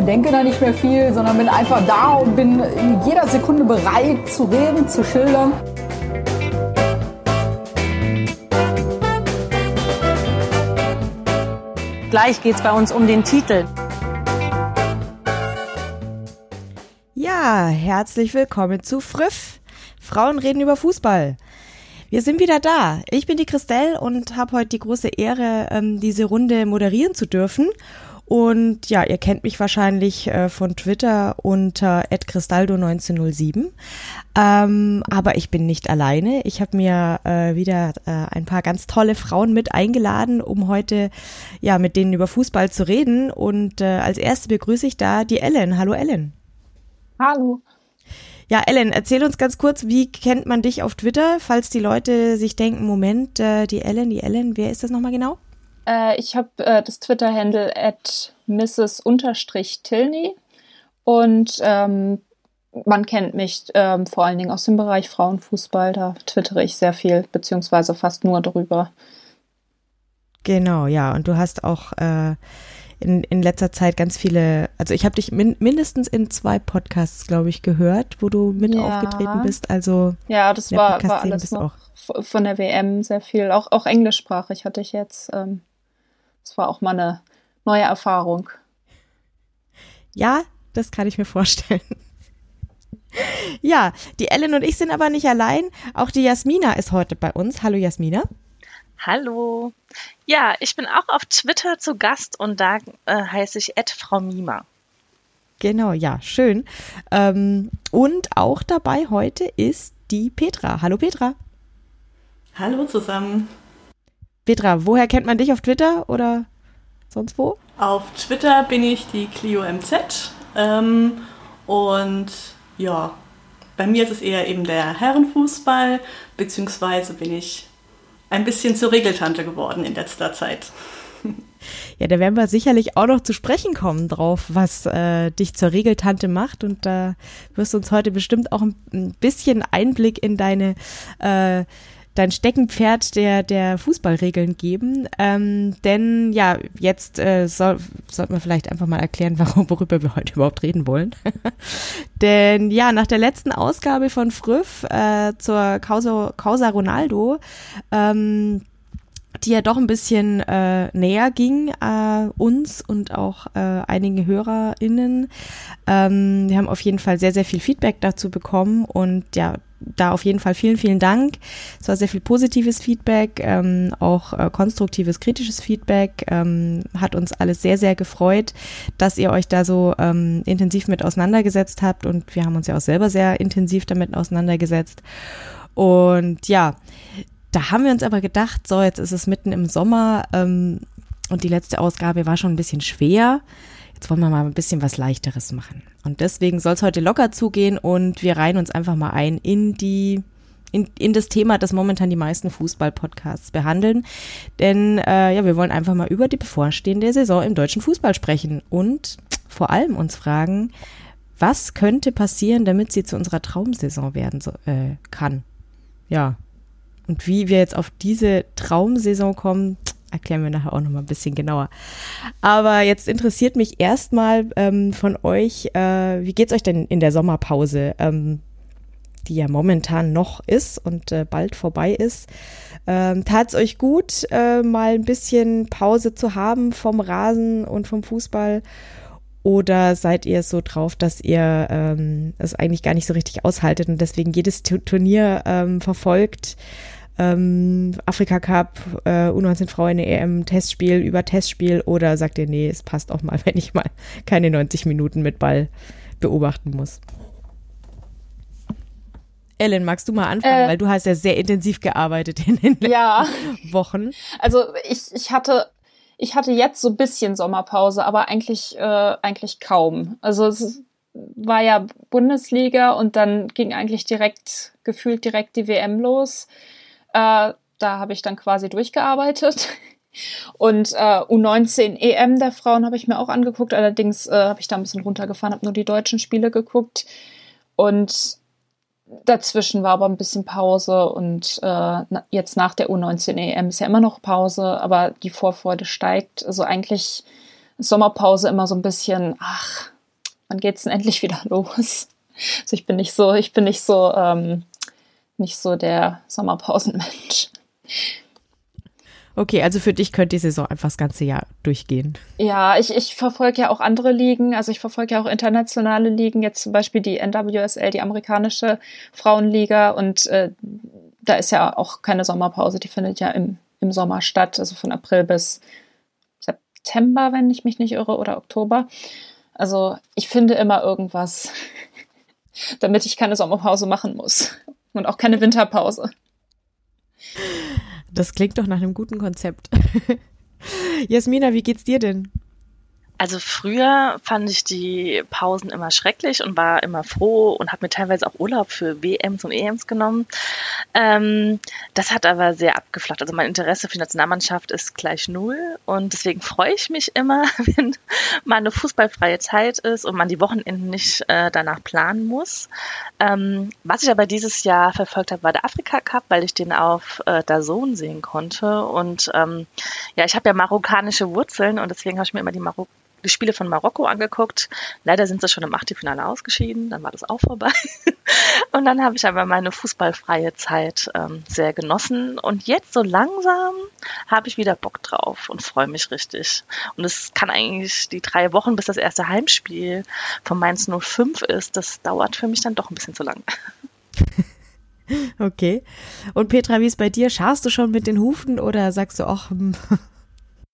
und denke da nicht mehr viel, sondern bin einfach da und bin in jeder Sekunde bereit zu reden, zu schildern. Gleich geht es bei uns um den Titel. Ja, herzlich willkommen zu Friff. Frauen reden über Fußball. Wir sind wieder da. Ich bin die Christelle und habe heute die große Ehre, ähm, diese Runde moderieren zu dürfen. Und ja, ihr kennt mich wahrscheinlich äh, von Twitter unter @cristaldo1907. Ähm, aber ich bin nicht alleine. Ich habe mir äh, wieder äh, ein paar ganz tolle Frauen mit eingeladen, um heute ja mit denen über Fußball zu reden. Und äh, als erste begrüße ich da die Ellen. Hallo Ellen. Hallo. Ja, Ellen, erzähl uns ganz kurz, wie kennt man dich auf Twitter, falls die Leute sich denken, Moment, äh, die Ellen, die Ellen, wer ist das nochmal genau? Äh, ich habe äh, das Twitter-Handle at Mrs-Tilney und ähm, man kennt mich ähm, vor allen Dingen aus dem Bereich Frauenfußball. Da twittere ich sehr viel, beziehungsweise fast nur darüber. Genau, ja. Und du hast auch äh, in, in letzter Zeit ganz viele, also ich habe dich min mindestens in zwei Podcasts, glaube ich, gehört, wo du mit ja. aufgetreten bist. Also ja, das war, war alles noch auch. von der WM sehr viel, auch, auch englischsprachig hatte ich jetzt. Ähm, das war auch mal eine neue Erfahrung. Ja, das kann ich mir vorstellen. Ja, die Ellen und ich sind aber nicht allein. Auch die Jasmina ist heute bei uns. Hallo Jasmina. Hallo. Ja, ich bin auch auf Twitter zu Gast und da äh, heiße ich Frau Mima. Genau, ja, schön. Ähm, und auch dabei heute ist die Petra. Hallo Petra. Hallo zusammen. Petra, woher kennt man dich auf Twitter oder sonst wo? Auf Twitter bin ich die Clio MZ ähm, und ja, bei mir ist es eher eben der Herrenfußball, beziehungsweise bin ich ein bisschen zur Regeltante geworden in letzter Zeit. Ja, da werden wir sicherlich auch noch zu sprechen kommen drauf, was äh, dich zur Regeltante macht. Und da wirst du uns heute bestimmt auch ein, bisschen Einblick in deine äh, dein Steckenpferd der, der Fußballregeln geben. Ähm, denn ja, jetzt äh, soll, sollten wir vielleicht einfach mal erklären, warum, worüber wir heute überhaupt reden wollen. denn ja, nach der letzten Ausgabe von Früff äh, zur Causa, Causa Ronaldo, ähm, die ja doch ein bisschen äh, näher ging äh, uns und auch äh, einige HörerInnen. Ähm, wir haben auf jeden Fall sehr, sehr viel Feedback dazu bekommen und ja, da auf jeden Fall vielen, vielen Dank. Es war sehr viel positives Feedback, ähm, auch äh, konstruktives, kritisches Feedback. Ähm, hat uns alles sehr, sehr gefreut, dass ihr euch da so ähm, intensiv mit auseinandergesetzt habt und wir haben uns ja auch selber sehr intensiv damit auseinandergesetzt. Und ja, da haben wir uns aber gedacht, so, jetzt ist es mitten im Sommer ähm, und die letzte Ausgabe war schon ein bisschen schwer. Jetzt wollen wir mal ein bisschen was Leichteres machen. Und deswegen soll es heute locker zugehen und wir reihen uns einfach mal ein in die in, in das Thema, das momentan die meisten Fußball-Podcasts behandeln. Denn äh, ja, wir wollen einfach mal über die bevorstehende Saison im deutschen Fußball sprechen und vor allem uns fragen, was könnte passieren, damit sie zu unserer Traumsaison werden so, äh, kann. Ja, und wie wir jetzt auf diese Traumsaison kommen, erklären wir nachher auch noch mal ein bisschen genauer. Aber jetzt interessiert mich erstmal ähm, von euch, äh, wie geht's euch denn in der Sommerpause, ähm, die ja momentan noch ist und äh, bald vorbei ist? Ähm, Tat euch gut, äh, mal ein bisschen Pause zu haben vom Rasen und vom Fußball? Oder seid ihr so drauf, dass ihr ähm, es eigentlich gar nicht so richtig aushaltet und deswegen jedes Turnier ähm, verfolgt? Ähm, Afrika Cup, äh, U19 Frauen EM, Testspiel über Testspiel oder sagt ihr, nee, es passt auch mal, wenn ich mal keine 90 Minuten mit Ball beobachten muss? Ellen, magst du mal anfangen, äh, weil du hast ja sehr intensiv gearbeitet in den letzten ja. Wochen. Also ich, ich hatte ich hatte jetzt so ein bisschen Sommerpause, aber eigentlich äh, eigentlich kaum. Also es war ja Bundesliga und dann ging eigentlich direkt, gefühlt direkt die WM los. Äh, da habe ich dann quasi durchgearbeitet. Und äh, U19 EM der Frauen habe ich mir auch angeguckt. Allerdings äh, habe ich da ein bisschen runtergefahren, habe nur die deutschen Spiele geguckt. Und dazwischen war aber ein bisschen Pause. Und äh, jetzt nach der U19 EM ist ja immer noch Pause, aber die Vorfreude steigt. Also eigentlich Sommerpause immer so ein bisschen, ach, wann geht's denn endlich wieder los? Also ich bin nicht so, ich bin nicht so, ähm, nicht so der Sommerpausenmensch. Okay, also für dich könnte die Saison einfach das ganze Jahr durchgehen. Ja, ich, ich verfolge ja auch andere Ligen. Also ich verfolge ja auch internationale Ligen, jetzt zum Beispiel die NWSL, die amerikanische Frauenliga. Und äh, da ist ja auch keine Sommerpause, die findet ja im, im Sommer statt, also von April bis September, wenn ich mich nicht irre, oder Oktober. Also ich finde immer irgendwas, damit ich keine Sommerpause machen muss. Und auch keine Winterpause. Das klingt doch nach einem guten Konzept. Jasmina, wie geht's dir denn? Also früher fand ich die Pausen immer schrecklich und war immer froh und habe mir teilweise auch Urlaub für WMs und EMs genommen. Ähm, das hat aber sehr abgeflacht. Also mein Interesse für die Nationalmannschaft ist gleich null und deswegen freue ich mich immer, wenn mal eine fußballfreie Zeit ist und man die Wochenenden nicht äh, danach planen muss. Ähm, was ich aber dieses Jahr verfolgt habe, war der Afrika Cup, weil ich den auf äh, der Zone sehen konnte und ähm, ja, ich habe ja marokkanische Wurzeln und deswegen habe ich mir immer die Marok die Spiele von Marokko angeguckt. Leider sind sie schon im Achtelfinale ausgeschieden, dann war das auch vorbei. Und dann habe ich aber meine fußballfreie Zeit ähm, sehr genossen. Und jetzt so langsam habe ich wieder Bock drauf und freue mich richtig. Und es kann eigentlich die drei Wochen, bis das erste Heimspiel von Mainz 05 ist, das dauert für mich dann doch ein bisschen zu lang. Okay. Und Petra, wie ist bei dir? Scharst du schon mit den Hufen oder sagst du auch,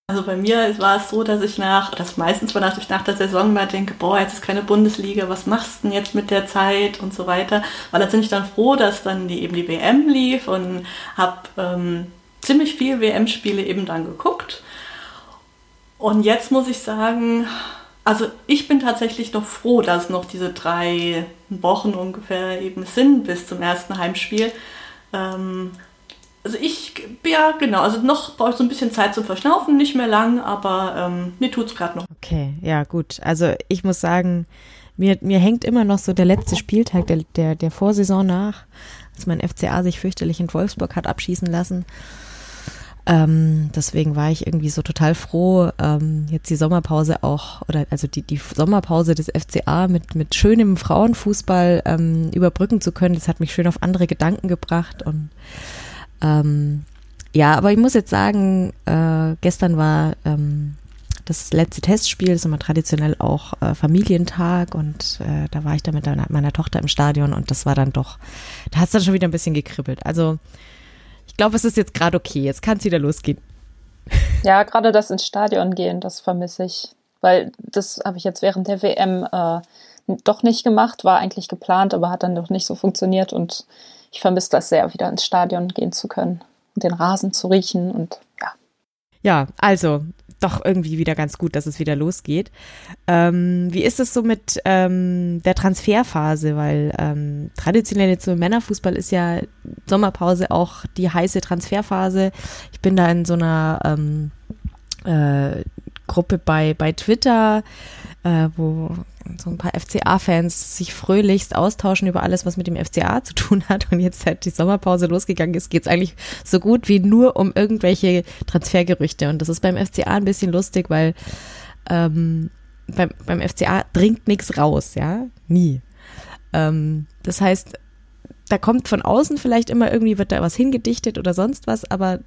Also bei mir war es so, dass ich nach, das meistens war, dass ich nach der Saison mal denke, boah, jetzt ist keine Bundesliga, was machst du denn jetzt mit der Zeit und so weiter. Weil da bin ich dann froh, dass dann die, eben die WM lief und habe ähm, ziemlich viel WM-Spiele eben dann geguckt. Und jetzt muss ich sagen, also ich bin tatsächlich noch froh, dass noch diese drei Wochen ungefähr eben sind bis zum ersten Heimspiel. Ähm, also ich, ja genau, also noch brauche ich so ein bisschen Zeit zum Verschnaufen, nicht mehr lang, aber ähm, mir tut es gerade noch. Okay, ja gut. Also ich muss sagen, mir, mir hängt immer noch so der letzte Spieltag der, der, der Vorsaison nach, als mein FCA sich fürchterlich in Wolfsburg hat abschießen lassen. Ähm, deswegen war ich irgendwie so total froh, ähm, jetzt die Sommerpause auch, oder also die, die Sommerpause des FCA mit, mit schönem Frauenfußball ähm, überbrücken zu können. Das hat mich schön auf andere Gedanken gebracht und ähm, ja, aber ich muss jetzt sagen, äh, gestern war ähm, das letzte Testspiel, ist immer traditionell auch äh, Familientag und äh, da war ich dann mit meiner, meiner, Tochter im Stadion und das war dann doch, da hat es dann schon wieder ein bisschen gekribbelt. Also ich glaube, es ist jetzt gerade okay, jetzt kann es wieder losgehen. Ja, gerade das ins Stadion gehen, das vermisse ich, weil das habe ich jetzt während der WM äh, doch nicht gemacht, war eigentlich geplant, aber hat dann doch nicht so funktioniert und ich vermisse das sehr, wieder ins Stadion gehen zu können und den Rasen zu riechen und ja. Ja, also doch irgendwie wieder ganz gut, dass es wieder losgeht. Ähm, wie ist es so mit ähm, der Transferphase? Weil ähm, traditionell jetzt so im Männerfußball ist ja Sommerpause auch die heiße Transferphase. Ich bin da in so einer ähm, äh, Gruppe bei, bei Twitter, äh, wo so ein paar FCA-Fans sich fröhlichst austauschen über alles, was mit dem FCA zu tun hat. Und jetzt, seit die Sommerpause losgegangen ist, geht es eigentlich so gut wie nur um irgendwelche Transfergerüchte. Und das ist beim FCA ein bisschen lustig, weil ähm, beim, beim FCA dringt nichts raus, ja, nie. Ähm, das heißt, da kommt von außen vielleicht immer irgendwie, wird da was hingedichtet oder sonst was, aber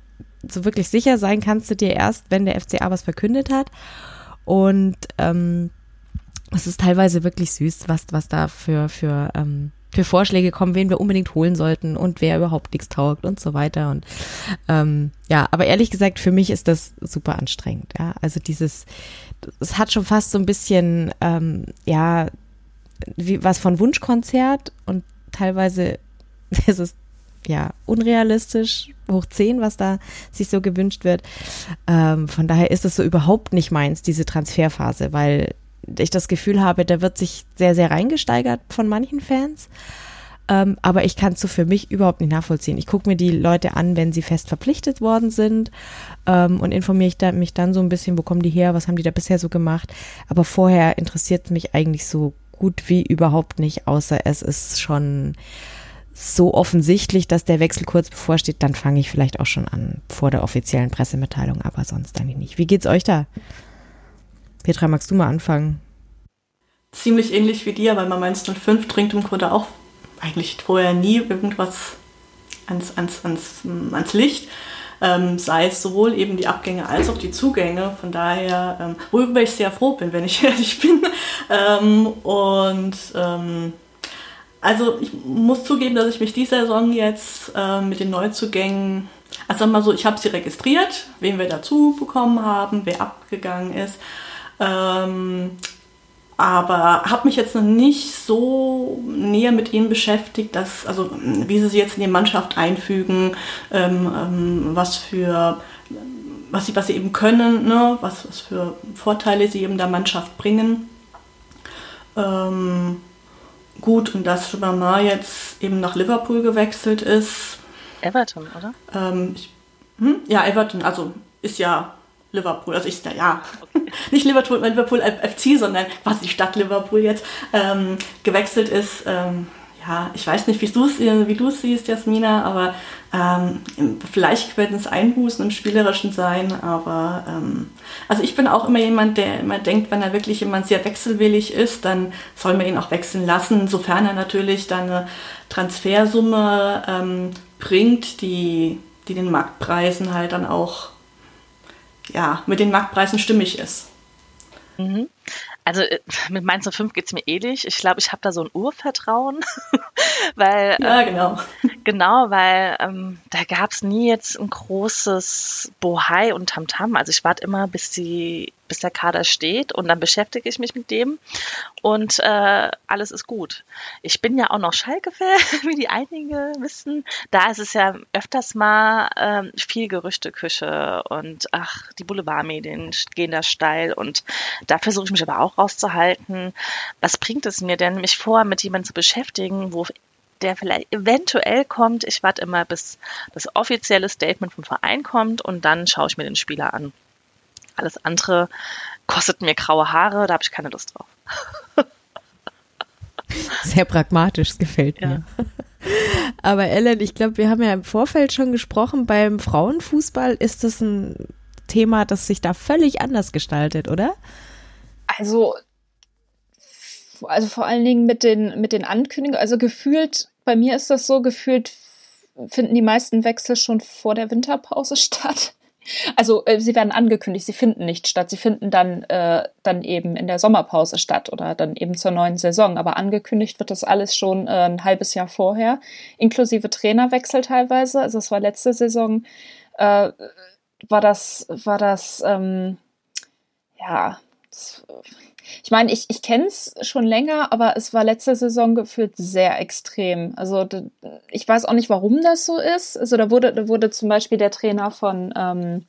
so wirklich sicher sein kannst du dir erst, wenn der FCA was verkündet hat. Und ähm, es ist teilweise wirklich süß, was, was da für, für, ähm, für Vorschläge kommen, wen wir unbedingt holen sollten und wer überhaupt nichts taugt und so weiter. Und ähm, ja, aber ehrlich gesagt, für mich ist das super anstrengend. Ja, also dieses, es hat schon fast so ein bisschen, ähm, ja, wie was von Wunschkonzert und teilweise ist es ja unrealistisch hoch zehn, was da sich so gewünscht wird. Ähm, von daher ist es so überhaupt nicht meins, diese Transferphase, weil ich das Gefühl habe, da wird sich sehr, sehr reingesteigert von manchen Fans. Ähm, aber ich kann es so für mich überhaupt nicht nachvollziehen. Ich gucke mir die Leute an, wenn sie fest verpflichtet worden sind ähm, und informiere da, mich dann so ein bisschen, wo kommen die her, was haben die da bisher so gemacht. Aber vorher interessiert mich eigentlich so gut wie überhaupt nicht, außer es ist schon so offensichtlich, dass der Wechsel kurz bevorsteht, dann fange ich vielleicht auch schon an vor der offiziellen Pressemitteilung, aber sonst eigentlich nicht. Wie geht's euch da? Petra, magst du mal anfangen? Ziemlich ähnlich wie dir, weil man Mainz 05 trinkt im Grunde auch eigentlich vorher nie irgendwas ans, ans, ans, ans Licht. Ähm, sei es sowohl eben die Abgänge als auch die Zugänge. Von daher, ähm, worüber ich sehr froh bin, wenn ich ehrlich bin. Ähm, und ähm, also ich muss zugeben, dass ich mich diese Saison jetzt äh, mit den Neuzugängen, also mal so, ich habe sie registriert, wen wir dazu bekommen haben, wer abgegangen ist. Ähm, aber habe mich jetzt noch nicht so näher mit ihnen beschäftigt, dass, also wie sie sich jetzt in die Mannschaft einfügen, ähm, ähm, was für was sie, was sie eben können, ne? was, was für Vorteile sie eben der Mannschaft bringen. Ähm, gut, und dass Schwammer jetzt eben nach Liverpool gewechselt ist. Everton, oder? Ähm, ich, hm? Ja, Everton, also ist ja Liverpool, also ich, ja, nicht Liverpool, Liverpool FC, sondern was die Stadt Liverpool jetzt ähm, gewechselt ist. Ähm, ja, ich weiß nicht, wie du es siehst, Jasmina, aber ähm, vielleicht werden es Einbußen im Spielerischen sein, aber ähm, also ich bin auch immer jemand, der immer denkt, wenn er wirklich jemand sehr wechselwillig ist, dann soll man ihn auch wechseln lassen, sofern er natürlich dann eine Transfersumme ähm, bringt, die, die den Marktpreisen halt dann auch ja, mit den Marktpreisen stimmig ist. Mhm. Also äh, mit Mainz 05 geht es mir ähnlich. Ich glaube, ich habe da so ein Urvertrauen. weil, ja, ähm, genau. Genau, weil ähm, da gab es nie jetzt ein großes Bohai und Tamtam. Also ich warte immer, bis die bis der Kader steht und dann beschäftige ich mich mit dem und äh, alles ist gut. Ich bin ja auch noch Schalke-Fan, wie die einige wissen. Da ist es ja öfters mal ähm, viel Gerüchteküche und ach, die Boulevardmedien gehen da steil und da versuche ich mich aber auch rauszuhalten. Was bringt es mir denn, mich vor mit jemandem zu beschäftigen, wo der vielleicht eventuell kommt. Ich warte immer, bis das offizielle Statement vom Verein kommt und dann schaue ich mir den Spieler an. Alles andere kostet mir graue Haare, da habe ich keine Lust drauf. Sehr pragmatisch, gefällt mir. Ja. Aber Ellen, ich glaube, wir haben ja im Vorfeld schon gesprochen, beim Frauenfußball ist das ein Thema, das sich da völlig anders gestaltet, oder? Also, also vor allen Dingen mit den, mit den Ankündigungen, also gefühlt, bei mir ist das so, gefühlt finden die meisten Wechsel schon vor der Winterpause statt. Also äh, sie werden angekündigt, sie finden nicht statt. Sie finden dann, äh, dann eben in der Sommerpause statt oder dann eben zur neuen Saison. Aber angekündigt wird das alles schon äh, ein halbes Jahr vorher, inklusive Trainerwechsel teilweise. Also es war letzte Saison, äh, war das, war das, ähm, ja, das, ich meine, ich, ich kenne es schon länger, aber es war letzte Saison gefühlt sehr extrem. Also ich weiß auch nicht, warum das so ist. Also da wurde, da wurde zum Beispiel der Trainer von ähm,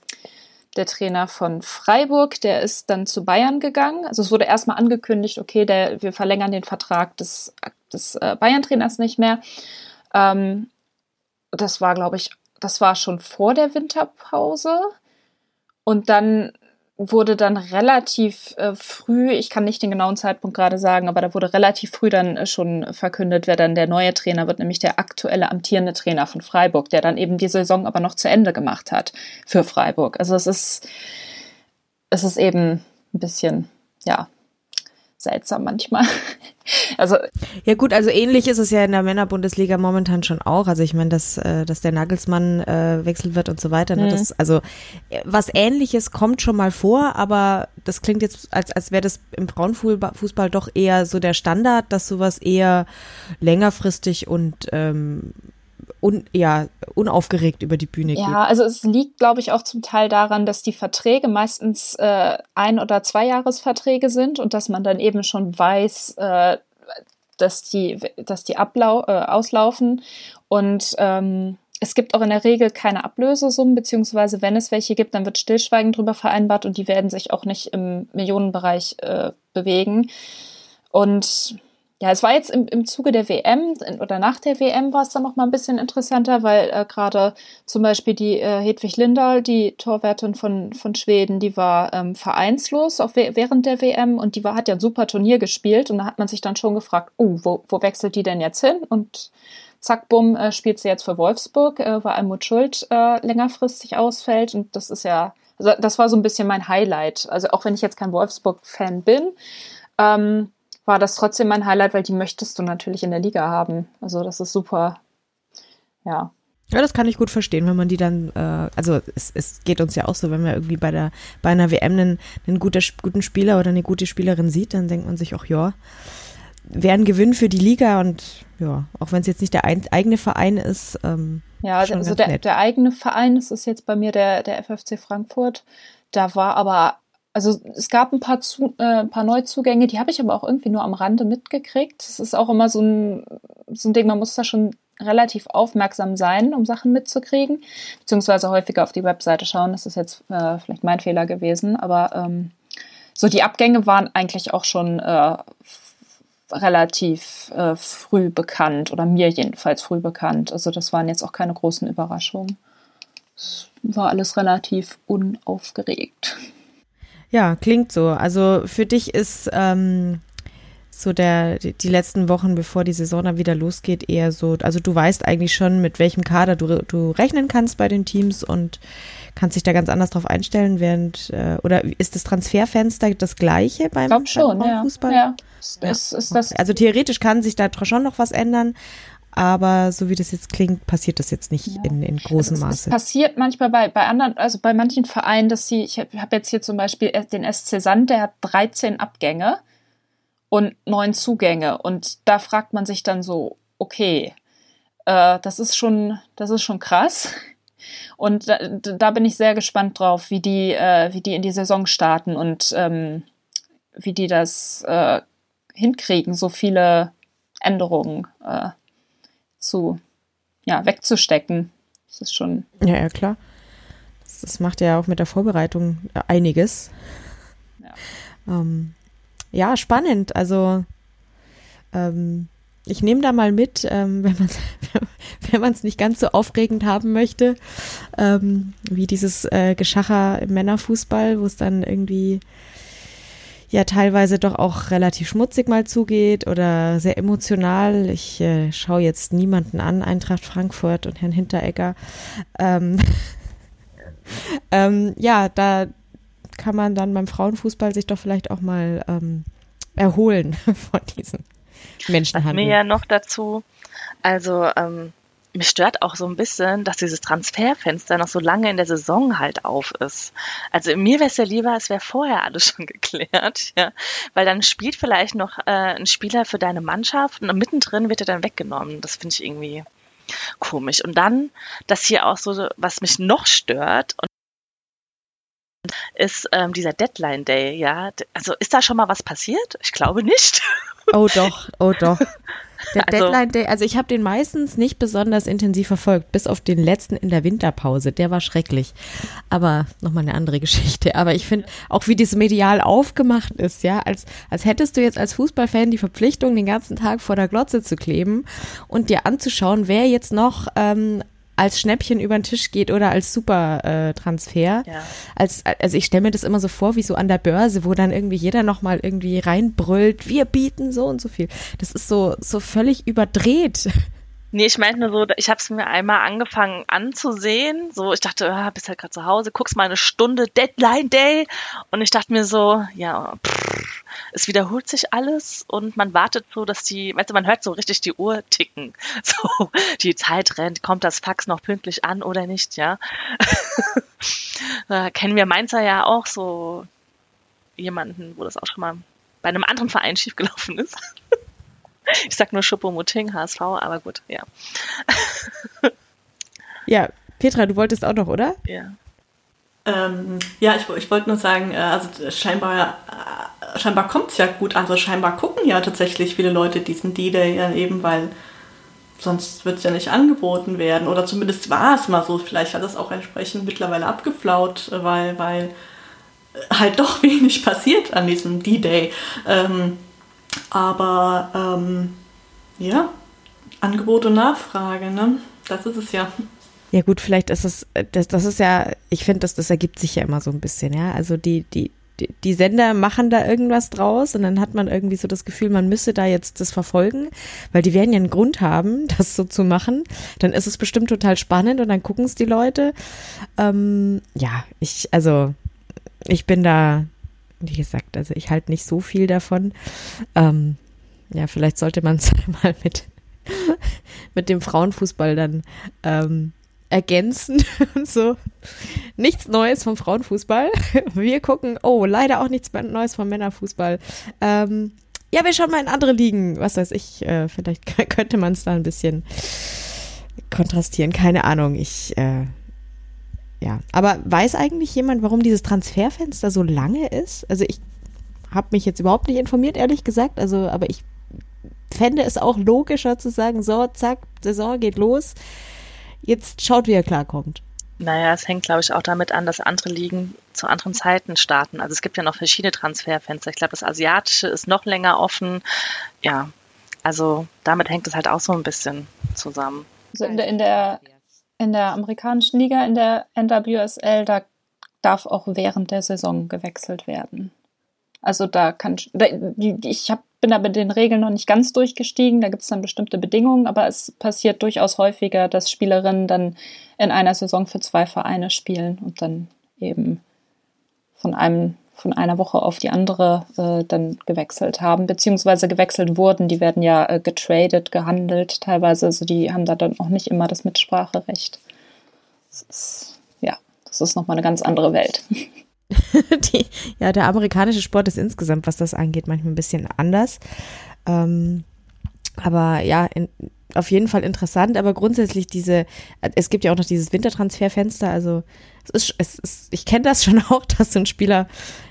der Trainer von Freiburg, der ist dann zu Bayern gegangen. Also es wurde erstmal angekündigt, okay, der, wir verlängern den Vertrag des, des äh, Bayern-Trainers nicht mehr. Ähm, das war, glaube ich, das war schon vor der Winterpause. Und dann wurde dann relativ äh, früh, ich kann nicht den genauen Zeitpunkt gerade sagen, aber da wurde relativ früh dann äh, schon verkündet, wer dann der neue Trainer wird, nämlich der aktuelle amtierende Trainer von Freiburg, der dann eben die Saison aber noch zu Ende gemacht hat für Freiburg. Also es ist, es ist eben ein bisschen, ja, seltsam manchmal. Also ja gut, also ähnlich ist es ja in der Männerbundesliga momentan schon auch. Also ich meine, dass, äh, dass der Nagelsmann äh, wechselt wird und so weiter. Ne? Mhm. Das, also äh, was Ähnliches kommt schon mal vor, aber das klingt jetzt, als, als wäre das im Frauenfußball doch eher so der Standard, dass sowas eher längerfristig und ähm, un, ja, unaufgeregt über die Bühne geht. Ja, also es liegt, glaube ich, auch zum Teil daran, dass die Verträge meistens äh, ein- oder zweijahresverträge sind und dass man dann eben schon weiß, äh, dass die, dass die ablau äh, auslaufen. Und ähm, es gibt auch in der Regel keine Ablösesummen, beziehungsweise wenn es welche gibt, dann wird Stillschweigen drüber vereinbart und die werden sich auch nicht im Millionenbereich äh, bewegen. Und ja, es war jetzt im, im Zuge der WM oder nach der WM war es dann noch mal ein bisschen interessanter, weil äh, gerade zum Beispiel die äh, Hedwig Lindahl, die Torwärtin von, von Schweden, die war ähm, vereinslos auch während der WM und die war, hat ja ein super Turnier gespielt und da hat man sich dann schon gefragt, oh, wo, wo wechselt die denn jetzt hin? Und zack, bumm, äh, spielt sie jetzt für Wolfsburg, äh, weil Almut Schuld äh, längerfristig ausfällt und das ist ja, also das war so ein bisschen mein Highlight. Also auch wenn ich jetzt kein Wolfsburg-Fan bin, ähm, war das trotzdem mein Highlight, weil die möchtest du natürlich in der Liga haben. Also das ist super. Ja. Ja, das kann ich gut verstehen, wenn man die dann, äh, also es, es geht uns ja auch so, wenn man irgendwie bei der bei einer WM einen, einen guter, guten Spieler oder eine gute Spielerin sieht, dann denkt man sich auch, ja, wäre ein Gewinn für die Liga und ja, auch wenn es jetzt nicht der ein, eigene Verein ist. Ähm, ja, also der, der eigene Verein, das ist jetzt bei mir der, der FFC Frankfurt. Da war aber also es gab ein paar, zu, äh, paar Neuzugänge, die habe ich aber auch irgendwie nur am Rande mitgekriegt. Es ist auch immer so ein, so ein Ding, man muss da schon relativ aufmerksam sein, um Sachen mitzukriegen, beziehungsweise häufiger auf die Webseite schauen. Das ist jetzt äh, vielleicht mein Fehler gewesen, aber ähm, so die Abgänge waren eigentlich auch schon äh, relativ äh, früh bekannt oder mir jedenfalls früh bekannt. Also das waren jetzt auch keine großen Überraschungen. Es war alles relativ unaufgeregt. Ja, klingt so. Also für dich ist ähm, so der die, letzten Wochen, bevor die Saison dann wieder losgeht, eher so, also du weißt eigentlich schon, mit welchem Kader du, du rechnen kannst bei den Teams und kannst dich da ganz anders drauf einstellen, während äh, oder ist das Transferfenster das gleiche beim, Glaub schon, beim Fußball? Ja. ja. Ist, ist das also theoretisch kann sich da schon noch was ändern, aber so wie das jetzt klingt, passiert das jetzt nicht ja. in, in großem also Maße. Es passiert manchmal bei, bei anderen, also bei manchen Vereinen, dass sie, ich habe hab jetzt hier zum Beispiel den SC Sand, der hat 13 Abgänge und neun Zugänge. Und da fragt man sich dann so, okay, äh, das ist schon, das ist schon krass. Und da, da bin ich sehr gespannt drauf, wie die, äh, wie die in die Saison starten und ähm, wie die das äh, hinkriegen, so viele Änderungen äh, zu, ja, wegzustecken. Das ist schon. Ja, ja, klar. Das, das macht ja auch mit der Vorbereitung einiges. Ja, ähm, ja spannend. Also, ähm, ich nehme da mal mit, ähm, wenn man wenn man es nicht ganz so aufregend haben möchte, ähm, wie dieses äh, Geschacher im Männerfußball, wo es dann irgendwie ja teilweise doch auch relativ schmutzig mal zugeht oder sehr emotional. Ich äh, schaue jetzt niemanden an, Eintracht Frankfurt und Herrn Hinteregger. Ähm, ähm, ja, da kann man dann beim Frauenfußball sich doch vielleicht auch mal ähm, erholen von diesen Menschenhandel. Mir ja noch dazu, also ähm, mich stört auch so ein bisschen, dass dieses Transferfenster noch so lange in der Saison halt auf ist. Also mir wäre es ja lieber, es wäre vorher alles schon geklärt, ja, weil dann spielt vielleicht noch äh, ein Spieler für deine Mannschaft und mittendrin wird er dann weggenommen. Das finde ich irgendwie komisch. Und dann, dass hier auch so, was mich noch stört und ist ähm, dieser Deadline Day, ja. Also ist da schon mal was passiert? Ich glaube nicht. Oh doch, oh doch. Der also, Deadline Day, also ich habe den meistens nicht besonders intensiv verfolgt, bis auf den letzten in der Winterpause. Der war schrecklich. Aber nochmal eine andere Geschichte. Aber ich finde auch, wie das medial aufgemacht ist, ja, als, als hättest du jetzt als Fußballfan die Verpflichtung, den ganzen Tag vor der Glotze zu kleben und dir anzuschauen, wer jetzt noch ähm, als Schnäppchen über den Tisch geht oder als Supertransfer. Äh, ja. Als, also ich stelle mir das immer so vor, wie so an der Börse, wo dann irgendwie jeder nochmal irgendwie reinbrüllt, wir bieten so und so viel. Das ist so, so völlig überdreht. Nee, ich meinte nur so, ich habe es mir einmal angefangen anzusehen. So, ich dachte, ah, bist halt gerade zu Hause, guckst mal eine Stunde Deadline Day. Und ich dachte mir so, ja, pff, es wiederholt sich alles und man wartet so, dass die, weißt du, man hört so richtig die Uhr ticken. So, die Zeit rennt, kommt das Fax noch pünktlich an oder nicht, ja. da kennen wir Mainzer ja auch so jemanden, wo das auch schon mal bei einem anderen Verein schiefgelaufen ist. Ich sag nur Schuppomoting, HSV, aber gut, ja. Ja, Petra, du wolltest auch noch, oder? Ja. Ähm, ja, ich, ich wollte nur sagen, äh, also scheinbar, äh, scheinbar kommt es ja gut. Also scheinbar gucken ja tatsächlich viele Leute diesen D-Day ja eben, weil sonst wird es ja nicht angeboten werden. Oder zumindest war es mal so. Vielleicht hat es auch entsprechend mittlerweile abgeflaut, weil, weil halt doch wenig passiert an diesem D-Day. Ähm, aber ähm, ja, Angebot und Nachfrage, ne? Das ist es ja. Ja gut, vielleicht ist es, das, das ist ja, ich finde, das, das ergibt sich ja immer so ein bisschen, ja. Also die, die, die Sender machen da irgendwas draus und dann hat man irgendwie so das Gefühl, man müsse da jetzt das verfolgen, weil die werden ja einen Grund haben, das so zu machen. Dann ist es bestimmt total spannend und dann gucken es die Leute. Ähm, ja, ich, also ich bin da, wie gesagt, also ich halte nicht so viel davon. Ähm, ja, vielleicht sollte man es mal mit, mit dem Frauenfußball dann ähm, ergänzen und so. Nichts Neues vom Frauenfußball. Wir gucken, oh, leider auch nichts Neues vom Männerfußball. Ähm, ja, wir schauen mal in andere Ligen. Was weiß ich, äh, vielleicht könnte man es da ein bisschen kontrastieren. Keine Ahnung. Ich, äh, ja. Aber weiß eigentlich jemand, warum dieses Transferfenster so lange ist? Also ich habe mich jetzt überhaupt nicht informiert, ehrlich gesagt. Also, aber ich fände es auch logischer zu sagen, so, zack, Saison geht los jetzt schaut, wie er klarkommt. Naja, es hängt, glaube ich, auch damit an, dass andere Ligen zu anderen Zeiten starten. Also es gibt ja noch verschiedene Transferfenster. Ich glaube, das Asiatische ist noch länger offen. Ja, also damit hängt es halt auch so ein bisschen zusammen. Also in der, in der, in der amerikanischen Liga, in der NWSL, da darf auch während der Saison gewechselt werden. Also da kann ich hab, bin mit den Regeln noch nicht ganz durchgestiegen. Da gibt es dann bestimmte Bedingungen, aber es passiert durchaus häufiger, dass Spielerinnen dann in einer Saison für zwei Vereine spielen und dann eben von einem von einer Woche auf die andere äh, dann gewechselt haben, beziehungsweise gewechselt wurden. Die werden ja äh, getradet, gehandelt teilweise. Also die haben da dann auch nicht immer das Mitspracherecht. Das ist, ja, das ist nochmal eine ganz andere Welt. die, ja, der amerikanische Sport ist insgesamt, was das angeht, manchmal ein bisschen anders. Ähm, aber ja, in, auf jeden Fall interessant, aber grundsätzlich diese, es gibt ja auch noch dieses Wintertransferfenster, also es ist, es ist ich kenne das schon auch, dass du einen Spieler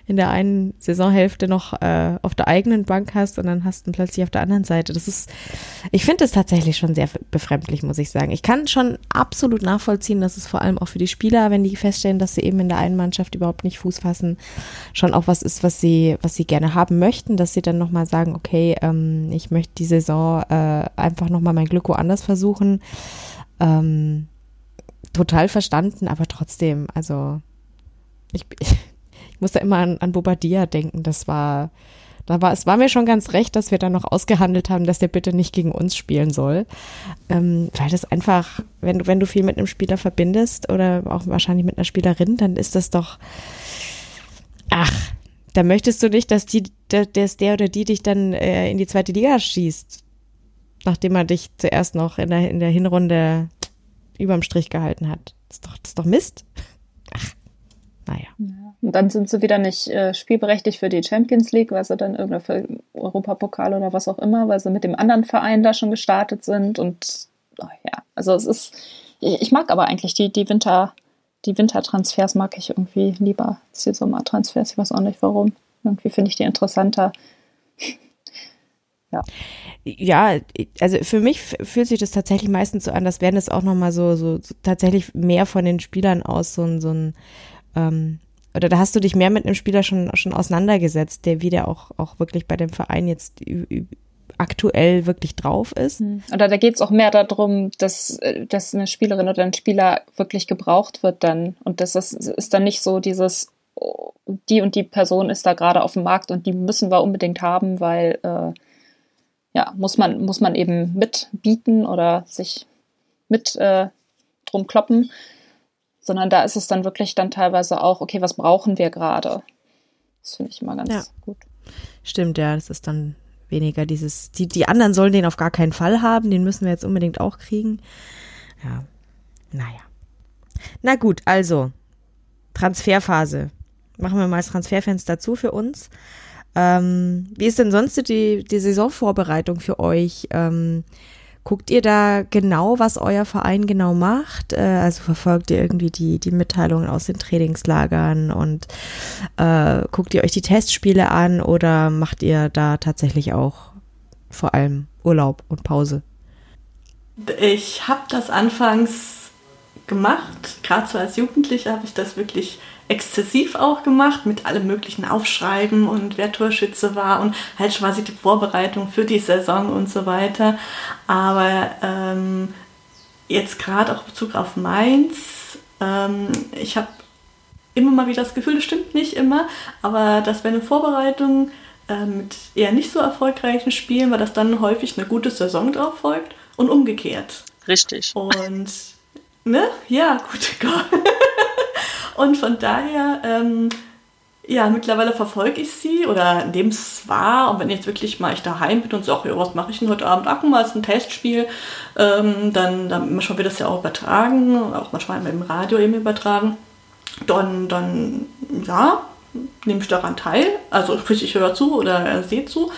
in der einen Saisonhälfte noch äh, auf der eigenen Bank hast und dann hast du ihn plötzlich auf der anderen Seite. Das ist, ich finde es tatsächlich schon sehr befremdlich, muss ich sagen. Ich kann schon absolut nachvollziehen, dass es vor allem auch für die Spieler, wenn die feststellen, dass sie eben in der einen Mannschaft überhaupt nicht Fuß fassen, schon auch was ist, was sie, was sie gerne haben möchten, dass sie dann nochmal sagen, okay, ähm, ich möchte die Saison äh, einfach nochmal mein Glück woanders versuchen. Ähm, total verstanden, aber trotzdem, also ich, ich, muss da immer an, an Bobadilla denken. Das war, da war, es war mir schon ganz recht, dass wir dann noch ausgehandelt haben, dass der bitte nicht gegen uns spielen soll. Ähm, weil das einfach, wenn du, wenn du viel mit einem Spieler verbindest oder auch wahrscheinlich mit einer Spielerin, dann ist das doch, ach, da möchtest du nicht, dass die, dass der oder die dich dann äh, in die zweite Liga schießt. Nachdem er dich zuerst noch in der, in der Hinrunde überm Strich gehalten hat. Das ist doch, das ist doch Mist. Ach, naja. Ja. Und dann sind sie wieder nicht äh, spielberechtigt für die Champions League, weil sie dann irgendein für Europapokal oder was auch immer, weil sie mit dem anderen Verein da schon gestartet sind. Und oh ja, also es ist, ich, ich, mag aber eigentlich die, die Winter, die Wintertransfers mag ich irgendwie lieber als die Sommertransfers. Ich weiß auch nicht warum. Irgendwie finde ich die interessanter. Ja. Ja, also für mich fühlt sich das tatsächlich meistens so an, dass werden es auch nochmal so, so, so tatsächlich mehr von den Spielern aus so ein, so ein ähm, oder da hast du dich mehr mit einem Spieler schon, schon auseinandergesetzt, der wieder auch, auch wirklich bei dem Verein jetzt aktuell wirklich drauf ist. Hm. Oder da geht es auch mehr darum, dass, äh, dass eine Spielerin oder ein Spieler wirklich gebraucht wird dann. Und das ist, ist dann nicht so dieses, oh, die und die Person ist da gerade auf dem Markt und die müssen wir unbedingt haben, weil äh, ja, muss man, muss man eben mitbieten oder sich mit äh, drum kloppen sondern da ist es dann wirklich dann teilweise auch, okay, was brauchen wir gerade? Das finde ich immer ganz ja. gut. Stimmt, ja, das ist dann weniger dieses, die, die anderen sollen den auf gar keinen Fall haben, den müssen wir jetzt unbedingt auch kriegen. Ja, naja. Na gut, also, Transferphase. Machen wir mal das Transferfenster zu für uns. Ähm, wie ist denn sonst die, die Saisonvorbereitung für euch? Ähm, Guckt ihr da genau, was euer Verein genau macht? Äh, also verfolgt ihr irgendwie die, die Mitteilungen aus den Trainingslagern und äh, guckt ihr euch die Testspiele an oder macht ihr da tatsächlich auch vor allem Urlaub und Pause? Ich habe das anfangs gemacht, gerade so als Jugendliche habe ich das wirklich exzessiv auch gemacht, mit allem möglichen Aufschreiben und wer Torschütze war und halt quasi die Vorbereitung für die Saison und so weiter. Aber ähm, jetzt gerade auch in Bezug auf Mainz, ähm, ich habe immer mal wieder das Gefühl, das stimmt nicht immer, aber dass wenn eine Vorbereitung äh, mit eher nicht so erfolgreichen Spielen, weil das dann häufig eine gute Saison drauf folgt und umgekehrt. Richtig. Und, ne? Ja, gut, Gott. Und von daher, ähm, ja, mittlerweile verfolge ich sie oder nehme es wahr. Und wenn jetzt wirklich mal ich daheim bin und so, ach, ja, was mache ich denn heute Abend? Ach, mal ist ein Testspiel. Ähm, dann, dann manchmal wird das ja auch übertragen, auch manchmal im Radio eben übertragen. Dann, dann, ja, nehme ich daran teil. Also sprich, ich höre zu oder sehe zu.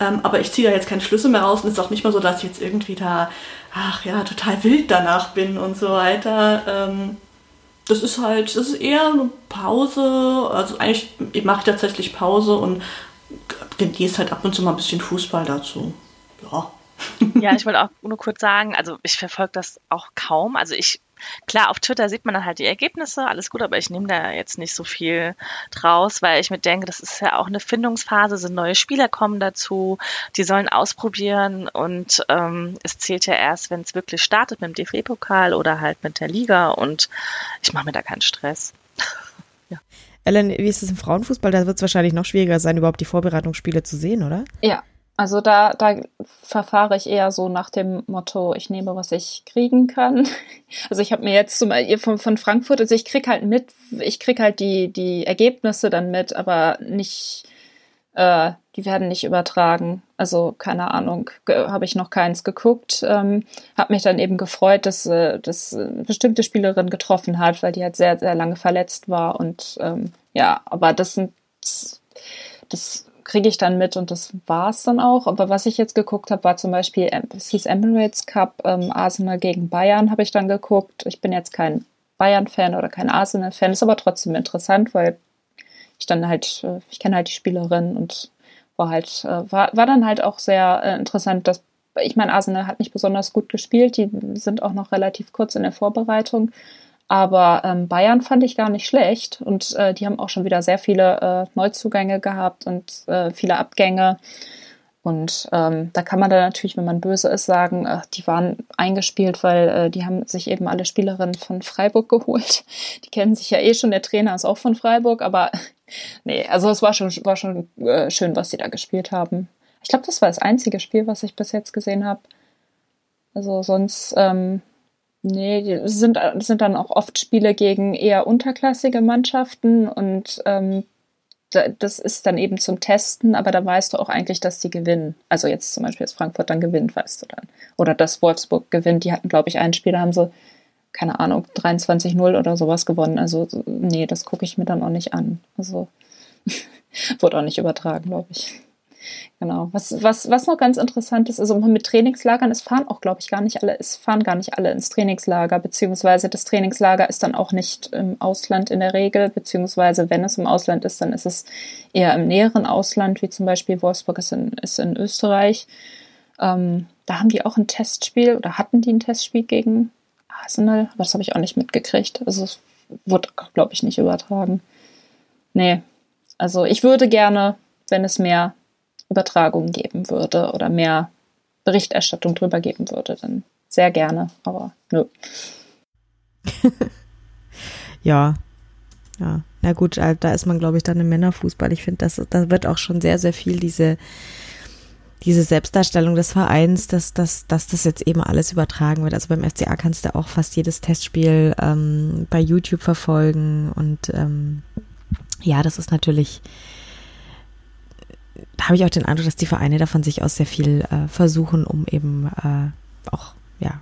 Ähm, aber ich ziehe da jetzt keine Schlüsse mehr raus und es ist auch nicht mehr so, dass ich jetzt irgendwie da, ach ja, total wild danach bin und so weiter. Ähm, das ist halt, das ist eher eine Pause. Also eigentlich mache ich tatsächlich Pause und genieße halt ab und zu mal ein bisschen Fußball dazu. Ja. Ja, ich wollte auch nur kurz sagen, also ich verfolge das auch kaum. Also ich Klar, auf Twitter sieht man dann halt die Ergebnisse, alles gut, aber ich nehme da jetzt nicht so viel draus, weil ich mir denke, das ist ja auch eine Findungsphase, sind neue Spieler kommen dazu, die sollen ausprobieren und ähm, es zählt ja erst, wenn es wirklich startet mit dem DFB-Pokal oder halt mit der Liga und ich mache mir da keinen Stress. ja. Ellen, wie ist es im Frauenfußball? Da wird es wahrscheinlich noch schwieriger sein, überhaupt die Vorbereitungsspiele zu sehen, oder? Ja, also da, da verfahre ich eher so nach dem Motto, ich nehme, was ich kriegen kann. Also ich habe mir jetzt zum von, von Frankfurt, also ich krieg halt mit, ich krieg halt die, die Ergebnisse dann mit, aber nicht, äh, die werden nicht übertragen. Also keine Ahnung, habe ich noch keins geguckt. Ähm, habe mich dann eben gefreut, dass, äh, dass eine bestimmte Spielerin getroffen hat, weil die halt sehr, sehr lange verletzt war. Und ähm, ja, aber das sind das kriege ich dann mit und das war es dann auch. Aber was ich jetzt geguckt habe, war zum Beispiel, ähm, es hieß Emirates Cup, ähm, Arsenal gegen Bayern habe ich dann geguckt. Ich bin jetzt kein Bayern-Fan oder kein Arsenal-Fan, ist aber trotzdem interessant, weil ich dann halt, äh, ich kenne halt die Spielerin und war halt, äh, war, war dann halt auch sehr äh, interessant, dass ich meine, Arsenal hat nicht besonders gut gespielt, die sind auch noch relativ kurz in der Vorbereitung. Aber ähm, Bayern fand ich gar nicht schlecht und äh, die haben auch schon wieder sehr viele äh, Neuzugänge gehabt und äh, viele Abgänge. Und ähm, da kann man dann natürlich, wenn man böse ist, sagen, äh, die waren eingespielt, weil äh, die haben sich eben alle Spielerinnen von Freiburg geholt. Die kennen sich ja eh schon, der Trainer ist auch von Freiburg, aber nee, also es war schon, war schon äh, schön, was sie da gespielt haben. Ich glaube, das war das einzige Spiel, was ich bis jetzt gesehen habe. Also sonst ähm, Nee, das sind, sind dann auch oft Spiele gegen eher unterklassige Mannschaften und ähm, das ist dann eben zum Testen, aber da weißt du auch eigentlich, dass die gewinnen. Also jetzt zum Beispiel, dass Frankfurt dann gewinnt, weißt du dann. Oder dass Wolfsburg gewinnt. Die hatten, glaube ich, ein Spiel, da haben sie, keine Ahnung, 23-0 oder sowas gewonnen. Also, nee, das gucke ich mir dann auch nicht an. Also, wurde auch nicht übertragen, glaube ich. Genau. Was, was, was noch ganz interessant ist, also mit Trainingslagern, es fahren auch, glaube ich, gar nicht alle, es fahren gar nicht alle ins Trainingslager, beziehungsweise das Trainingslager ist dann auch nicht im Ausland in der Regel, beziehungsweise wenn es im Ausland ist, dann ist es eher im näheren Ausland, wie zum Beispiel Wolfsburg ist in, ist in Österreich. Ähm, da haben die auch ein Testspiel oder hatten die ein Testspiel gegen Arsenal, aber das habe ich auch nicht mitgekriegt. Also es wurde, glaube ich, nicht übertragen. Nee. Also ich würde gerne, wenn es mehr Übertragung geben würde oder mehr Berichterstattung drüber geben würde, dann sehr gerne, aber nö. ja, ja, na gut, äh, da ist man, glaube ich, dann im Männerfußball. Ich finde, da wird auch schon sehr, sehr viel diese, diese Selbstdarstellung des Vereins, dass, dass, dass das jetzt eben alles übertragen wird. Also beim FCA kannst du auch fast jedes Testspiel ähm, bei YouTube verfolgen und ähm, ja, das ist natürlich habe ich auch den Eindruck, dass die Vereine davon sich aus sehr viel äh, versuchen, um eben äh, auch, ja,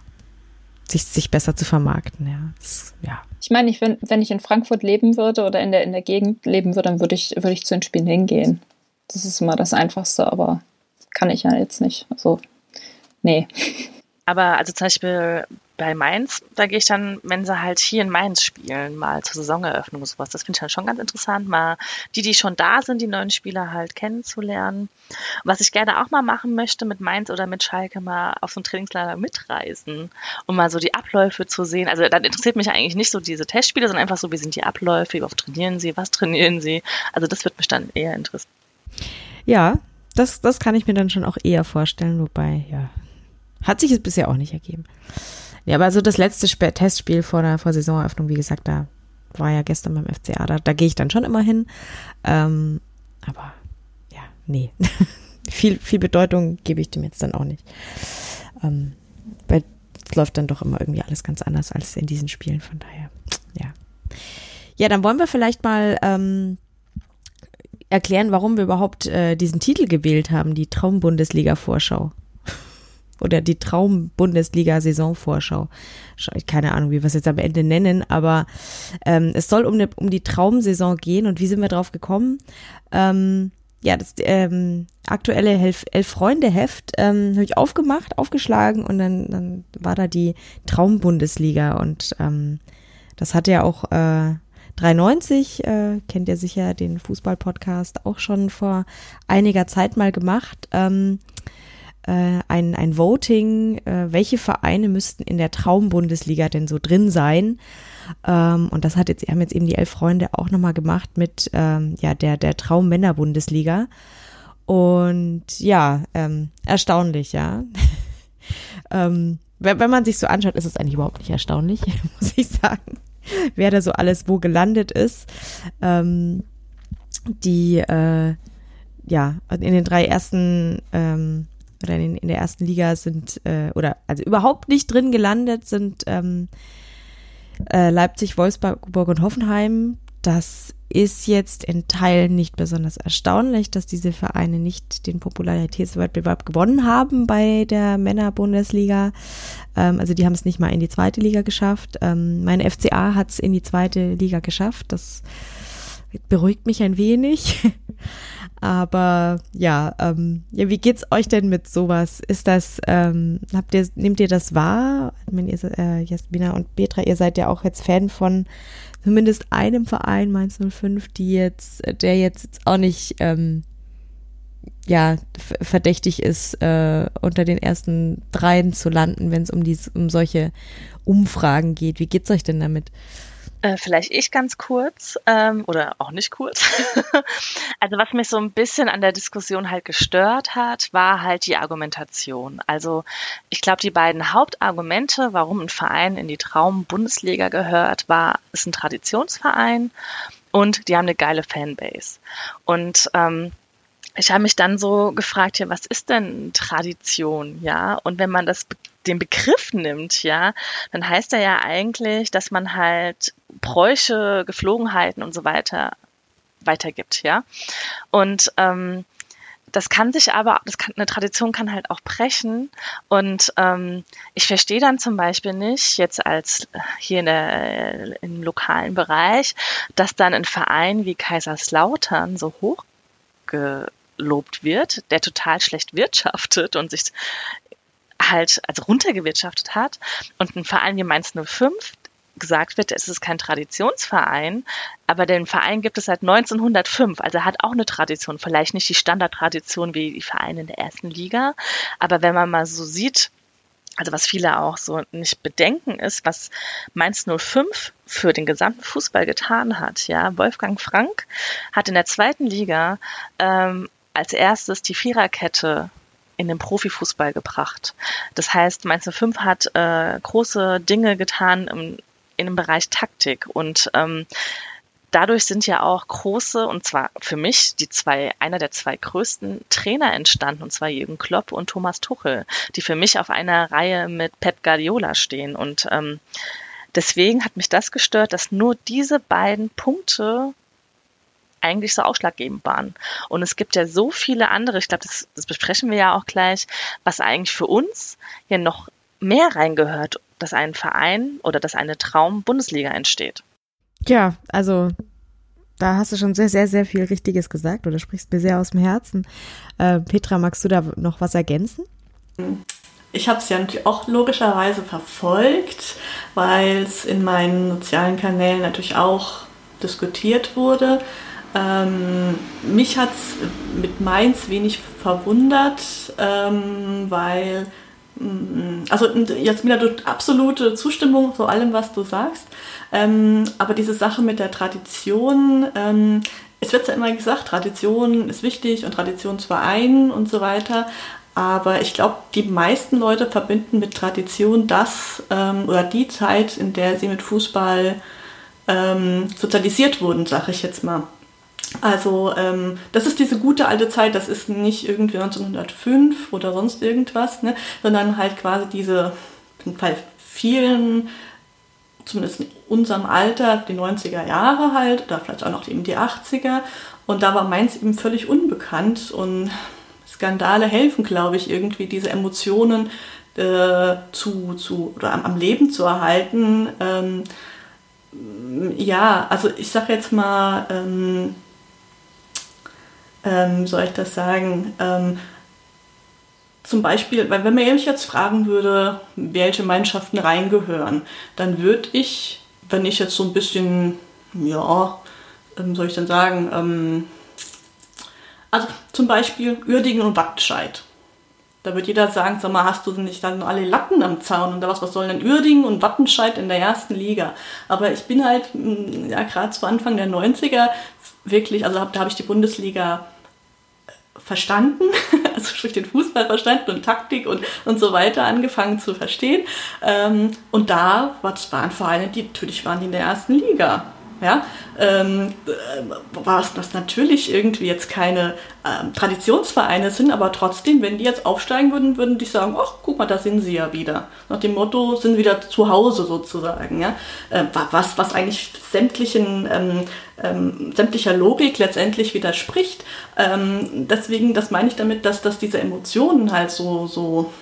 sich, sich besser zu vermarkten, ja. Das, ja. Ich meine, ich, wenn, wenn ich in Frankfurt leben würde oder in der, in der Gegend leben würde, dann würde ich, würde ich zu den Spielen hingehen. Das ist immer das Einfachste, aber kann ich ja jetzt nicht. Also, nee. Aber also zum Beispiel bei Mainz, da gehe ich dann, wenn sie halt hier in Mainz spielen, mal zur Saisoneröffnung und sowas. Das finde ich dann schon ganz interessant, mal die, die schon da sind, die neuen Spieler halt kennenzulernen. was ich gerne auch mal machen möchte mit Mainz oder mit Schalke, mal auf so ein Trainingslager mitreisen, um mal so die Abläufe zu sehen. Also dann interessiert mich eigentlich nicht so diese Testspiele, sondern einfach so, wie sind die Abläufe, wie oft trainieren sie, was trainieren sie. Also das wird mich dann eher interessieren. Ja, das, das kann ich mir dann schon auch eher vorstellen, wobei, ja, hat sich es bisher auch nicht ergeben. Ja, aber so das letzte Sp Testspiel vor der vor Saisoneröffnung, wie gesagt, da war ja gestern beim FCA, da, da gehe ich dann schon immer hin. Ähm, aber ja, nee. viel, viel Bedeutung gebe ich dem jetzt dann auch nicht. Ähm, weil es läuft dann doch immer irgendwie alles ganz anders als in diesen Spielen, von daher, ja. Ja, dann wollen wir vielleicht mal ähm, erklären, warum wir überhaupt äh, diesen Titel gewählt haben, die Traumbundesliga-Vorschau oder die Traum-Bundesliga-Saisonvorschau. Keine Ahnung, wie wir es jetzt am Ende nennen, aber ähm, es soll um, eine, um die Traumsaison gehen und wie sind wir drauf gekommen? Ähm, ja, das ähm, aktuelle Elf, Elf-Freunde-Heft ähm, habe ich aufgemacht, aufgeschlagen und dann, dann war da die Traumbundesliga und ähm, das hat ja auch äh, 93, äh, kennt ihr sicher den Fußball-Podcast, auch schon vor einiger Zeit mal gemacht. Ähm, äh, ein, ein Voting, äh, welche Vereine müssten in der Traumbundesliga denn so drin sein. Ähm, und das hat jetzt, haben jetzt eben die elf Freunde auch nochmal gemacht mit ähm, ja, der, der Traummänner-Bundesliga. Und ja, ähm, erstaunlich, ja. ähm, wenn, wenn man sich so anschaut, ist es eigentlich überhaupt nicht erstaunlich, muss ich sagen, wer da so alles wo gelandet ist. Ähm, die, äh, ja, in den drei ersten ähm, oder in, in der ersten Liga sind, äh, oder also überhaupt nicht drin gelandet sind ähm, äh, Leipzig, Wolfsburg und Hoffenheim. Das ist jetzt in Teilen nicht besonders erstaunlich, dass diese Vereine nicht den Popularitätswettbewerb gewonnen haben bei der Männerbundesliga. Ähm, also die haben es nicht mal in die zweite Liga geschafft. Ähm, meine FCA hat es in die zweite Liga geschafft. Das beruhigt mich ein wenig. Aber ja, ähm, ja, wie geht's euch denn mit sowas? Ist das, ähm, habt ihr, nehmt ihr das wahr? Ich meine, ihr, äh, Jasmina und Petra, ihr seid ja auch jetzt Fan von zumindest einem Verein, Mainz 05, die jetzt, der jetzt auch nicht ähm, ja, verdächtig ist, äh, unter den ersten dreien zu landen, wenn es um, um solche Umfragen geht. Wie geht's euch denn damit? Äh, vielleicht ich ganz kurz ähm, oder auch nicht kurz. also was mich so ein bisschen an der Diskussion halt gestört hat, war halt die Argumentation. Also ich glaube, die beiden Hauptargumente, warum ein Verein in die Traum-Bundesliga gehört, war, ist ein Traditionsverein und die haben eine geile Fanbase. Und ähm, ich habe mich dann so gefragt, ja, was ist denn Tradition, ja? Und wenn man das den Begriff nimmt, ja, dann heißt er ja eigentlich, dass man halt Bräuche, Geflogenheiten und so weiter weitergibt, ja. Und ähm, das kann sich aber, das kann, eine Tradition kann halt auch brechen. Und ähm, ich verstehe dann zum Beispiel nicht, jetzt als hier in der, im lokalen Bereich, dass dann ein Verein wie Kaiserslautern so hoch gelobt wird, der total schlecht wirtschaftet und sich halt also runtergewirtschaftet hat und ein Verein wie Mainz 05 gesagt wird, es ist kein Traditionsverein, aber den Verein gibt es seit 1905, also hat auch eine Tradition, vielleicht nicht die Standardtradition wie die Vereine in der ersten Liga, aber wenn man mal so sieht, also was viele auch so nicht bedenken ist, was Mainz 05 für den gesamten Fußball getan hat. Ja, Wolfgang Frank hat in der zweiten Liga ähm, als erstes die Viererkette in den Profifußball gebracht. Das heißt, Mainz 05 hat äh, große Dinge getan im, in dem Bereich Taktik und ähm, dadurch sind ja auch große, und zwar für mich die zwei, einer der zwei größten Trainer entstanden, und zwar Jürgen Klopp und Thomas Tuchel, die für mich auf einer Reihe mit Pep Guardiola stehen. Und ähm, deswegen hat mich das gestört, dass nur diese beiden Punkte eigentlich so ausschlaggebend waren. Und es gibt ja so viele andere, ich glaube, das, das besprechen wir ja auch gleich, was eigentlich für uns ja noch mehr reingehört, dass ein Verein oder dass eine Traum-Bundesliga entsteht. Ja, also da hast du schon sehr, sehr, sehr viel Richtiges gesagt oder sprichst mir sehr aus dem Herzen. Äh, Petra, magst du da noch was ergänzen? ich habe es ja natürlich auch logischerweise verfolgt, weil es in meinen sozialen Kanälen natürlich auch diskutiert wurde. Ähm, mich hat es mit Mainz wenig verwundert, ähm, weil, mm, also Jasmina, du absolute Zustimmung zu allem, was du sagst. Ähm, aber diese Sache mit der Tradition, ähm, es wird ja immer gesagt, Tradition ist wichtig und Traditionsverein und so weiter. Aber ich glaube, die meisten Leute verbinden mit Tradition das ähm, oder die Zeit, in der sie mit Fußball ähm, sozialisiert wurden, sage ich jetzt mal. Also ähm, das ist diese gute alte Zeit, das ist nicht irgendwie 1905 oder sonst irgendwas, ne, sondern halt quasi diese bei vielen, zumindest in unserem Alter, die 90er Jahre halt oder vielleicht auch noch eben die 80er. Und da war Mainz eben völlig unbekannt und Skandale helfen, glaube ich, irgendwie diese Emotionen äh, zu, zu oder am, am, Leben zu erhalten. Ähm, ja, also ich sage jetzt mal, ähm, ähm, soll ich das sagen? Ähm, zum Beispiel, weil wenn man mich jetzt fragen würde, welche Mannschaften reingehören, dann würde ich, wenn ich jetzt so ein bisschen, ja, ähm, soll ich dann sagen, ähm, also zum Beispiel Uerdingen und Wattenscheid. Da wird jeder sagen, sag mal, hast du nicht dann alle Latten am Zaun und was, was sollen denn Uerdingen und Wattenscheid in der ersten Liga? Aber ich bin halt, mm, ja, gerade zu Anfang der 90er wirklich, also da habe ich die Bundesliga verstanden, also sprich den Fußball verstanden und Taktik und, und so weiter angefangen zu verstehen. Ähm, und da waren Vereine, die natürlich waren die in der ersten Liga ja, ähm, was das natürlich irgendwie jetzt keine ähm, Traditionsvereine sind, aber trotzdem, wenn die jetzt aufsteigen würden, würden die sagen, ach, guck mal, da sind sie ja wieder. Nach dem Motto, sind wieder zu Hause sozusagen, ja. Äh, was, was eigentlich sämtlichen, ähm, ähm, sämtlicher Logik letztendlich widerspricht. Ähm, deswegen, das meine ich damit, dass, dass diese Emotionen halt so, so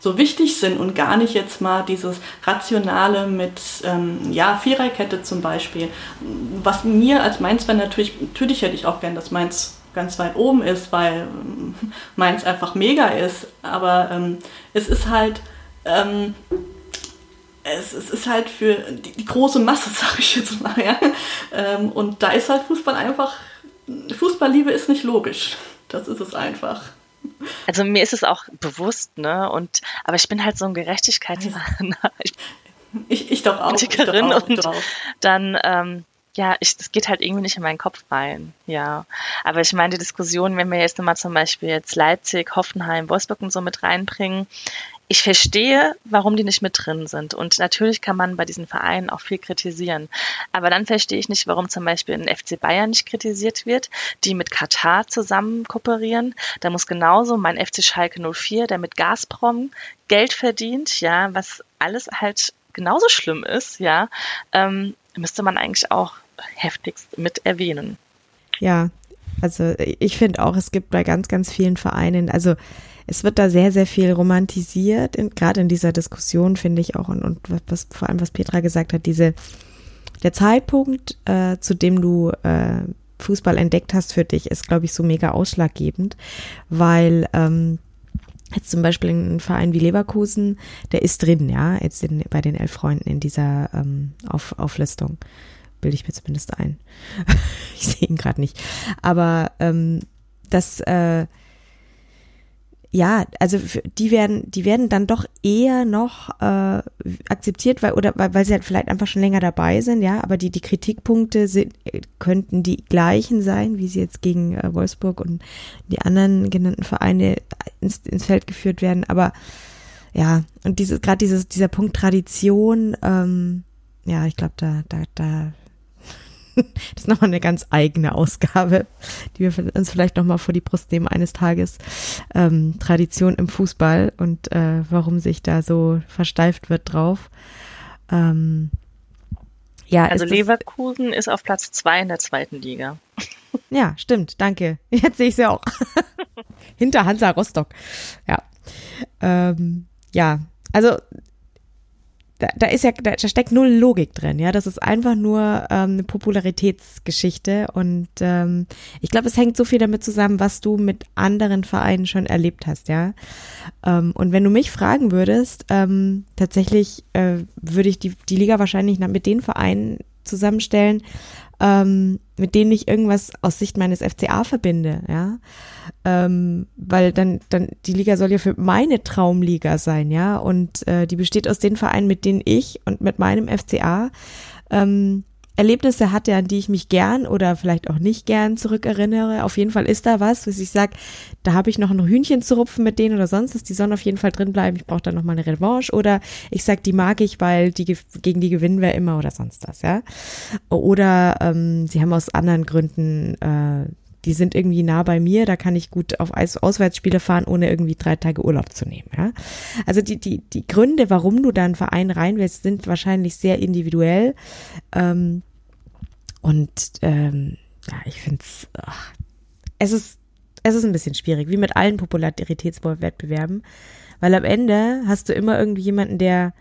so wichtig sind und gar nicht jetzt mal dieses Rationale mit, ähm, ja, Viererkette zum Beispiel. Was mir als Mainz-Fan natürlich, natürlich hätte ich auch gern, dass Mainz ganz weit oben ist, weil ähm, Mainz einfach mega ist, aber ähm, es ist halt, ähm, es, es, ist halt für die, die große Masse, sag ich jetzt mal, ja. Ähm, und da ist halt Fußball einfach, Fußballliebe ist nicht logisch. Das ist es einfach. Also mir ist es auch bewusst, ne? Und aber ich bin halt so ein Gerechtigkeitsfahner. Ich, ich, ich doch auch. Politikerin auch, und dann ähm, ja, ich, das geht halt irgendwie nicht in meinen Kopf rein, ja. Aber ich meine, die Diskussion, wenn wir jetzt nochmal zum Beispiel jetzt Leipzig, Hoffenheim, Wolfsburg und so mit reinbringen, ich verstehe, warum die nicht mit drin sind. Und natürlich kann man bei diesen Vereinen auch viel kritisieren. Aber dann verstehe ich nicht, warum zum Beispiel ein FC Bayern nicht kritisiert wird, die mit Katar zusammen kooperieren. Da muss genauso mein FC Schalke 04, der mit Gazprom Geld verdient, ja, was alles halt genauso schlimm ist, ja, ähm, müsste man eigentlich auch heftigst mit erwähnen. Ja, also ich finde auch, es gibt bei ganz, ganz vielen Vereinen, also es wird da sehr, sehr viel romantisiert, gerade in dieser Diskussion, finde ich auch, und, und was, vor allem, was Petra gesagt hat, diese, der Zeitpunkt, äh, zu dem du äh, Fußball entdeckt hast für dich, ist, glaube ich, so mega ausschlaggebend, weil ähm, jetzt zum Beispiel ein Verein wie Leverkusen, der ist drin, ja, jetzt in, bei den elf Freunden in dieser ähm, Auf, Auflistung. Bilde ich mir zumindest ein. ich sehe ihn gerade nicht. Aber ähm, das, äh, ja, also die werden, die werden dann doch eher noch äh, akzeptiert, weil oder weil, weil sie halt vielleicht einfach schon länger dabei sind, ja. Aber die die Kritikpunkte sind, könnten die gleichen sein, wie sie jetzt gegen äh, Wolfsburg und die anderen genannten Vereine ins, ins Feld geführt werden. Aber ja, und dieses gerade dieses dieser Punkt Tradition, ähm, ja, ich glaube, da da da das ist nochmal eine ganz eigene Ausgabe, die wir uns vielleicht nochmal vor die Brust nehmen eines Tages. Ähm, Tradition im Fußball und äh, warum sich da so versteift wird drauf. Ähm, ja, also Leverkusen ist auf Platz zwei in der zweiten Liga. Ja, stimmt, danke. Jetzt sehe ich sie auch. Hinter Hansa Rostock. Ja. Ähm, ja, also da, da ist ja, da, da steckt null Logik drin, ja. Das ist einfach nur ähm, eine Popularitätsgeschichte und ähm, ich glaube, es hängt so viel damit zusammen, was du mit anderen Vereinen schon erlebt hast, ja. Ähm, und wenn du mich fragen würdest, ähm, tatsächlich äh, würde ich die, die Liga wahrscheinlich mit den Vereinen zusammenstellen, ähm, mit denen ich irgendwas aus Sicht meines FCA verbinde, ja. Ähm, weil dann, dann, die Liga soll ja für meine Traumliga sein, ja. Und äh, die besteht aus den Vereinen, mit denen ich und mit meinem FCA ähm, Erlebnisse hatte, an die ich mich gern oder vielleicht auch nicht gern zurückerinnere. Auf jeden Fall ist da was, was ich sage, da habe ich noch ein Hühnchen zu rupfen mit denen oder sonst, dass die sollen auf jeden Fall drin bleiben. Ich brauche da noch mal eine Revanche oder ich sag, die mag ich, weil die gegen die gewinnen wir immer oder sonst was, ja. Oder ähm, sie haben aus anderen Gründen äh, die sind irgendwie nah bei mir, da kann ich gut auf Auswärtsspiele fahren, ohne irgendwie drei Tage Urlaub zu nehmen. Ja? Also die, die, die Gründe, warum du da einen Verein rein willst, sind wahrscheinlich sehr individuell. Ähm, und ähm, ja, ich finde es ist, es ist ein bisschen schwierig, wie mit allen Popularitätswettbewerben, weil am Ende hast du immer irgendwie jemanden, der,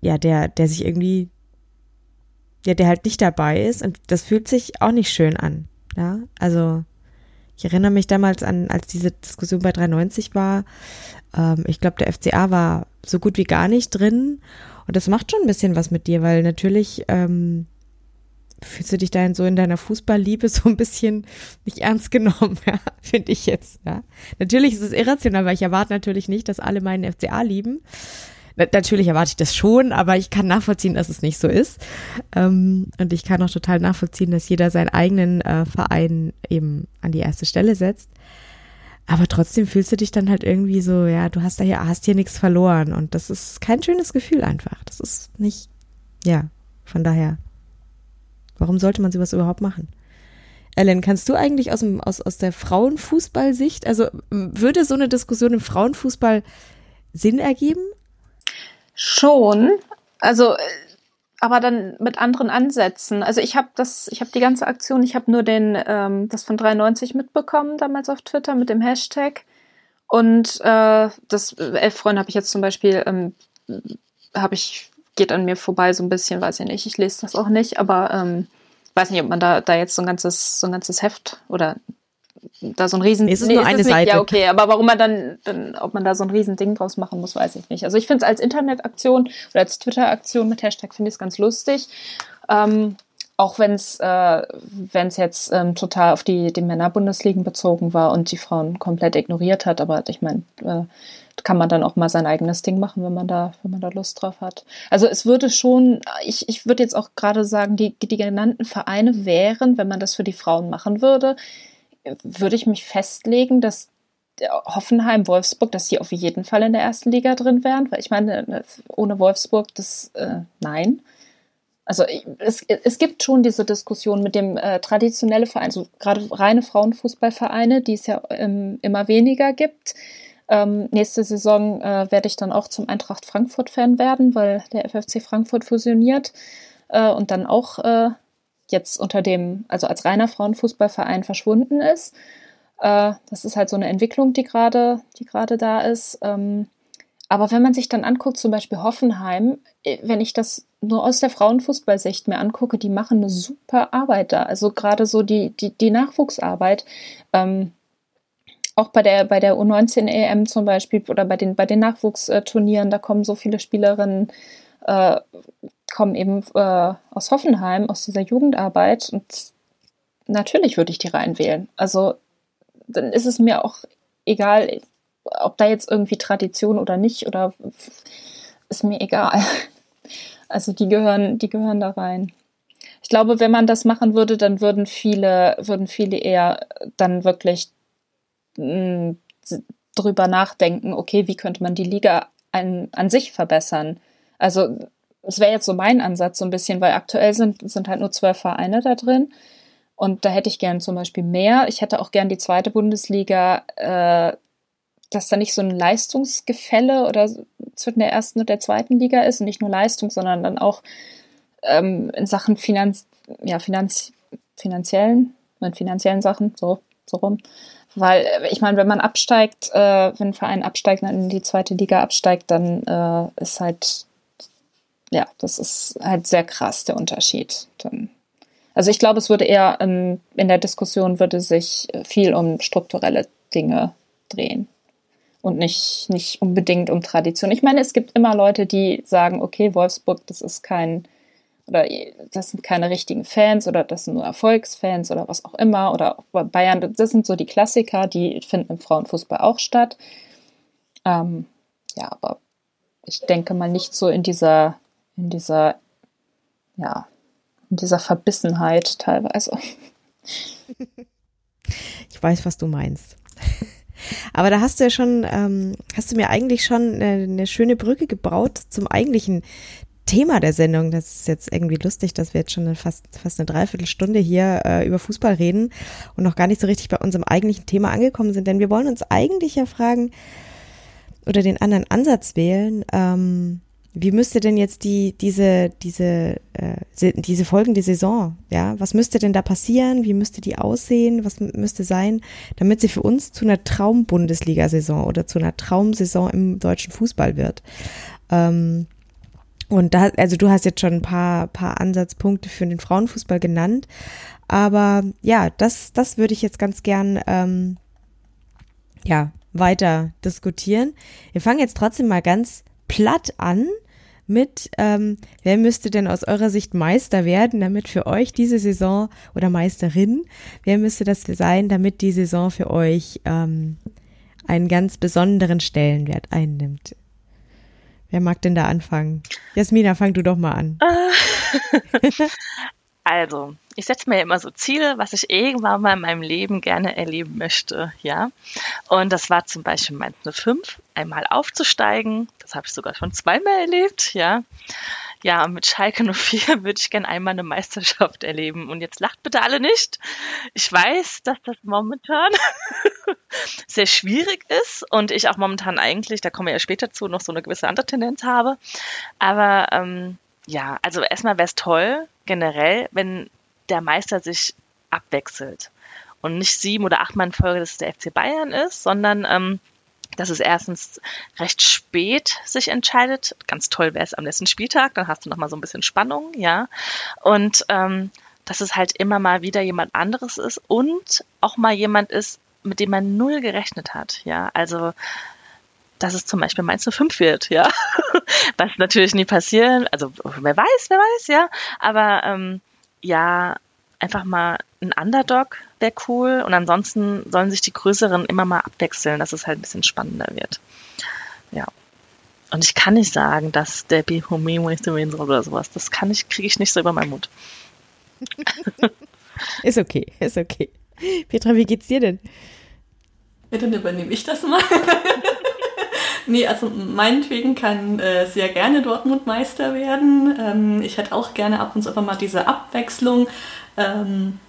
ja, der, der sich irgendwie, ja, der halt nicht dabei ist und das fühlt sich auch nicht schön an. Ja, also ich erinnere mich damals an, als diese Diskussion bei 390 war. Ähm, ich glaube, der FCA war so gut wie gar nicht drin. Und das macht schon ein bisschen was mit dir, weil natürlich ähm, fühlst du dich da so in deiner Fußballliebe so ein bisschen nicht ernst genommen, ja, finde ich jetzt. Ja. Natürlich ist es irrational, weil ich erwarte natürlich nicht, dass alle meinen FCA lieben. Natürlich erwarte ich das schon, aber ich kann nachvollziehen, dass es nicht so ist. Ähm, und ich kann auch total nachvollziehen, dass jeder seinen eigenen äh, Verein eben an die erste Stelle setzt. Aber trotzdem fühlst du dich dann halt irgendwie so, ja, du hast da hier, hast hier nichts verloren. Und das ist kein schönes Gefühl einfach. Das ist nicht, ja, von daher. Warum sollte man sowas überhaupt machen? Ellen, kannst du eigentlich aus, dem, aus, aus der Frauenfußballsicht, also würde so eine Diskussion im Frauenfußball Sinn ergeben? Schon. Also, äh, aber dann mit anderen Ansätzen. Also ich habe das, ich habe die ganze Aktion, ich habe nur den, ähm, das von 93 mitbekommen damals auf Twitter mit dem Hashtag. Und äh, das Elf Freunde habe ich jetzt zum Beispiel, ähm, habe ich, geht an mir vorbei so ein bisschen, weiß ich nicht. Ich lese das auch nicht, aber ähm, weiß nicht, ob man da, da jetzt so ein ganzes, so ein ganzes Heft oder da so ein Riesen. Es ist nee, nur ist eine Seite. Ja, okay, aber warum man dann, dann, ob man da so ein Riesending draus machen muss, weiß ich nicht. Also ich finde es als Internetaktion oder als Twitter-Aktion mit Hashtag finde ich es ganz lustig. Ähm, auch wenn es äh, wenn's jetzt ähm, total auf die, die Männer-Bundesligen bezogen war und die Frauen komplett ignoriert hat, aber ich meine, äh, kann man dann auch mal sein eigenes Ding machen, wenn man da, wenn man da Lust drauf hat. Also es würde schon, ich, ich würde jetzt auch gerade sagen, die, die genannten Vereine wären, wenn man das für die Frauen machen würde, würde ich mich festlegen, dass Hoffenheim, Wolfsburg, dass die auf jeden Fall in der ersten Liga drin wären, weil ich meine, ohne Wolfsburg, das äh, nein. Also es, es gibt schon diese Diskussion mit dem äh, traditionelle Verein, also gerade reine Frauenfußballvereine, die es ja ähm, immer weniger gibt. Ähm, nächste Saison äh, werde ich dann auch zum Eintracht Frankfurt-Fan werden, weil der FFC Frankfurt fusioniert äh, und dann auch äh, jetzt unter dem, also als reiner Frauenfußballverein verschwunden ist. Äh, das ist halt so eine Entwicklung, die gerade, die gerade da ist. Ähm, aber wenn man sich dann anguckt, zum Beispiel Hoffenheim, äh, wenn ich das nur aus der Frauenfußballsicht mir angucke, die machen eine super Arbeit da. Also gerade so die, die, die Nachwuchsarbeit. Ähm, auch bei der, bei der U19 EM zum Beispiel oder bei den, bei den Nachwuchsturnieren, da kommen so viele Spielerinnen äh, kommen eben äh, aus Hoffenheim, aus dieser Jugendarbeit und natürlich würde ich die reinwählen. Also dann ist es mir auch egal, ob da jetzt irgendwie Tradition oder nicht oder ist mir egal. Also die gehören, die gehören da rein. Ich glaube, wenn man das machen würde, dann würden viele, würden viele eher dann wirklich mm, drüber nachdenken, okay, wie könnte man die Liga an, an sich verbessern? Also das wäre jetzt so mein Ansatz so ein bisschen, weil aktuell sind, sind halt nur zwölf Vereine da drin. Und da hätte ich gern zum Beispiel mehr. Ich hätte auch gern die zweite Bundesliga, äh, dass da nicht so ein Leistungsgefälle oder zwischen der ersten und der zweiten Liga ist. Und nicht nur Leistung, sondern dann auch ähm, in Sachen Finanz, ja, Finanz, finanziellen, in finanziellen Sachen, so, so rum. Weil, äh, ich meine, wenn man absteigt, äh, wenn ein Verein absteigt und in die zweite Liga absteigt, dann äh, ist halt ja, das ist halt sehr krass, der Unterschied. Dann, also ich glaube, es würde eher ähm, in der Diskussion würde sich viel um strukturelle Dinge drehen und nicht, nicht unbedingt um Tradition. Ich meine, es gibt immer Leute, die sagen, okay, Wolfsburg, das ist kein, oder das sind keine richtigen Fans oder das sind nur Erfolgsfans oder was auch immer. Oder Bayern, das sind so die Klassiker, die finden im Frauenfußball auch statt. Ähm, ja, aber ich denke mal nicht so in dieser, in dieser, ja, in dieser Verbissenheit teilweise. Ich weiß, was du meinst. Aber da hast du ja schon, ähm, hast du mir eigentlich schon eine, eine schöne Brücke gebaut zum eigentlichen Thema der Sendung. Das ist jetzt irgendwie lustig, dass wir jetzt schon eine fast, fast eine Dreiviertelstunde hier äh, über Fußball reden und noch gar nicht so richtig bei unserem eigentlichen Thema angekommen sind. Denn wir wollen uns eigentlich ja fragen oder den anderen Ansatz wählen. Ähm, wie müsste denn jetzt die diese diese äh, diese folgende Saison, ja, was müsste denn da passieren? Wie müsste die aussehen? Was müsste sein, damit sie für uns zu einer Traum-Bundesliga-Saison oder zu einer Traumsaison im deutschen Fußball wird? Ähm, und da, also du hast jetzt schon ein paar paar Ansatzpunkte für den Frauenfußball genannt, aber ja, das das würde ich jetzt ganz gern ähm, ja weiter diskutieren. Wir fangen jetzt trotzdem mal ganz platt an mit, ähm, wer müsste denn aus eurer Sicht Meister werden, damit für euch diese Saison oder Meisterin, wer müsste das sein, damit die Saison für euch ähm, einen ganz besonderen Stellenwert einnimmt? Wer mag denn da anfangen? Jasmina, fang du doch mal an. Also, ich setze mir immer so Ziele, was ich irgendwann mal in meinem Leben gerne erleben möchte, ja. Und das war zum Beispiel meine 5, einmal aufzusteigen. Das habe ich sogar schon zweimal erlebt, ja. Ja, und mit Schalke 04 würde ich gerne einmal eine Meisterschaft erleben. Und jetzt lacht bitte alle nicht. Ich weiß, dass das momentan sehr schwierig ist und ich auch momentan eigentlich, da kommen wir ja später zu, noch so eine gewisse andere Tendenz habe. Aber ähm, ja, also erstmal wäre es toll, generell, wenn der Meister sich abwechselt und nicht sieben oder achtmal in Folge, dass es der FC Bayern ist, sondern ähm, dass es erstens recht spät sich entscheidet. Ganz toll wäre es am letzten Spieltag, dann hast du nochmal so ein bisschen Spannung, ja. Und ähm, dass es halt immer mal wieder jemand anderes ist und auch mal jemand ist, mit dem man null gerechnet hat, ja. Also dass es zum Beispiel Mainz 05 wird, ja. Was natürlich nie passieren, also wer weiß, wer weiß, ja. Aber ähm, ja, einfach mal ein Underdog wäre cool und ansonsten sollen sich die größeren immer mal abwechseln, dass es halt ein bisschen spannender wird. Ja. Und ich kann nicht sagen, dass der Bihomemo soll oder sowas. Das kann ich, kriege ich nicht so über meinen Mund. ist okay, ist okay. Petra, wie geht's dir denn? Ja, dann übernehme ich das mal. Nee, also meinetwegen kann äh, sehr gerne Dortmund Meister werden. Ähm, ich hätte auch gerne ab und zu einfach mal diese Abwechslung ähm,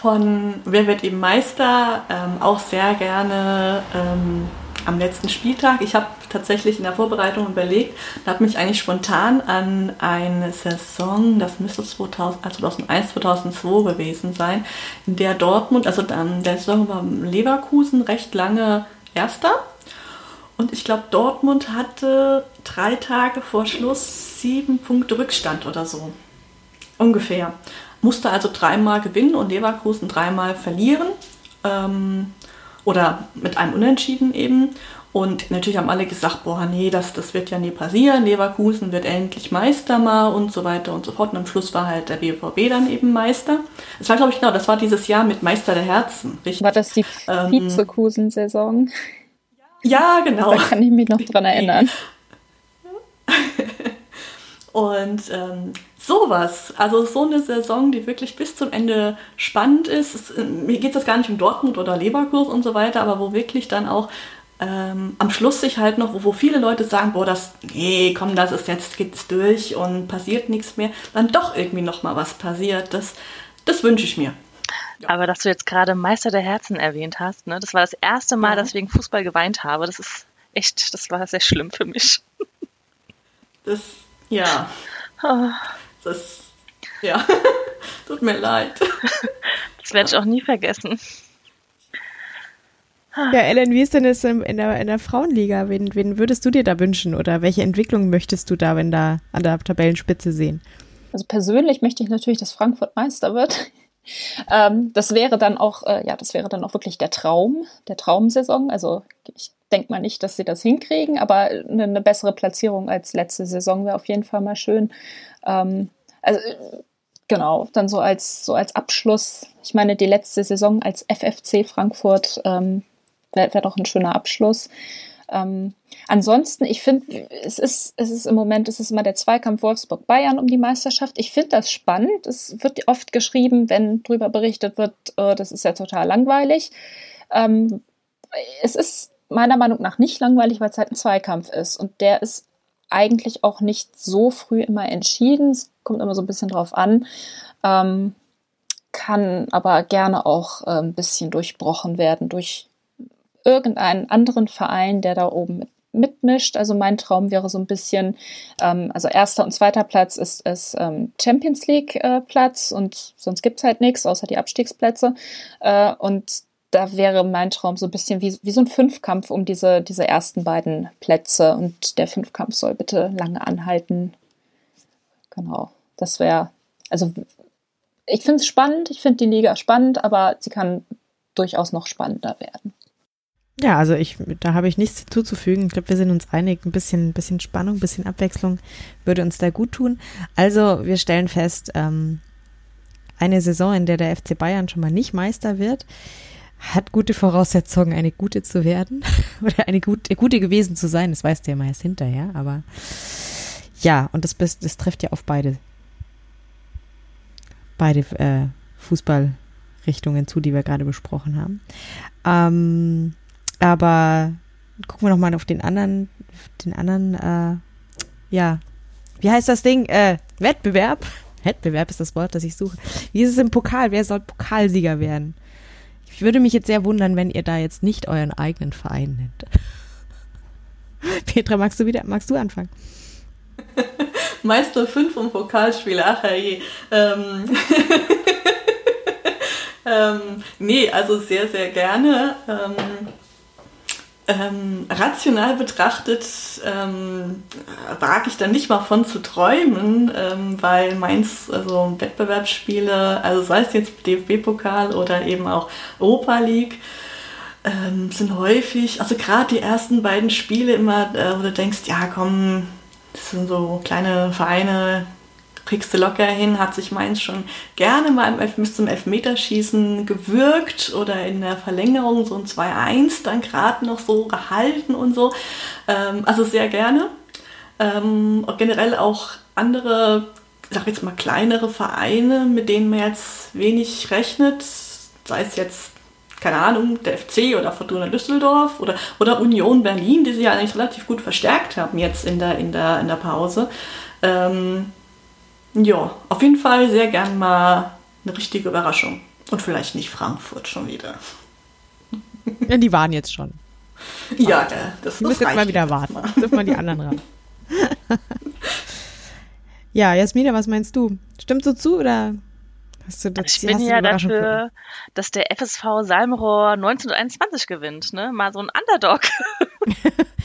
von Wer wird eben Meister, ähm, auch sehr gerne ähm, am letzten Spieltag. Ich habe tatsächlich in der Vorbereitung überlegt, da habe mich eigentlich spontan an eine Saison, das müsste 2000, 2001, 2002 gewesen sein, in der Dortmund, also ähm, der Saison war Leverkusen recht lange Erster und ich glaube, Dortmund hatte drei Tage vor Schluss sieben Punkte Rückstand oder so. Ungefähr. Musste also dreimal gewinnen und Leverkusen dreimal verlieren. Ähm, oder mit einem Unentschieden eben. Und natürlich haben alle gesagt, boah, nee, das, das wird ja nie passieren. Leverkusen wird endlich Meister mal und so weiter und so fort. Und am Schluss war halt der BVB dann eben Meister. Das war, glaube ich, genau, das war dieses Jahr mit Meister der Herzen. Richtig? War das die ähm, Vizekusen-Saison? Ja, genau. Da kann ich mich noch dran erinnern. Und ähm, sowas, also so eine Saison, die wirklich bis zum Ende spannend ist. Es, äh, mir geht es gar nicht um Dortmund oder Leverkusen und so weiter, aber wo wirklich dann auch ähm, am Schluss sich halt noch, wo, wo viele Leute sagen, boah, das, nee, komm, das ist jetzt, geht's durch und passiert nichts mehr, dann doch irgendwie noch mal was passiert. Das, das wünsche ich mir. Aber dass du jetzt gerade Meister der Herzen erwähnt hast, ne? das war das erste Mal, ja. dass ich wegen Fußball geweint habe. Das ist echt, das war sehr schlimm für mich. Das, ja. Das, ja. Tut mir leid. Das werde ich auch nie vergessen. Ja, Ellen, wie ist denn es in der, in der Frauenliga? Wen, wen würdest du dir da wünschen oder welche Entwicklung möchtest du da, wenn da an der Tabellenspitze sehen? Also persönlich möchte ich natürlich, dass Frankfurt Meister wird. ähm, das wäre dann auch, äh, ja, das wäre dann auch wirklich der Traum, der Traumsaison. Also ich denke mal nicht, dass sie das hinkriegen, aber eine, eine bessere Platzierung als letzte Saison wäre auf jeden Fall mal schön. Ähm, also genau, dann so als so als Abschluss. Ich meine, die letzte Saison als FFC Frankfurt ähm, wäre wär doch ein schöner Abschluss. Ähm, ansonsten, ich finde, es ist, es ist im Moment, es ist immer der Zweikampf Wolfsburg-Bayern um die Meisterschaft. Ich finde das spannend. Es wird oft geschrieben, wenn darüber berichtet wird, äh, das ist ja total langweilig. Ähm, es ist meiner Meinung nach nicht langweilig, weil es halt ein Zweikampf ist. Und der ist eigentlich auch nicht so früh immer entschieden. Es kommt immer so ein bisschen drauf an. Ähm, kann aber gerne auch äh, ein bisschen durchbrochen werden durch irgendeinen anderen Verein, der da oben mit, mitmischt. Also mein Traum wäre so ein bisschen, ähm, also erster und zweiter Platz ist, ist ähm, Champions League äh, Platz und sonst gibt es halt nichts, außer die Abstiegsplätze. Äh, und da wäre mein Traum so ein bisschen wie, wie so ein Fünfkampf um diese, diese ersten beiden Plätze. Und der Fünfkampf soll bitte lange anhalten. Genau, das wäre, also ich finde es spannend, ich finde die Liga spannend, aber sie kann durchaus noch spannender werden. Ja, also ich, da habe ich nichts zuzufügen. Ich glaube, wir sind uns einig. Ein bisschen, bisschen Spannung, ein bisschen Abwechslung würde uns da gut tun. Also wir stellen fest, ähm, eine Saison, in der der FC Bayern schon mal nicht Meister wird, hat gute Voraussetzungen, eine gute zu werden oder eine gute, gute gewesen zu sein. Das weißt du ja mal erst hinterher, aber ja, und das, das trifft ja auf beide, beide äh, Fußballrichtungen zu, die wir gerade besprochen haben. Ähm, aber gucken wir noch mal auf den anderen, den anderen, äh, ja, wie heißt das Ding? Äh, Wettbewerb. Wettbewerb ist das Wort, das ich suche. Wie ist es im Pokal? Wer soll Pokalsieger werden? Ich würde mich jetzt sehr wundern, wenn ihr da jetzt nicht euren eigenen Verein nennt. Petra, magst du wieder, magst du anfangen? Meister 5 und Pokalspieler, ach je. Ähm. ähm, nee, also sehr, sehr gerne. Ähm, ähm, rational betrachtet ähm, wage ich da nicht mal von zu träumen, ähm, weil meins, also Wettbewerbsspiele, also sei es jetzt DFB-Pokal oder eben auch Europa League, ähm, sind häufig, also gerade die ersten beiden Spiele immer, äh, wo du denkst, ja komm, das sind so kleine Vereine, kriegst du locker hin, hat sich Mainz schon gerne mal bis zum Elfmeterschießen gewirkt oder in der Verlängerung so ein 2-1 dann gerade noch so gehalten und so. Ähm, also sehr gerne. Ähm, generell auch andere, ich sag jetzt mal kleinere Vereine, mit denen man jetzt wenig rechnet, sei es jetzt keine Ahnung, der FC oder Fortuna Düsseldorf oder, oder Union Berlin, die sich ja eigentlich relativ gut verstärkt haben jetzt in der, in der, in der Pause. Ähm, ja, auf jeden Fall sehr gern mal eine richtige Überraschung. Und vielleicht nicht Frankfurt schon wieder. Ja, die waren jetzt schon. Ja, das, das muss jetzt mal wieder warten. Jetzt dürfen wir die anderen ran. ja, Jasmina, was meinst du? Stimmt so zu oder hast du das, Ich bin ja dafür, dass der FSV Salmrohr 1921 gewinnt, ne? Mal so ein Underdog.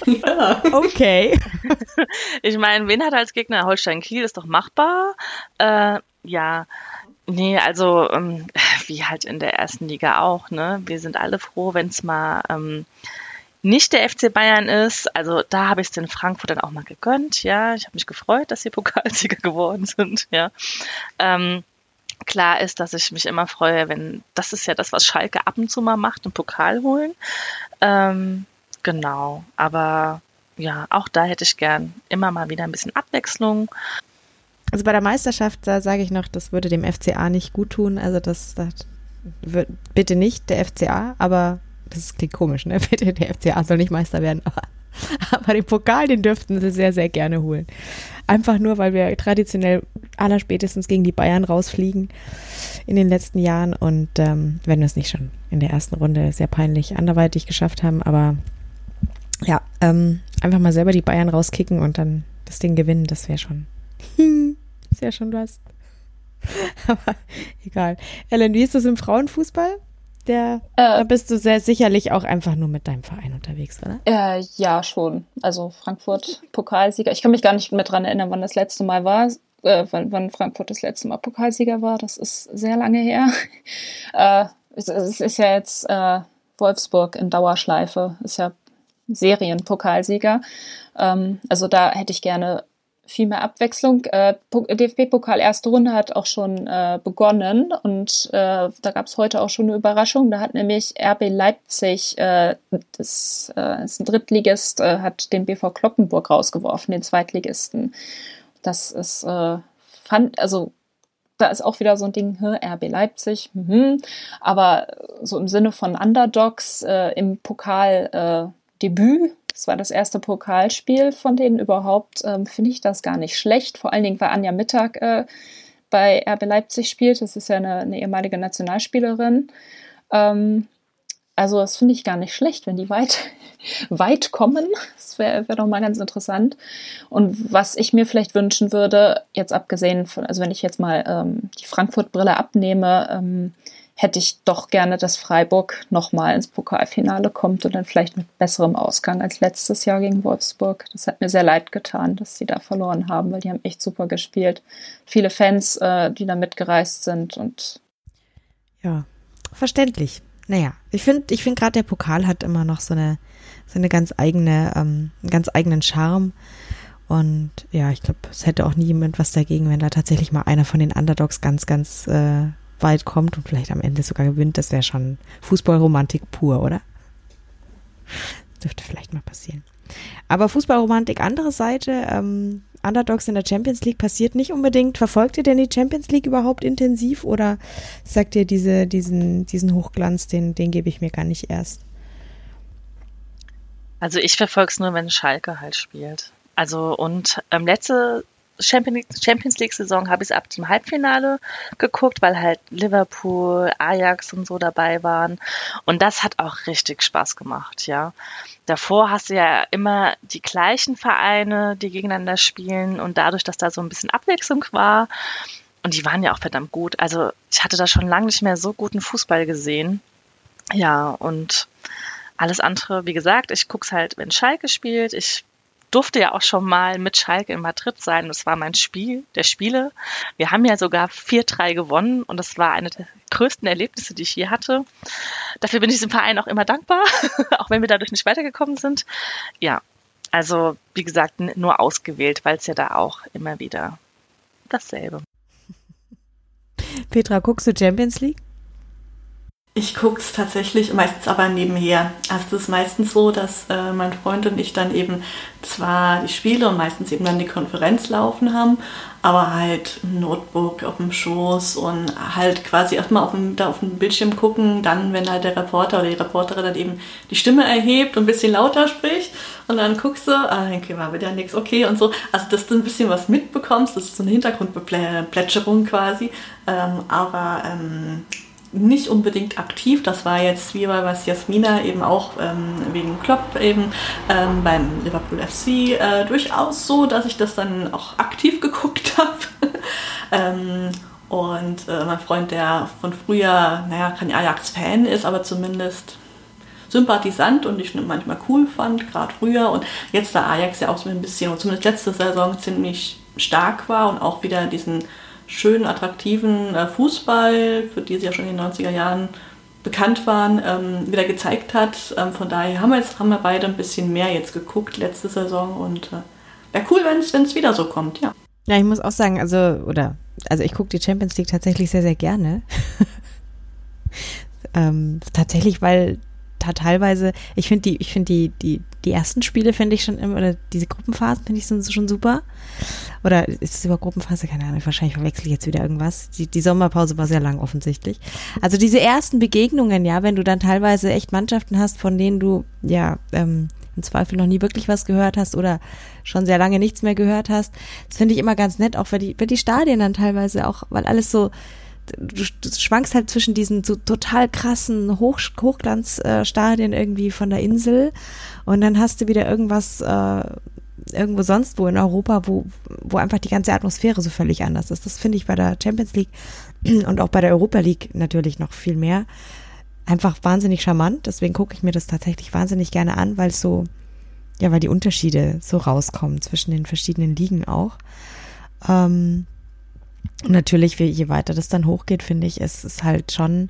Ja. Okay. Ich meine, wen hat er als Gegner? Holstein Kiel ist doch machbar. Äh, ja. Nee, also ähm, wie halt in der ersten Liga auch, ne? Wir sind alle froh, wenn es mal ähm, nicht der FC Bayern ist. Also da habe ich es den Frankfurt dann auch mal gegönnt, ja. Ich habe mich gefreut, dass sie Pokalsieger geworden sind, ja. Ähm, klar ist, dass ich mich immer freue, wenn, das ist ja das, was Schalke ab und zu mal macht, einen Pokal holen. Ähm, Genau, aber ja, auch da hätte ich gern immer mal wieder ein bisschen Abwechslung. Also bei der Meisterschaft, da sage ich noch, das würde dem FCA nicht gut tun. Also das, das wird, bitte nicht der FCA, aber das klingt komisch, ne? Bitte der FCA soll nicht Meister werden, aber, aber den Pokal, den dürften sie sehr, sehr gerne holen. Einfach nur, weil wir traditionell allerspätestens gegen die Bayern rausfliegen in den letzten Jahren und ähm, wenn wir es nicht schon in der ersten Runde sehr peinlich anderweitig geschafft haben, aber ja, ähm, einfach mal selber die Bayern rauskicken und dann das Ding gewinnen, das wäre schon, das wäre schon was. Aber egal. Ellen, wie ist das im Frauenfußball? Der, äh, da bist du sehr sicherlich auch einfach nur mit deinem Verein unterwegs, oder? Äh, ja, schon. Also Frankfurt Pokalsieger. Ich kann mich gar nicht mehr dran erinnern, wann das letzte Mal war, äh, wann, wann, Frankfurt das letzte Mal Pokalsieger war. Das ist sehr lange her. äh, es, es, ist ja jetzt äh, Wolfsburg in Dauerschleife. Ist ja Serienpokalsieger. Ähm, also da hätte ich gerne viel mehr Abwechslung. Äh, DFB-Pokal erste Runde hat auch schon äh, begonnen und äh, da gab es heute auch schon eine Überraschung. Da hat nämlich RB Leipzig, äh, das äh, ist ein Drittligist, äh, hat den BV Kloppenburg rausgeworfen, den Zweitligisten. Das ist, fand, also da ist auch wieder so ein Ding, RB Leipzig, mh. aber so im Sinne von Underdogs im Pokal Debüt das war das erste Pokalspiel von denen überhaupt. Ähm, Finde ich das gar nicht schlecht. Vor allen Dingen, weil Anja Mittag äh, bei RB Leipzig spielt. Das ist ja eine, eine ehemalige Nationalspielerin. Ähm, also das finde ich gar nicht schlecht, wenn die weit, weit kommen. Das wäre wär doch mal ganz interessant. Und was ich mir vielleicht wünschen würde, jetzt abgesehen von, also wenn ich jetzt mal ähm, die Frankfurt-Brille abnehme, ähm, hätte ich doch gerne, dass Freiburg nochmal ins Pokalfinale kommt und dann vielleicht mit besserem Ausgang als letztes Jahr gegen Wolfsburg. Das hat mir sehr leid getan, dass sie da verloren haben, weil die haben echt super gespielt. Viele Fans, äh, die da mitgereist sind und ja, verständlich. Naja, ich finde, ich finde gerade der Pokal hat immer noch so eine, so eine ganz eigene, ähm, einen ganz eigenen Charme. Und ja, ich glaube, es hätte auch nie jemand was dagegen, wenn da tatsächlich mal einer von den Underdogs ganz, ganz äh, weit kommt und vielleicht am Ende sogar gewinnt, das wäre schon Fußballromantik pur, oder? Dürfte vielleicht mal passieren. Aber Fußballromantik, andere Seite, ähm, Underdogs in der Champions League passiert nicht unbedingt. Verfolgt ihr denn die Champions League überhaupt intensiv oder sagt ihr diese, diesen, diesen Hochglanz, den, den gebe ich mir gar nicht erst? Also ich verfolge es nur, wenn Schalke halt spielt. Also und ähm, letzte Champions League-Saison habe ich es ab dem Halbfinale geguckt, weil halt Liverpool, Ajax und so dabei waren. Und das hat auch richtig Spaß gemacht, ja. Davor hast du ja immer die gleichen Vereine, die gegeneinander spielen und dadurch, dass da so ein bisschen Abwechslung war, und die waren ja auch verdammt gut. Also ich hatte da schon lange nicht mehr so guten Fußball gesehen. Ja, und alles andere, wie gesagt, ich gucke es halt, wenn Schalke spielt. Ich durfte ja auch schon mal mit Schalke in Madrid sein. Das war mein Spiel der Spiele. Wir haben ja sogar 4-3 gewonnen und das war eine der größten Erlebnisse, die ich je hatte. Dafür bin ich diesem Verein auch immer dankbar, auch wenn wir dadurch nicht weitergekommen sind. Ja, also wie gesagt, nur ausgewählt, weil es ja da auch immer wieder dasselbe. Petra, guckst du Champions League? Ich gucke es tatsächlich meistens aber nebenher. Also es ist meistens so, dass äh, mein Freund und ich dann eben zwar die Spiele und meistens eben dann die Konferenz laufen haben, aber halt ein Notebook auf dem Schoß und halt quasi erstmal auf dem, da auf dem Bildschirm gucken, dann wenn halt der Reporter oder die Reporterin dann eben die Stimme erhebt und ein bisschen lauter spricht und dann guckst du, ah, okay, war wieder nichts, okay und so. Also dass du ein bisschen was mitbekommst, das ist so eine Hintergrundplätscherung quasi, ähm, aber ähm, nicht unbedingt aktiv. Das war jetzt wie bei was Jasmina eben auch ähm, wegen Klopp eben ähm, beim Liverpool FC äh, durchaus so, dass ich das dann auch aktiv geguckt habe. ähm, und äh, mein Freund, der von früher, naja, kein Ajax-Fan ist, aber zumindest Sympathisant und ich manchmal cool fand, gerade früher. Und jetzt da Ajax ja auch so ein bisschen, zumindest letzte Saison ziemlich stark war und auch wieder diesen schönen, attraktiven äh, Fußball, für die sie ja schon in den 90er Jahren bekannt waren, ähm, wieder gezeigt hat. Ähm, von daher haben wir, jetzt, haben wir beide ein bisschen mehr jetzt geguckt letzte Saison und äh, wäre cool, wenn es wieder so kommt, ja. Ja, ich muss auch sagen, also, oder, also ich gucke die Champions League tatsächlich sehr, sehr gerne. ähm, tatsächlich, weil da teilweise, ich finde die, ich finde die, die, die ersten Spiele finde ich schon immer, oder diese Gruppenphasen finde ich sind schon super. Oder ist es über Gruppenphase? Keine Ahnung, wahrscheinlich verwechsel ich jetzt wieder irgendwas. Die, die Sommerpause war sehr lang offensichtlich. Also diese ersten Begegnungen, ja, wenn du dann teilweise echt Mannschaften hast, von denen du, ja, ähm, im Zweifel noch nie wirklich was gehört hast oder schon sehr lange nichts mehr gehört hast. Das finde ich immer ganz nett, auch weil die, weil die Stadien dann teilweise auch, weil alles so, du, schwankst halt zwischen diesen so total krassen Hoch, Hochglanzstadien irgendwie von der Insel und dann hast du wieder irgendwas äh, irgendwo sonst wo in Europa, wo, wo einfach die ganze Atmosphäre so völlig anders ist. Das finde ich bei der Champions League und auch bei der Europa League natürlich noch viel mehr. einfach wahnsinnig charmant. Deswegen gucke ich mir das tatsächlich wahnsinnig gerne an, weil so, ja, weil die Unterschiede so rauskommen zwischen den verschiedenen Ligen auch. Ähm, und natürlich, je weiter das dann hochgeht, finde ich, es ist halt schon,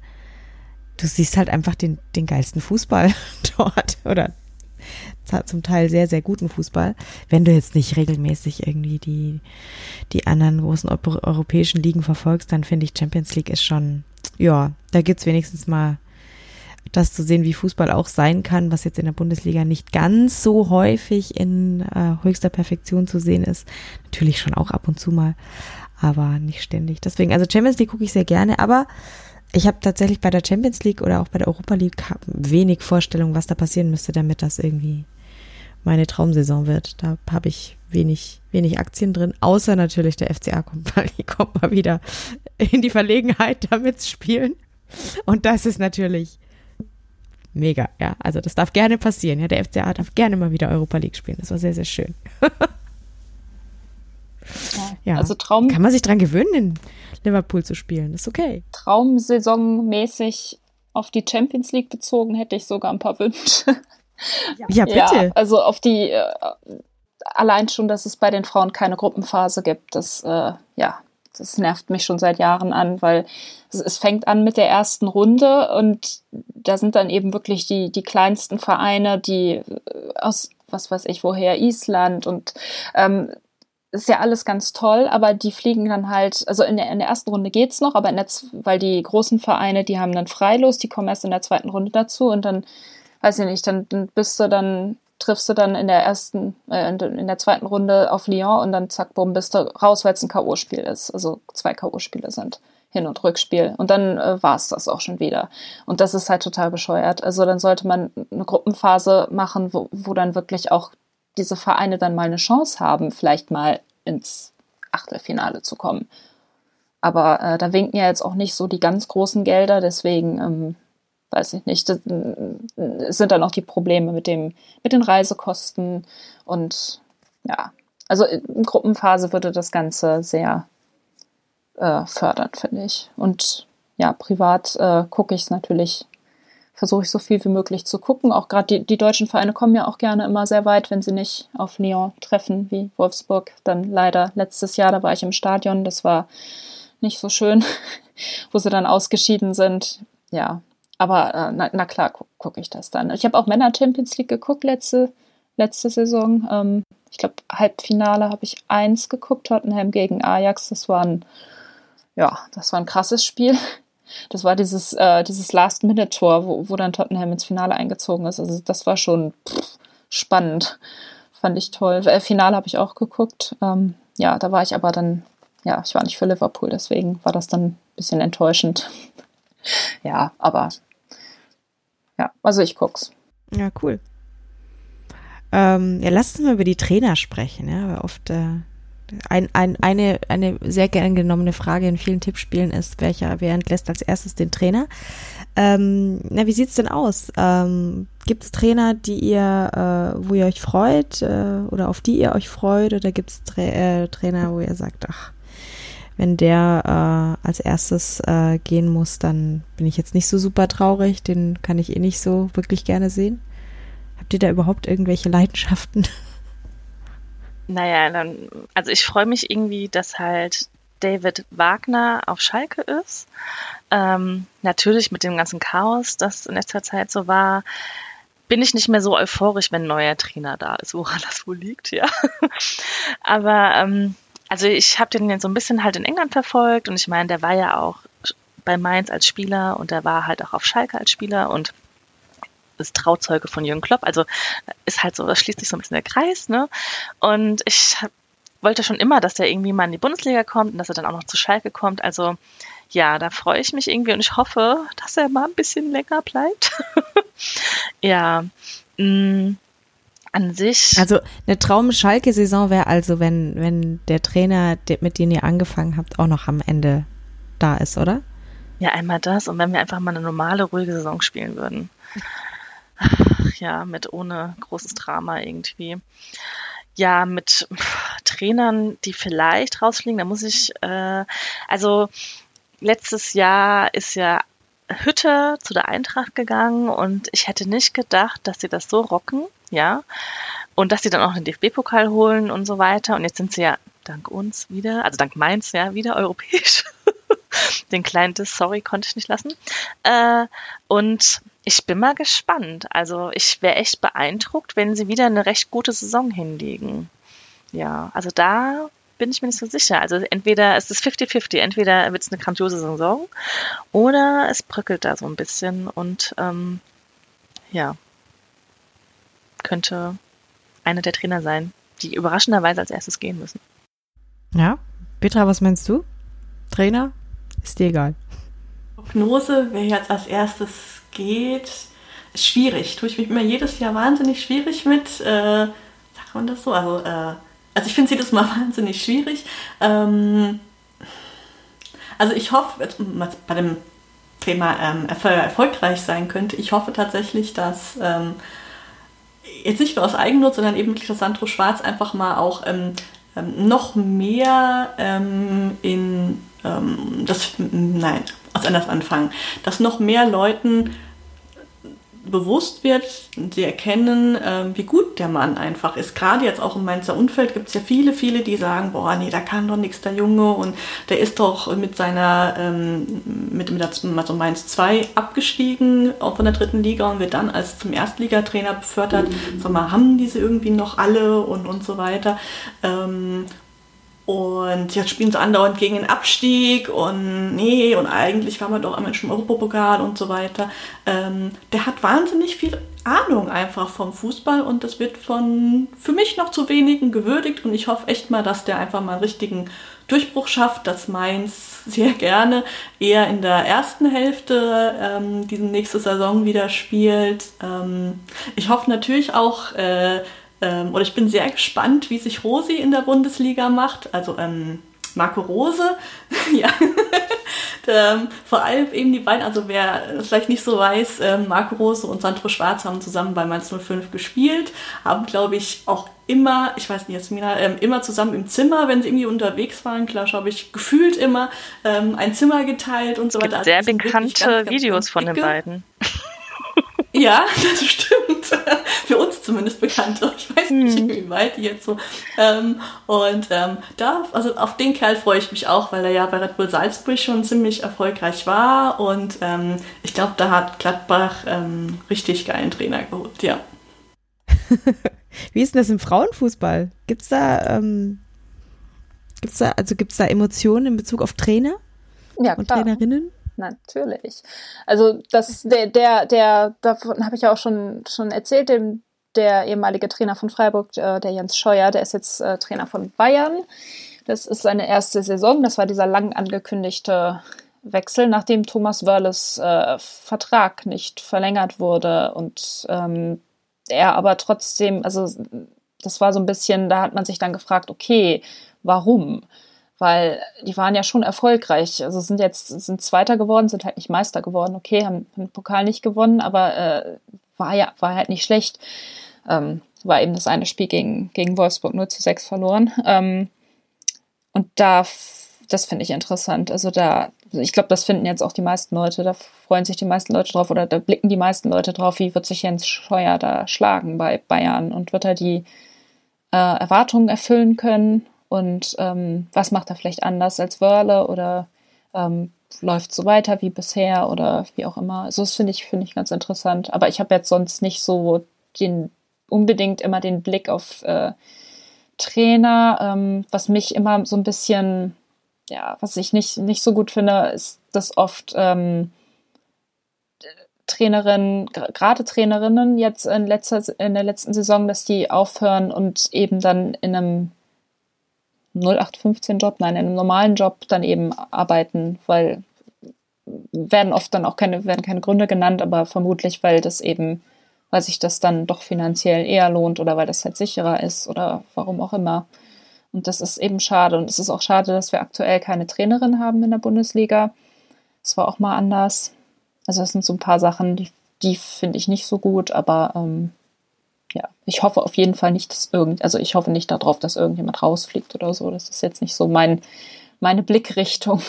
du siehst halt einfach den, den geilsten Fußball dort oder zum Teil sehr, sehr guten Fußball. Wenn du jetzt nicht regelmäßig irgendwie die, die anderen großen europäischen Ligen verfolgst, dann finde ich Champions League ist schon, ja, da gibt's wenigstens mal das zu sehen, wie Fußball auch sein kann, was jetzt in der Bundesliga nicht ganz so häufig in äh, höchster Perfektion zu sehen ist. Natürlich schon auch ab und zu mal, aber nicht ständig. Deswegen, also Champions League gucke ich sehr gerne, aber ich habe tatsächlich bei der Champions League oder auch bei der Europa League wenig Vorstellung, was da passieren müsste, damit das irgendwie meine Traumsaison wird. Da habe ich wenig, wenig Aktien drin, außer natürlich der FCA kommt, die kommt mal wieder in die Verlegenheit, damit zu spielen. Und das ist natürlich mega, ja. Also das darf gerne passieren, ja. Der FCA darf gerne mal wieder Europa League spielen. Das war sehr, sehr schön. ja, also Traum. Kann man sich dran gewöhnen, in Liverpool zu spielen. Ist okay. Traumsaisonmäßig auf die Champions League bezogen hätte ich sogar ein paar Wünsche. Ja, ja bitte. Ja, also auf die äh, allein schon, dass es bei den Frauen keine Gruppenphase gibt, das äh, ja, das nervt mich schon seit Jahren an, weil es, es, fängt an mit der ersten Runde und da sind dann eben wirklich die, die kleinsten Vereine, die äh, aus was weiß ich woher, Island und ähm, ist ja alles ganz toll, aber die fliegen dann halt, also in der, in der ersten Runde geht's noch, aber in der, weil die großen Vereine, die haben dann freilos, die kommen erst in der zweiten Runde dazu und dann, weiß ich nicht, dann, dann bist du dann, triffst du dann in der ersten, äh, in der zweiten Runde auf Lyon und dann zack, bumm, bist du raus, weil es ein K.O.-Spiel ist, also zwei K.O.-Spiele sind. Hin- und Rückspiel. Und dann äh, war es das auch schon wieder. Und das ist halt total bescheuert. Also dann sollte man eine Gruppenphase machen, wo, wo dann wirklich auch diese Vereine dann mal eine Chance haben, vielleicht mal ins Achtelfinale zu kommen. Aber äh, da winken ja jetzt auch nicht so die ganz großen Gelder, deswegen ähm, weiß ich nicht. Das, äh, sind dann auch die Probleme mit dem mit den Reisekosten und ja, also in Gruppenphase würde das Ganze sehr äh, fördern, finde ich. Und ja, privat äh, gucke ich es natürlich versuche ich so viel wie möglich zu gucken. Auch gerade die, die deutschen Vereine kommen ja auch gerne immer sehr weit, wenn sie nicht auf Lyon treffen wie Wolfsburg. Dann leider letztes Jahr, da war ich im Stadion, das war nicht so schön, wo sie dann ausgeschieden sind. Ja, aber äh, na, na, klar gucke guck ich das dann. Ich habe auch Männer Champions League geguckt letzte, letzte Saison. Ähm, ich glaube, Halbfinale habe ich eins geguckt, Tottenham gegen Ajax. Das war ein, ja, das war ein krasses Spiel. Das war dieses, äh, dieses Last-Minute-Tor, wo, wo dann Tottenham ins Finale eingezogen ist. Also das war schon pff, spannend. Fand ich toll. Äh, Finale habe ich auch geguckt. Ähm, ja, da war ich aber dann, ja, ich war nicht für Liverpool, deswegen war das dann ein bisschen enttäuschend. ja, aber ja, also ich guck's. Ja, cool. Ähm, ja, lass uns mal über die Trainer sprechen, ja, weil oft äh, ein, ein, eine, eine sehr gern genommene Frage in vielen Tippspielen ist, welcher, wer entlässt als erstes den Trainer? Ähm, na, wie sieht's denn aus? Ähm, gibt es Trainer, die ihr, äh, wo ihr euch freut äh, oder auf die ihr euch freut? Oder gibt es Tra äh, Trainer, wo ihr sagt, ach, wenn der äh, als erstes äh, gehen muss, dann bin ich jetzt nicht so super traurig, den kann ich eh nicht so wirklich gerne sehen. Habt ihr da überhaupt irgendwelche Leidenschaften? Naja, dann, also ich freue mich irgendwie, dass halt David Wagner auf Schalke ist. Ähm, natürlich mit dem ganzen Chaos, das in letzter Zeit so war, bin ich nicht mehr so euphorisch, wenn ein neuer Trainer da ist, woran das wohl liegt, ja. Aber ähm, also ich habe den so ein bisschen halt in England verfolgt und ich meine, der war ja auch bei Mainz als Spieler und der war halt auch auf Schalke als Spieler und ist Trauzeuge von Jürgen Klopp. Also ist halt so, das schließt sich so ein bisschen der Kreis, ne? Und ich wollte schon immer, dass er irgendwie mal in die Bundesliga kommt und dass er dann auch noch zu Schalke kommt. Also ja, da freue ich mich irgendwie und ich hoffe, dass er mal ein bisschen länger bleibt. ja. Mm, an sich. Also eine Traum-Schalke-Saison wäre also, wenn, wenn der Trainer, mit dem ihr angefangen habt, auch noch am Ende da ist, oder? Ja, einmal das und wenn wir einfach mal eine normale, ruhige Saison spielen würden ja, mit ohne großes Drama irgendwie. Ja, mit Trainern, die vielleicht rausfliegen, da muss ich, äh, also letztes Jahr ist ja Hütte zu der Eintracht gegangen und ich hätte nicht gedacht, dass sie das so rocken, ja. Und dass sie dann auch den DFB-Pokal holen und so weiter. Und jetzt sind sie ja dank uns wieder, also dank Mainz ja wieder europäisch. den kleinen Diss, sorry, konnte ich nicht lassen. Äh, und ich bin mal gespannt. Also ich wäre echt beeindruckt, wenn sie wieder eine recht gute Saison hinlegen. Ja, also da bin ich mir nicht so sicher. Also entweder es ist 50-50, entweder wird es eine grandiose Saison oder es bröckelt da so ein bisschen und ähm, ja, könnte einer der Trainer sein, die überraschenderweise als erstes gehen müssen. Ja, Petra, was meinst du? Trainer? Ist dir egal. Prognose, wer jetzt als erstes geht, ist schwierig. Tue ich mich immer jedes Jahr wahnsinnig schwierig mit. Äh, sagt man das so? Also, äh, also ich finde es jedes Mal wahnsinnig schwierig. Ähm, also ich hoffe, bei dem Thema ähm, erfolgreich sein könnte, ich hoffe tatsächlich, dass ähm, jetzt nicht nur aus Eigennutz, sondern eben wirklich, dass Sandro Schwarz einfach mal auch ähm, ähm noch mehr ähm, in ähm, das, nein, aus anders anfangen, dass noch mehr Leuten bewusst wird, sie erkennen, äh, wie gut der Mann einfach ist. Gerade jetzt auch im Mainzer Umfeld gibt es ja viele, viele, die sagen, boah, nee, da kann doch nichts der Junge und der ist doch mit seiner, ähm, mit, mit der, also Mainz 2 abgestiegen, auch von der dritten Liga und wird dann als zum Erstligatrainer befördert. Mhm. Sag mal, haben diese irgendwie noch alle und, und so weiter. Ähm, und jetzt spielen sie andauernd gegen den Abstieg und nee, und eigentlich waren wir doch einmal schon im Europapokal und so weiter. Ähm, der hat wahnsinnig viel Ahnung einfach vom Fußball und das wird von für mich noch zu wenigen gewürdigt und ich hoffe echt mal, dass der einfach mal einen richtigen Durchbruch schafft, dass Mainz sehr gerne eher in der ersten Hälfte ähm, diese nächste Saison wieder spielt. Ähm, ich hoffe natürlich auch, äh, ähm, oder ich bin sehr gespannt, wie sich Rosi in der Bundesliga macht. Also ähm, Marco Rose, ja. ähm, vor allem eben die beiden, also wer es vielleicht nicht so weiß, ähm, Marco Rose und Sandro Schwarz haben zusammen bei Mainz 05 gespielt, haben glaube ich auch immer, ich weiß nicht, jetzt Mina, ähm, immer zusammen im Zimmer, wenn sie irgendwie unterwegs waren, klar, habe ich gefühlt immer ähm, ein Zimmer geteilt und so weiter. Gibt sehr bekannte ganz, ganz Videos von den beiden. Ja, das stimmt. Für uns zumindest bekannt. Ich weiß nicht, hm. wie weit die jetzt so. Ähm, und ähm, da, also auf den Kerl freue ich mich auch, weil er ja bei Red Bull Salzburg schon ziemlich erfolgreich war. Und ähm, ich glaube, da hat Gladbach ähm, richtig geilen Trainer geholt, ja. wie ist denn das im Frauenfußball? Gibt's da, ähm, gibt's da, also gibt's da Emotionen in Bezug auf Trainer ja, und klar. Trainerinnen? Natürlich. Also das, der, der, der, davon habe ich ja auch schon, schon erzählt, dem, der ehemalige Trainer von Freiburg, äh, der Jens Scheuer, der ist jetzt äh, Trainer von Bayern. Das ist seine erste Saison. Das war dieser lang angekündigte Wechsel, nachdem Thomas Wörles äh, Vertrag nicht verlängert wurde und ähm, er aber trotzdem, also das war so ein bisschen, da hat man sich dann gefragt, okay, warum? Weil die waren ja schon erfolgreich. Also sind jetzt sind Zweiter geworden, sind halt nicht Meister geworden. Okay, haben den Pokal nicht gewonnen, aber äh, war ja war halt nicht schlecht. Ähm, war eben das eine Spiel gegen, gegen Wolfsburg 0 zu 6 verloren. Ähm, und da, das finde ich interessant. Also da, ich glaube, das finden jetzt auch die meisten Leute, da freuen sich die meisten Leute drauf oder da blicken die meisten Leute drauf, wie wird sich Jens Scheuer da schlagen bei Bayern und wird er die äh, Erwartungen erfüllen können und ähm, was macht er vielleicht anders als Wörle oder ähm, läuft so weiter wie bisher oder wie auch immer. Also das finde ich, finde ich ganz interessant. Aber ich habe jetzt sonst nicht so den unbedingt immer den Blick auf äh, Trainer. Ähm, was mich immer so ein bisschen, ja, was ich nicht, nicht so gut finde, ist, dass oft ähm, Trainerinnen, gerade Trainerinnen jetzt in, letzter, in der letzten Saison, dass die aufhören und eben dann in einem 0815-Job, nein, in einem normalen Job dann eben arbeiten, weil werden oft dann auch keine, werden keine Gründe genannt, aber vermutlich, weil das eben, weil sich das dann doch finanziell eher lohnt oder weil das halt sicherer ist oder warum auch immer. Und das ist eben schade. Und es ist auch schade, dass wir aktuell keine Trainerin haben in der Bundesliga. Es war auch mal anders. Also das sind so ein paar Sachen, die, die finde ich nicht so gut, aber ähm, ja, ich hoffe auf jeden Fall nicht, dass irgend, also ich hoffe nicht darauf, dass irgendjemand rausfliegt oder so. Das ist jetzt nicht so mein, meine Blickrichtung.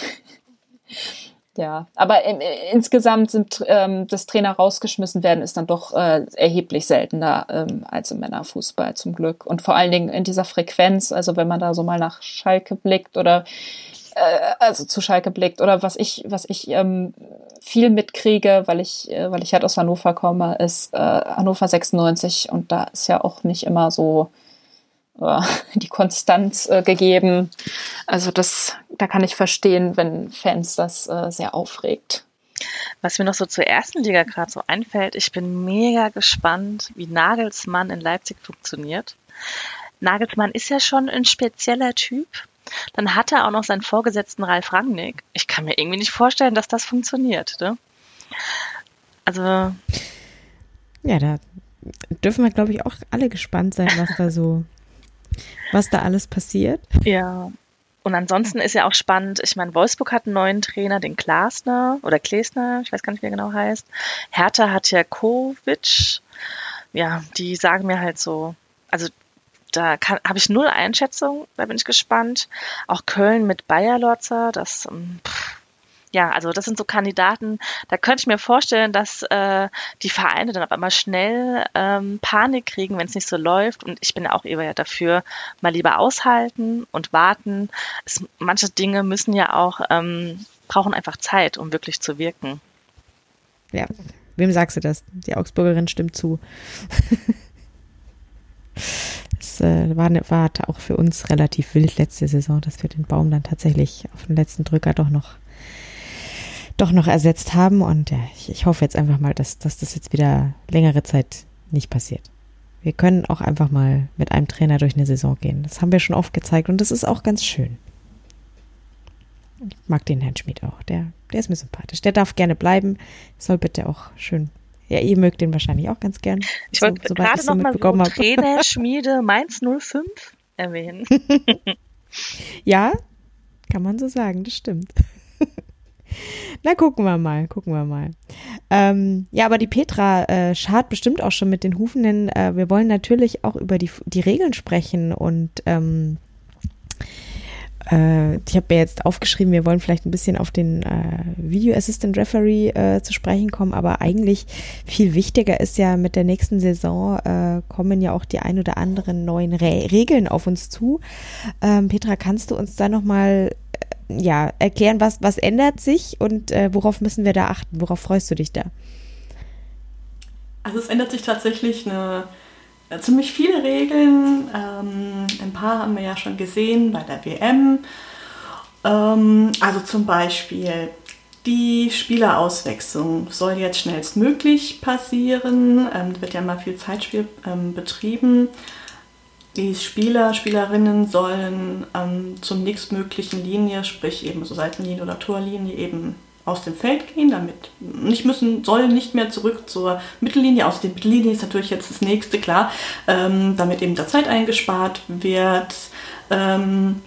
ja, aber äh, insgesamt sind ähm, das Trainer rausgeschmissen werden ist dann doch äh, erheblich seltener ähm, als im Männerfußball zum Glück und vor allen Dingen in dieser Frequenz. Also wenn man da so mal nach Schalke blickt oder äh, also zu Schalke blickt oder was ich was ich ähm, viel mitkriege, weil ich äh, weil ich halt aus Hannover komme, ist äh, Hannover 96 und da ist ja auch nicht immer so äh, die Konstanz äh, gegeben. Also das, da kann ich verstehen, wenn Fans das äh, sehr aufregt. Was mir noch so zur ersten Liga gerade so einfällt, ich bin mega gespannt, wie Nagelsmann in Leipzig funktioniert. Nagelsmann ist ja schon ein spezieller Typ. Dann hat er auch noch seinen Vorgesetzten Ralf Rangnick. Ich kann mir irgendwie nicht vorstellen, dass das funktioniert. Ne? Also. Ja, da dürfen wir, glaube ich, auch alle gespannt sein, was da so was da alles passiert. Ja. Und ansonsten ist ja auch spannend, ich meine, Wolfsburg hat einen neuen Trainer, den Klasner oder Klesner, ich weiß gar nicht, wie er genau heißt. Hertha hat ja Kovic. Ja, die sagen mir halt so, also da habe ich null Einschätzung, da bin ich gespannt. Auch Köln mit Bayer Lotzer, das ähm, pff, ja, also das sind so Kandidaten, da könnte ich mir vorstellen, dass äh, die Vereine dann auf einmal schnell ähm, Panik kriegen, wenn es nicht so läuft. Und ich bin auch eher dafür, mal lieber aushalten und warten. Es, manche Dinge müssen ja auch, ähm, brauchen einfach Zeit, um wirklich zu wirken. Ja, wem sagst du das? Die Augsburgerin stimmt zu. Es äh, war, war auch für uns relativ wild letzte Saison, dass wir den Baum dann tatsächlich auf den letzten Drücker doch noch doch noch ersetzt haben. Und ja, ich, ich hoffe jetzt einfach mal, dass, dass das jetzt wieder längere Zeit nicht passiert. Wir können auch einfach mal mit einem Trainer durch eine Saison gehen. Das haben wir schon oft gezeigt und das ist auch ganz schön. Ich mag den Herrn Schmid auch. Der, der ist mir sympathisch. Der darf gerne bleiben. Soll bitte auch schön. Ja, ihr mögt den wahrscheinlich auch ganz gern. Ich wollte so, gerade noch mal so Trainer Schmiede Mainz 05 erwähnen. ja, kann man so sagen, das stimmt. Na, gucken wir mal, gucken wir mal. Ähm, ja, aber die Petra äh, schart bestimmt auch schon mit den Hufen, denn äh, wir wollen natürlich auch über die, die Regeln sprechen und ähm, äh, ich habe mir jetzt aufgeschrieben, wir wollen vielleicht ein bisschen auf den äh, Video Assistant Referee äh, zu sprechen kommen, aber eigentlich viel wichtiger ist ja mit der nächsten Saison äh, kommen ja auch die ein oder anderen neuen Re Regeln auf uns zu. Ähm, Petra, kannst du uns da nochmal ja, erklären, was, was ändert sich und äh, worauf müssen wir da achten? Worauf freust du dich da? Also es ändert sich tatsächlich eine, äh, ziemlich viele Regeln. Ähm, ein paar haben wir ja schon gesehen bei der WM. Ähm, also zum Beispiel die Spielerauswechslung soll jetzt schnellstmöglich passieren. Ähm, wird ja mal viel Zeitspiel ähm, betrieben. Die Spieler, Spielerinnen sollen ähm, zum nächstmöglichen Linie, sprich eben so Seitenlinie oder Torlinie, eben aus dem Feld gehen, damit nicht müssen, sollen nicht mehr zurück zur Mittellinie. Aus der Mittellinie ist natürlich jetzt das nächste klar, ähm, damit eben der Zeit eingespart wird. Ähm,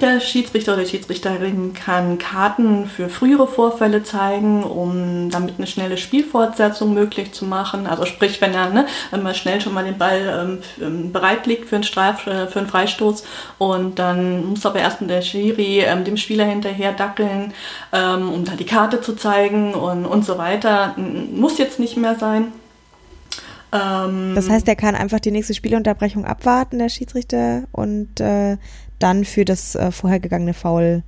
der Schiedsrichter oder die Schiedsrichterin kann Karten für frühere Vorfälle zeigen, um damit eine schnelle Spielfortsetzung möglich zu machen. Also sprich, wenn er ne, mal schnell schon mal den Ball ähm, ähm, bereit für einen, Straf, äh, für einen Freistoß und dann muss aber erst der Schiri ähm, dem Spieler hinterher dackeln, ähm, um da die Karte zu zeigen und, und so weiter. Muss jetzt nicht mehr sein. Ähm, das heißt, er kann einfach die nächste Spielunterbrechung abwarten, der Schiedsrichter, und äh, dann für das äh, vorhergegangene Foul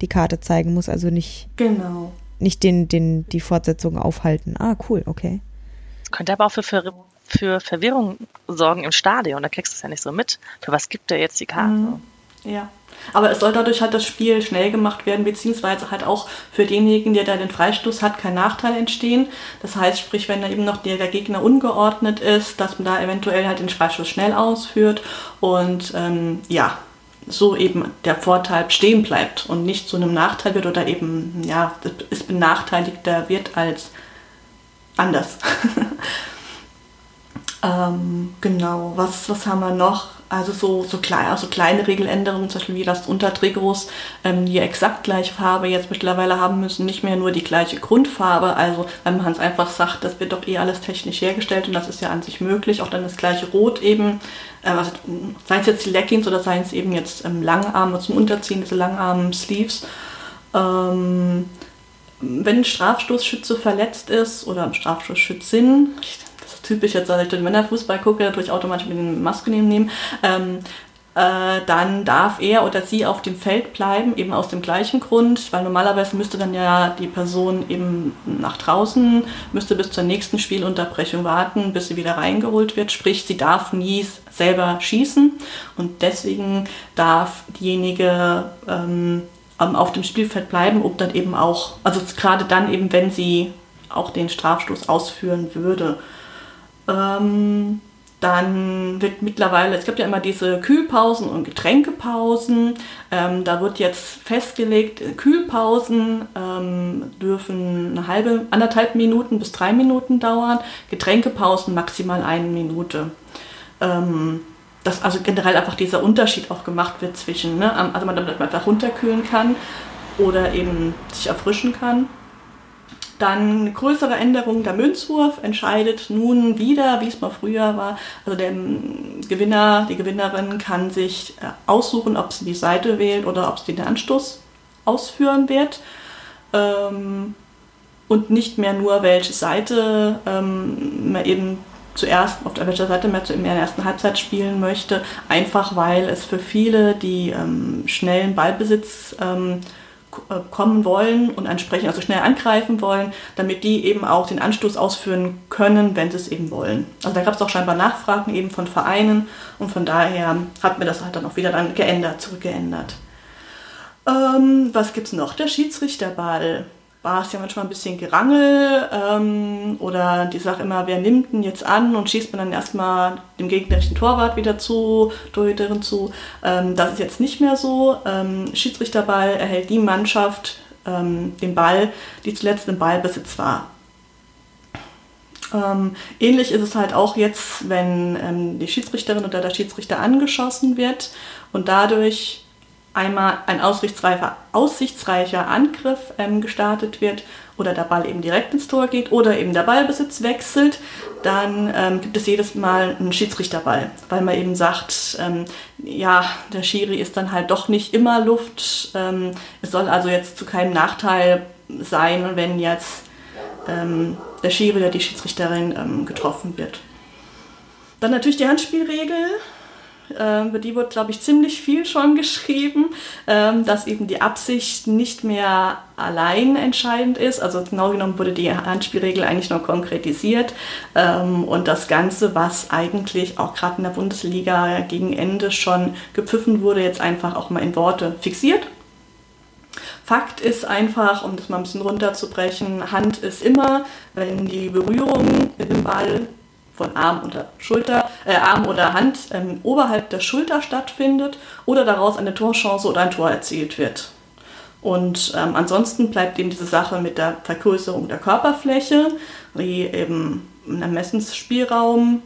die Karte zeigen muss, also nicht, genau. nicht den, den, die Fortsetzung aufhalten. Ah, cool, okay. Das könnte aber auch für, für, für Verwirrung sorgen im Stadion, da kriegst du es ja nicht so mit. Für was gibt er jetzt die Karte? Mhm. Ja. Aber es soll dadurch halt das Spiel schnell gemacht werden, beziehungsweise halt auch für denjenigen, der da den Freistoß hat, kein Nachteil entstehen. Das heißt, sprich, wenn da eben noch der, der Gegner ungeordnet ist, dass man da eventuell halt den Freistoß schnell ausführt und ähm, ja, so eben der Vorteil stehen bleibt und nicht zu einem Nachteil wird oder eben, ja, ist benachteiligter wird als anders. ähm, genau, was, was haben wir noch? Also so, so, klein, also kleine Regeländerungen, zum Beispiel wie das Untertrikots, ähm, die exakt gleiche Farbe jetzt mittlerweile haben müssen, nicht mehr nur die gleiche Grundfarbe, also wenn man es einfach sagt, das wird doch eh alles technisch hergestellt und das ist ja an sich möglich, auch dann das gleiche Rot eben, also, seien es jetzt die Leggings oder seien es eben jetzt ähm, Langarme zum Unterziehen, diese Langarm-Sleeves. Ähm, wenn ein Strafstoßschütze verletzt ist oder ein Strafstoßschützin, das ist typisch jetzt, als ich den Männerfußball gucke, natürlich automatisch mit den Maskulinen nehmen, ähm, äh, dann darf er oder sie auf dem Feld bleiben, eben aus dem gleichen Grund, weil normalerweise müsste dann ja die Person eben nach draußen, müsste bis zur nächsten Spielunterbrechung warten, bis sie wieder reingeholt wird. Sprich, sie darf nie selber schießen und deswegen darf diejenige ähm, auf dem Spielfeld bleiben, ob dann eben auch, also gerade dann eben, wenn sie auch den Strafstoß ausführen würde. Ähm, dann wird mittlerweile, es gibt ja immer diese Kühlpausen und Getränkepausen. Ähm, da wird jetzt festgelegt, Kühlpausen ähm, dürfen eine halbe, anderthalb Minuten bis drei Minuten dauern, Getränkepausen maximal eine Minute. Ähm, dass also generell einfach dieser Unterschied auch gemacht wird zwischen, ne, also man damit einfach runterkühlen kann oder eben sich erfrischen kann. Dann eine größere Änderung, der Münzwurf entscheidet nun wieder, wie es mal früher war. Also der Gewinner, die Gewinnerin kann sich äh, aussuchen, ob sie die Seite wählt oder ob sie den Anstoß ausführen wird. Ähm, und nicht mehr nur, welche Seite ähm, man eben zuerst auf welcher Seite man in der ersten Halbzeit spielen möchte, einfach weil es für viele, die ähm, schnellen Ballbesitz ähm, äh, kommen wollen und entsprechend also schnell angreifen wollen, damit die eben auch den Anstoß ausführen können, wenn sie es eben wollen. Also da gab es auch scheinbar Nachfragen eben von Vereinen und von daher hat mir das halt dann auch wieder dann geändert, zurückgeändert. Ähm, was es noch? Der Schiedsrichterball war es ja manchmal ein bisschen Gerangel ähm, oder die Sache immer, wer nimmt denn jetzt an und schießt man dann erstmal dem gegnerischen Torwart wieder zu, Torhüterin zu. Ähm, das ist jetzt nicht mehr so. Ähm, Schiedsrichterball erhält die Mannschaft ähm, den Ball, die zuletzt im Ballbesitz war. Ähm, ähnlich ist es halt auch jetzt, wenn ähm, die Schiedsrichterin oder der Schiedsrichter angeschossen wird und dadurch einmal ein aussichtsreicher, aussichtsreicher Angriff ähm, gestartet wird oder der Ball eben direkt ins Tor geht oder eben der Ballbesitz wechselt, dann ähm, gibt es jedes Mal einen Schiedsrichterball, weil man eben sagt, ähm, ja, der Schiri ist dann halt doch nicht immer Luft. Ähm, es soll also jetzt zu keinem Nachteil sein, wenn jetzt ähm, der Schiri oder die Schiedsrichterin ähm, getroffen wird. Dann natürlich die Handspielregel. Ähm, über die wird, glaube ich, ziemlich viel schon geschrieben, ähm, dass eben die Absicht nicht mehr allein entscheidend ist. Also genau genommen wurde die Handspielregel eigentlich noch konkretisiert ähm, und das Ganze, was eigentlich auch gerade in der Bundesliga gegen Ende schon gepfiffen wurde, jetzt einfach auch mal in Worte fixiert. Fakt ist einfach, um das mal ein bisschen runterzubrechen, Hand ist immer, wenn die Berührung mit dem Ball von Arm oder Schulter, äh, Arm oder Hand ähm, oberhalb der Schulter stattfindet oder daraus eine Torchance oder ein Tor erzielt wird. Und ähm, ansonsten bleibt eben diese Sache mit der Vergrößerung der Körperfläche, die eben einen Ermessensspielraum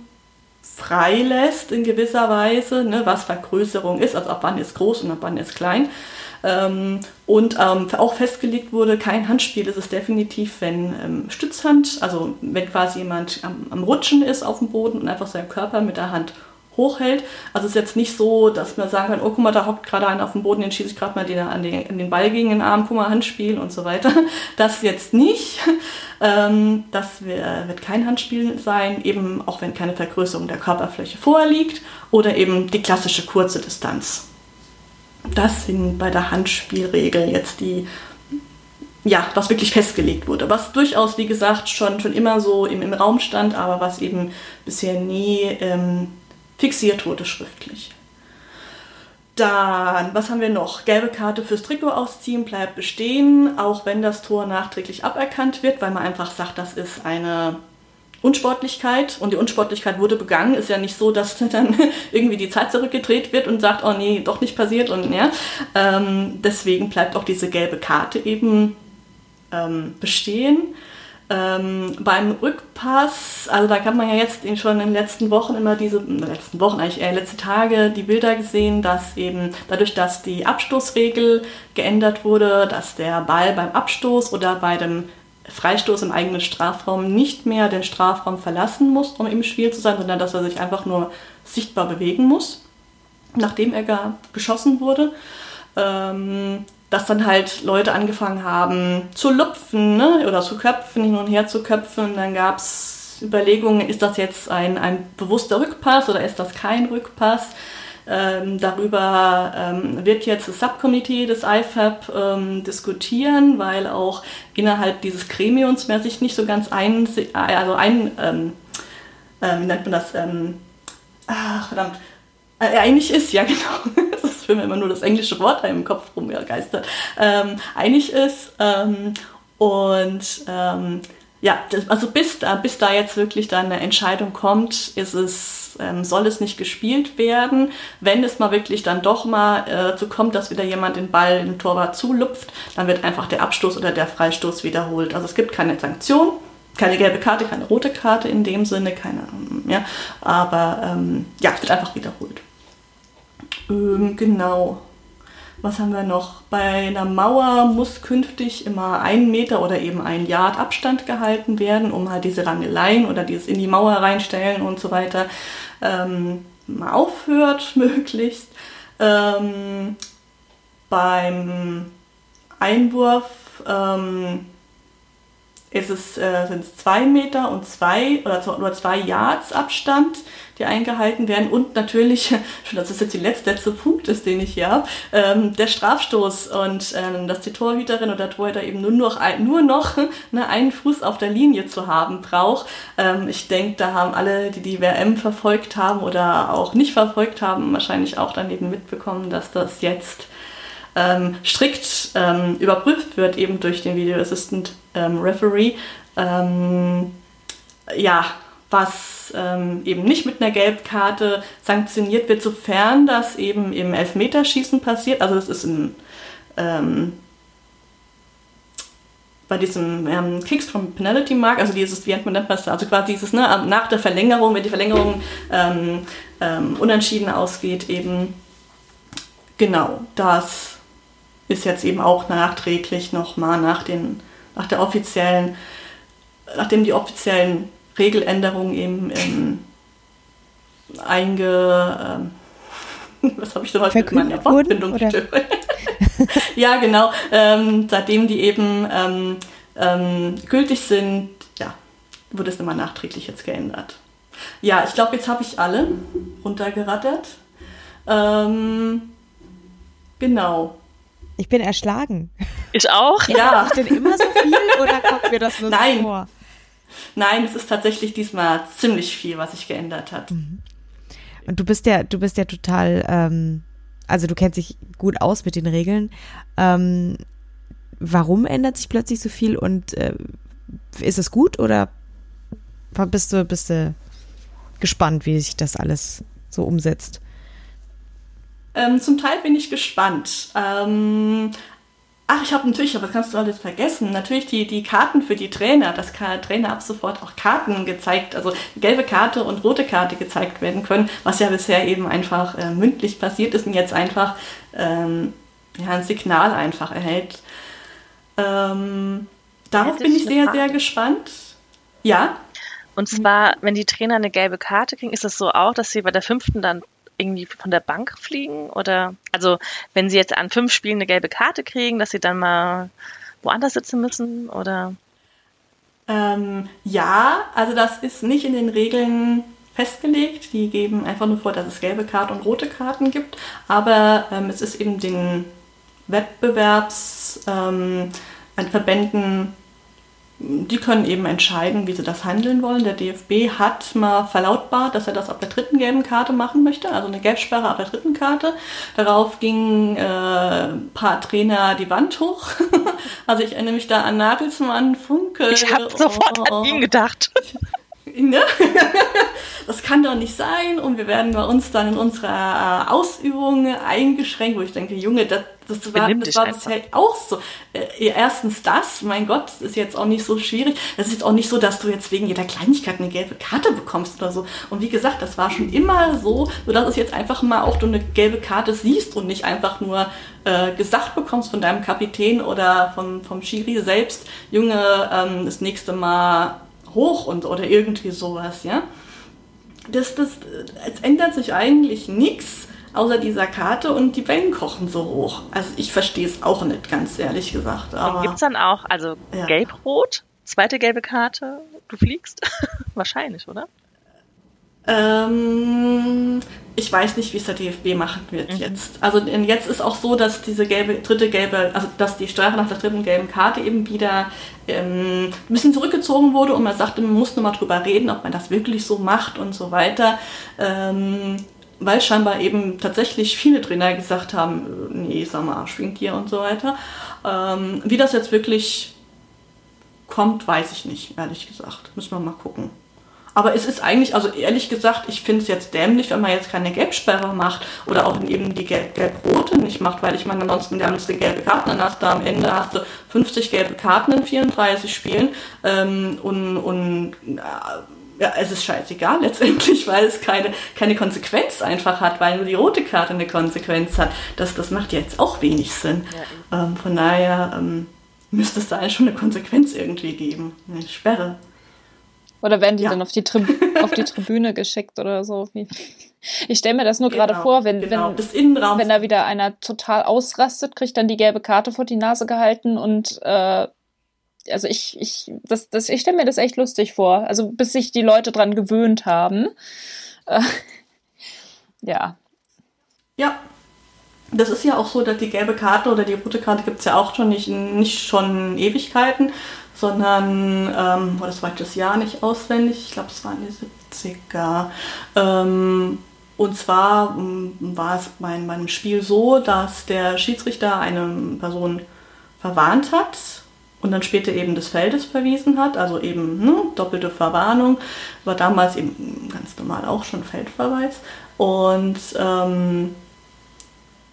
freilässt in gewisser Weise, ne, was Vergrößerung ist, also ab wann ist groß und ab wann ist klein. Ähm, und ähm, auch festgelegt wurde, kein Handspiel ist es definitiv, wenn ähm, Stützhand, also wenn quasi jemand am, am, Rutschen ist auf dem Boden und einfach seinen Körper mit der Hand hochhält. Also es ist jetzt nicht so, dass man sagen kann, oh guck mal, da hockt gerade einer auf dem Boden, den schieße ich gerade mal den, an den, an den Ball gegen den Arm, guck mal, Handspiel und so weiter. Das jetzt nicht. Ähm, das wird kein Handspiel sein, eben auch wenn keine Vergrößerung der Körperfläche vorliegt oder eben die klassische kurze Distanz das sind bei der Handspielregel jetzt die, ja, was wirklich festgelegt wurde. Was durchaus, wie gesagt, schon, schon immer so im, im Raum stand, aber was eben bisher nie ähm, fixiert wurde schriftlich. Dann, was haben wir noch? Gelbe Karte fürs Trikot ausziehen bleibt bestehen, auch wenn das Tor nachträglich aberkannt wird, weil man einfach sagt, das ist eine Unsportlichkeit und die Unsportlichkeit wurde begangen. Ist ja nicht so, dass dann irgendwie die Zeit zurückgedreht wird und sagt, oh nee, doch nicht passiert und ja. Ähm, deswegen bleibt auch diese gelbe Karte eben ähm, bestehen. Ähm, beim Rückpass, also da kann man ja jetzt schon in den letzten Wochen immer diese, in den letzten Wochen eigentlich eher letzte Tage die Bilder gesehen, dass eben dadurch, dass die Abstoßregel geändert wurde, dass der Ball beim Abstoß oder bei dem Freistoß im eigenen Strafraum nicht mehr den Strafraum verlassen muss, um im Spiel zu sein, sondern dass er sich einfach nur sichtbar bewegen muss, nachdem er geschossen wurde. Ähm, dass dann halt Leute angefangen haben zu lupfen ne? oder zu köpfen, hin und her zu köpfen. Dann gab es Überlegungen, ist das jetzt ein, ein bewusster Rückpass oder ist das kein Rückpass? Ähm, darüber ähm, wird jetzt das Subcommittee des IFAB ähm, diskutieren, weil auch innerhalb dieses Gremiums mehr sich nicht so ganz ein, also ein, ähm, äh, wie nennt man das, ähm, ach verdammt, äh, einig ist, ja genau, das ist für mich immer nur das englische Wort da im Kopf rumgeistert, ähm, einig ist und ja, das, also bis da, bis da jetzt wirklich dann eine Entscheidung kommt, ist es, ähm, soll es nicht gespielt werden. Wenn es mal wirklich dann doch mal äh, dazu kommt, dass wieder jemand den Ball im Torwart zulupft, dann wird einfach der Abstoß oder der Freistoß wiederholt. Also es gibt keine Sanktion, keine gelbe Karte, keine rote Karte in dem Sinne, keine, ja, aber ähm, ja, es wird einfach wiederholt. Ähm, genau was haben wir noch? Bei einer Mauer muss künftig immer ein Meter oder eben ein Yard Abstand gehalten werden, um halt diese Rangeleien oder dieses in die Mauer reinstellen und so weiter ähm, aufhört, möglichst. Ähm, beim Einwurf ähm, ist es, äh, sind es zwei Meter und zwei oder, oder zwei Yards Abstand die eingehalten werden. Und natürlich, das ist jetzt die letzte, letzte Punkt ist, den ich hier habe, ähm, der Strafstoß und ähm, dass die Torhüterin oder Torhüter eben nur noch, ein, nur noch ne, einen Fuß auf der Linie zu haben braucht. Ähm, ich denke, da haben alle, die die WM verfolgt haben oder auch nicht verfolgt haben, wahrscheinlich auch dann eben mitbekommen, dass das jetzt ähm, strikt ähm, überprüft wird, eben durch den Video Assistant ähm, Referee. Ähm, ja, was ähm, eben nicht mit einer Gelbkarte sanktioniert wird, sofern das eben im Elfmeterschießen passiert. Also das ist im, ähm, bei diesem ähm, Kicks from Penalty Mark, also dieses, wie nennt man das, also quasi dieses, ne, nach der Verlängerung, wenn die Verlängerung ähm, ähm, unentschieden ausgeht, eben, genau, das ist jetzt eben auch nachträglich nochmal nach den, nach der offiziellen, nachdem die offiziellen Regeländerungen eben ähm, einge. Ähm, was habe ich da heute mit meiner Wortbindungsstörung? ja, genau. Ähm, seitdem die eben ähm, ähm, gültig sind, ja, wurde es immer nachträglich jetzt geändert. Ja, ich glaube, jetzt habe ich alle runtergerattert. Ähm, genau. Ich bin erschlagen. Ich auch? Ja. Ist denn immer so viel oder kommt mir das nur Nein. so vor? Nein, es ist tatsächlich diesmal ziemlich viel, was sich geändert hat. Mhm. Und du bist ja, du bist ja total, ähm, also du kennst dich gut aus mit den Regeln. Ähm, warum ändert sich plötzlich so viel und äh, ist es gut oder bist du, bist du gespannt, wie sich das alles so umsetzt? Ähm, zum Teil bin ich gespannt. Ähm, Ach, ich habe natürlich, aber kannst du alles vergessen, natürlich die, die Karten für die Trainer, dass Trainer ab sofort auch Karten gezeigt, also gelbe Karte und rote Karte gezeigt werden können, was ja bisher eben einfach äh, mündlich passiert ist und jetzt einfach ähm, ja, ein Signal einfach erhält. Ähm, darauf bin ich sehr, sehr gespannt. Ja. Und zwar, wenn die Trainer eine gelbe Karte kriegen, ist es so auch, dass sie bei der fünften dann irgendwie von der Bank fliegen? Oder also wenn sie jetzt an fünf Spielen eine gelbe Karte kriegen, dass sie dann mal woanders sitzen müssen? Oder? Ähm, ja, also das ist nicht in den Regeln festgelegt. Die geben einfach nur vor, dass es gelbe Karten und rote Karten gibt. Aber ähm, es ist eben den Wettbewerbs ähm, Verbänden die können eben entscheiden, wie sie das handeln wollen. Der DFB hat mal verlautbart, dass er das ab der dritten gelben Karte machen möchte, also eine Gelbsperre ab der dritten Karte. Darauf gingen äh, ein paar Trainer die Wand hoch. also ich erinnere mich da an Nagelsmann, Funke. Ich habe sofort oh, an ihn gedacht. Ne? das kann doch nicht sein und wir werden bei uns dann in unserer äh, Ausübung eingeschränkt, wo ich denke, Junge, das, das war, das war bisher auch so. Äh, erstens das, mein Gott, das ist jetzt auch nicht so schwierig. Es ist jetzt auch nicht so, dass du jetzt wegen jeder Kleinigkeit eine gelbe Karte bekommst oder so. Und wie gesagt, das war schon immer so, so dass es jetzt einfach mal auch du eine gelbe Karte siehst und nicht einfach nur äh, gesagt bekommst von deinem Kapitän oder vom, vom Schiri selbst, Junge, ähm, das nächste Mal hoch und oder irgendwie sowas, ja. Das, das, es ändert sich eigentlich nichts, außer dieser Karte und die Wellen kochen so hoch. Also ich verstehe es auch nicht, ganz ehrlich gesagt. Aber Gibt es dann auch, also Ja. gelb-rot, zweite gelbe Karte, du fliegst? Wahrscheinlich, oder? Ähm, ich weiß nicht, wie es der DFB machen wird jetzt. Also denn jetzt ist auch so, dass diese gelbe, dritte gelbe, also dass die Strafe nach der dritten gelben Karte eben wieder ähm, ein bisschen zurückgezogen wurde und man sagte, man muss nochmal drüber reden, ob man das wirklich so macht und so weiter. Ähm, weil scheinbar eben tatsächlich viele Trainer gesagt haben, äh, nee, sag mal, schwingt hier und so weiter. Ähm, wie das jetzt wirklich kommt, weiß ich nicht, ehrlich gesagt. Müssen wir mal gucken. Aber es ist eigentlich, also ehrlich gesagt, ich finde es jetzt dämlich, wenn man jetzt keine Gelbsperre macht oder auch eben die Gelb- Gelb-Rote nicht macht, weil ich meine, ansonsten haben du gelbe Karten, dann hast du am Ende hast du 50 gelbe Karten in 34 Spielen ähm, und, und äh, ja, es ist scheißegal letztendlich, weil es keine, keine Konsequenz einfach hat, weil nur die rote Karte eine Konsequenz hat. Das, das macht jetzt auch wenig Sinn. ähm, von daher ähm, müsste es da eigentlich schon eine Konsequenz irgendwie geben. Eine Sperre. Oder werden die Ja. dann auf die, auf die Tribüne geschickt oder so? Ich stelle mir das nur gerade Genau, vor, wenn, genau. wenn, wenn da wieder einer total ausrastet, kriegt dann die gelbe Karte vor die Nase gehalten und äh, also ich, ich, das, das, ich stelle mir das echt lustig vor. Also bis sich die Leute dran gewöhnt haben. Äh, ja. Ja. Das ist ja auch so, dass die gelbe Karte oder die rote Karte gibt es ja auch schon nicht, nicht schon Ewigkeiten, sondern, ähm, das war ich das Jahr nicht auswendig, ich glaube, es waren die 70er. Ähm, und zwar ähm, war es bei meinem Spiel so, dass der Schiedsrichter eine Person verwarnt hat und dann später eben des Feldes verwiesen hat, also eben ne, doppelte Verwarnung, war damals eben ganz normal auch schon Feldverweis. Und ähm,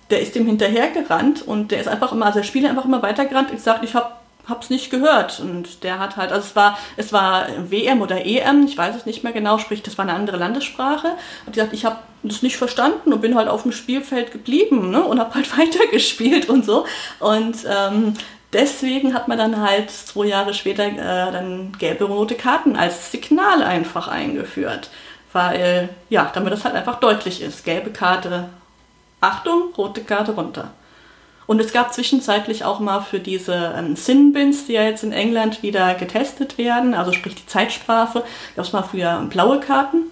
der ist dem hinterhergerannt und der ist einfach immer, also der Spieler einfach immer weitergerannt und gesagt, ich hab, hab's nicht gehört. Und der hat halt, also es war, es war WM oder EM, ich weiß es nicht mehr genau, sprich, das war eine andere Landessprache. Und die sagt, ich habe das nicht verstanden und bin halt auf dem Spielfeld geblieben ne, und habe halt weitergespielt und so. Und ähm, deswegen hat man dann halt zwei Jahre später äh, dann gelbe rote Karten als Signal einfach eingeführt. Weil, ja, damit das halt einfach deutlich ist. Gelbe Karte Achtung, rote Karte runter. Und es gab zwischenzeitlich auch mal für diese ähm, Sin-Bins, die ja jetzt in England wieder getestet werden, also sprich die Zeitstrafe, gab es mal früher blaue Karten.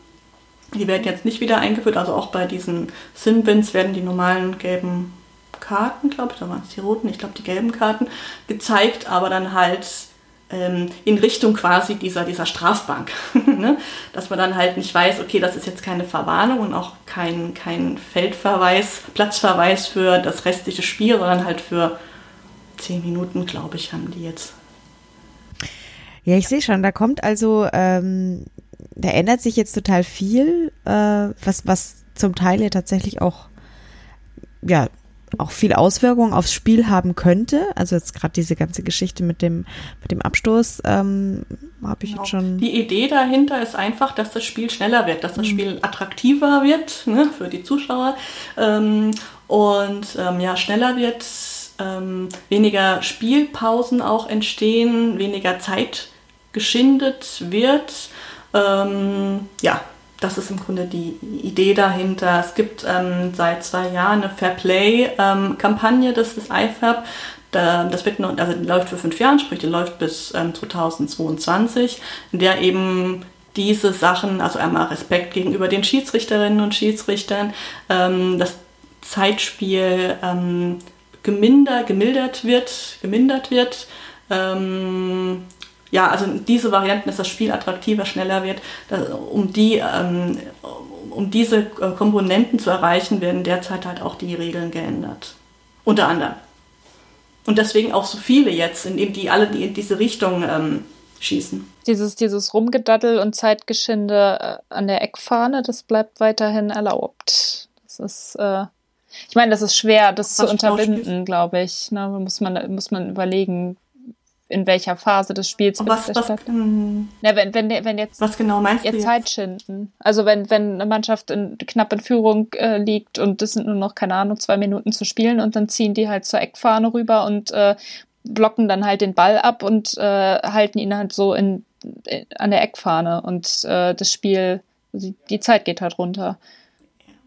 Die werden jetzt nicht wieder eingeführt, also auch bei diesen Sin-Bins werden die normalen gelben Karten, glaube ich, da waren es die roten, ich glaube die gelben Karten, gezeigt, aber dann halt in Richtung quasi dieser, dieser Strafbank. ne? Dass man dann halt nicht weiß, okay, das ist jetzt keine Verwarnung und auch kein, kein Feldverweis, Platzverweis für das restliche Spiel, sondern halt für zehn Minuten, glaube ich, haben die jetzt. Ja, ich sehe schon, da kommt also, ähm, da ändert sich jetzt total viel, äh, was, was zum Teil ja tatsächlich auch, ja, auch viel Auswirkungen aufs Spiel haben könnte. Also jetzt gerade diese ganze Geschichte mit dem, mit dem Abstoß ähm, habe ich Genau. jetzt schon. Die Idee dahinter ist einfach, dass das Spiel schneller wird, dass das Spiel attraktiver wird ne, für die Zuschauer ähm, und ähm, ja, schneller wird, ähm, weniger Spielpausen auch entstehen, weniger Zeit geschindet wird. Ähm, ja, das ist im Grunde die Idee dahinter. Es gibt ähm, seit zwei Jahren eine Fair Play-Kampagne, das ist IFAB. Da, das wird noch, also die läuft für fünf Jahre, sprich die läuft bis ähm, 2022, in der eben diese Sachen, also einmal Respekt gegenüber den Schiedsrichterinnen und Schiedsrichtern, ähm, das Zeitspiel ähm, geminder, gemildert wird, gemindert wird. Ja, also diese Varianten, dass das Spiel attraktiver, schneller wird, da, um die, ähm, um diese äh, Komponenten zu erreichen, werden derzeit halt auch die Regeln geändert. Unter anderem. Und deswegen auch so viele jetzt, in dem die alle in diese Richtung ähm, schießen. Dieses, dieses Rumgedaddel und Zeitgeschinde äh, an der Eckfahne, das bleibt weiterhin erlaubt. Das ist, äh, ich meine, das ist schwer, das Was zu unterbinden, glaube ich. Ne? Muss man, muss man überlegen, in welcher Phase des Spiels Und was, was, ähm, Ja, wenn, wenn, wenn jetzt was genau meinst du ihr? Zeit schinden. Also wenn, wenn eine Mannschaft in, knapp in Führung äh, liegt und es sind nur noch, keine Ahnung, zwei Minuten zu spielen und dann ziehen die halt zur Eckfahne rüber und äh, blocken dann halt den Ball ab und äh, halten ihn halt so in, in, an der Eckfahne und äh, das Spiel, also die Zeit geht halt runter.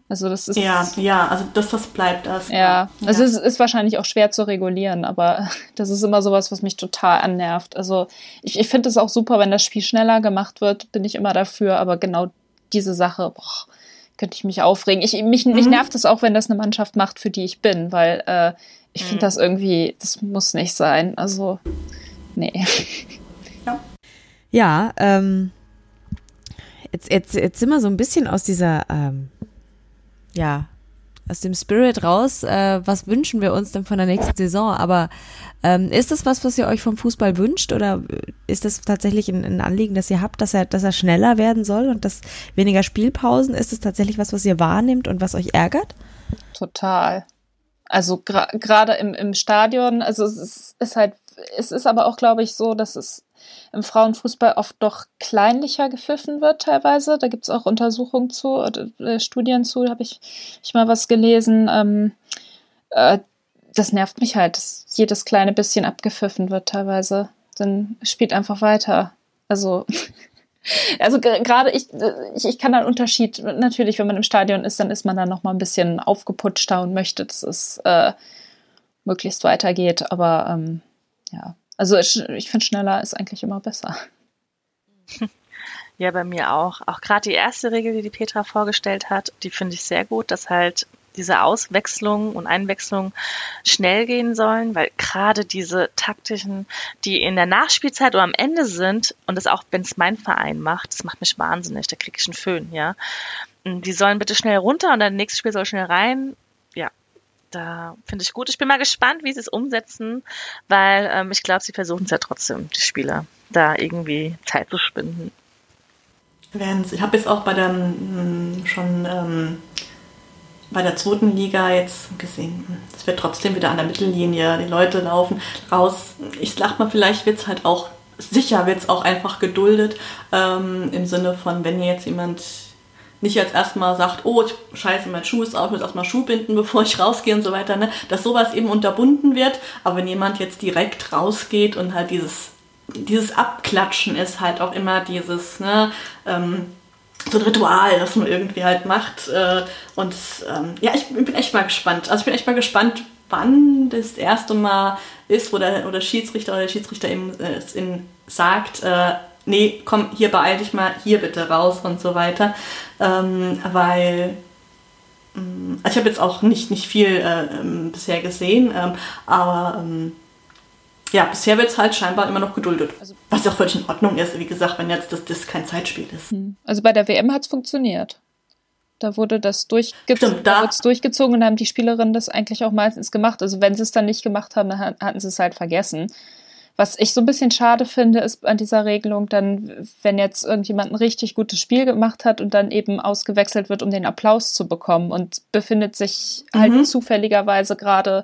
Also das ist ja, ja, also das, das bleibt das. Ja, ja. also es ist wahrscheinlich auch schwer zu regulieren, aber das ist immer sowas, was mich total annervt. Also ich, ich finde es auch super, wenn das Spiel schneller gemacht wird, bin ich immer dafür, aber genau diese Sache, boah, könnte ich mich aufregen. Ich, mich, mhm. mich nervt es auch, wenn das eine Mannschaft macht, für die ich bin, weil äh, ich finde mhm. das irgendwie, das muss nicht sein. Also, nee. Ja, ja ähm, jetzt, jetzt, jetzt sind wir so ein bisschen aus dieser, ähm, ja, aus dem Spirit raus. Äh, was wünschen wir uns denn von der nächsten Saison? Aber ähm, ist das was, was ihr euch vom Fußball wünscht oder ist das tatsächlich ein, ein, Anliegen, das ihr habt, dass er, dass er schneller werden soll und dass weniger Spielpausen? Ist es tatsächlich was, was ihr wahrnehmt und was euch ärgert? Total. Also gerade gra im, im Stadion, also es ist, ist halt, es ist aber auch, glaube ich, so, dass es im Frauenfußball oft doch kleinlicher gepfiffen wird teilweise. Da gibt es auch Untersuchungen zu, oder äh, Studien zu, habe ich, ich mal was gelesen. Ähm, äh, das nervt mich halt, dass jedes kleine bisschen abgepfiffen wird teilweise. Dann spielt einfach weiter. Also Also gerade ich, ich, ich kann einen Unterschied, natürlich, wenn man im Stadion ist, dann ist man dann nochmal ein bisschen aufgeputschter und möchte, dass es äh, möglichst weitergeht. Aber ähm, ja, also ich, ich finde schneller ist eigentlich immer besser. Ja, bei mir auch. Auch gerade die erste Regel, die die Petra vorgestellt hat, die finde ich sehr gut, dass halt diese Auswechslung und Einwechslung schnell gehen sollen, weil gerade diese taktischen, die in der Nachspielzeit oder am Ende sind, und das auch, wenn es mein Verein macht, das macht mich wahnsinnig, da kriege ich einen Föhn, ja. Die sollen bitte schnell runter und dann nächstes Spiel soll schnell rein. Da finde ich gut. Ich bin mal gespannt, wie sie es umsetzen, weil ähm, ich glaube, sie versuchen es ja trotzdem, die Spieler, da irgendwie Zeit zu spinden. Ich habe jetzt auch bei der schon ähm, bei der zweiten Liga jetzt gesehen, es wird trotzdem wieder an der Mittellinie, die Leute laufen raus. Ich sag mal, vielleicht wird es halt auch, sicher wird es auch einfach geduldet, ähm, im Sinne von, wenn jetzt jemand nicht jetzt erstmal sagt, oh, ich scheiße, mein Schuh ist auf, ich muss erstmal Schuh binden, bevor ich rausgehe und so weiter, ne? dass sowas eben unterbunden wird. Aber wenn jemand jetzt direkt rausgeht und halt dieses, dieses Abklatschen ist halt auch immer dieses, ne, ähm, so ein Ritual, das man irgendwie halt macht. Äh, und ähm, ja, ich bin echt mal gespannt. Also ich bin echt mal gespannt, wann das erste Mal ist, wo der, wo der Schiedsrichter oder der Schiedsrichter eben äh, in, sagt, äh, nee, komm, hier beeil dich mal, hier bitte raus und so weiter. Ähm, weil mm, also ich habe jetzt auch nicht, nicht viel äh, ähm, bisher gesehen, ähm, aber ähm, ja, bisher wird es halt scheinbar immer noch geduldet. Also, was ja auch völlig in Ordnung ist, wie gesagt, wenn jetzt das, das kein Zeitspiel ist. Hm. Also bei der WM hat es funktioniert. Da wurde das durchge Stimmt, da durchgezogen und haben die Spielerinnen das eigentlich auch meistens gemacht. Also wenn sie es dann nicht gemacht haben, dann hatten sie es halt vergessen. Was ich so ein bisschen schade finde, ist an dieser Regelung dann, wenn jetzt irgendjemand ein richtig gutes Spiel gemacht hat und dann eben ausgewechselt wird, um den Applaus zu bekommen und befindet sich halt mhm. zufälligerweise gerade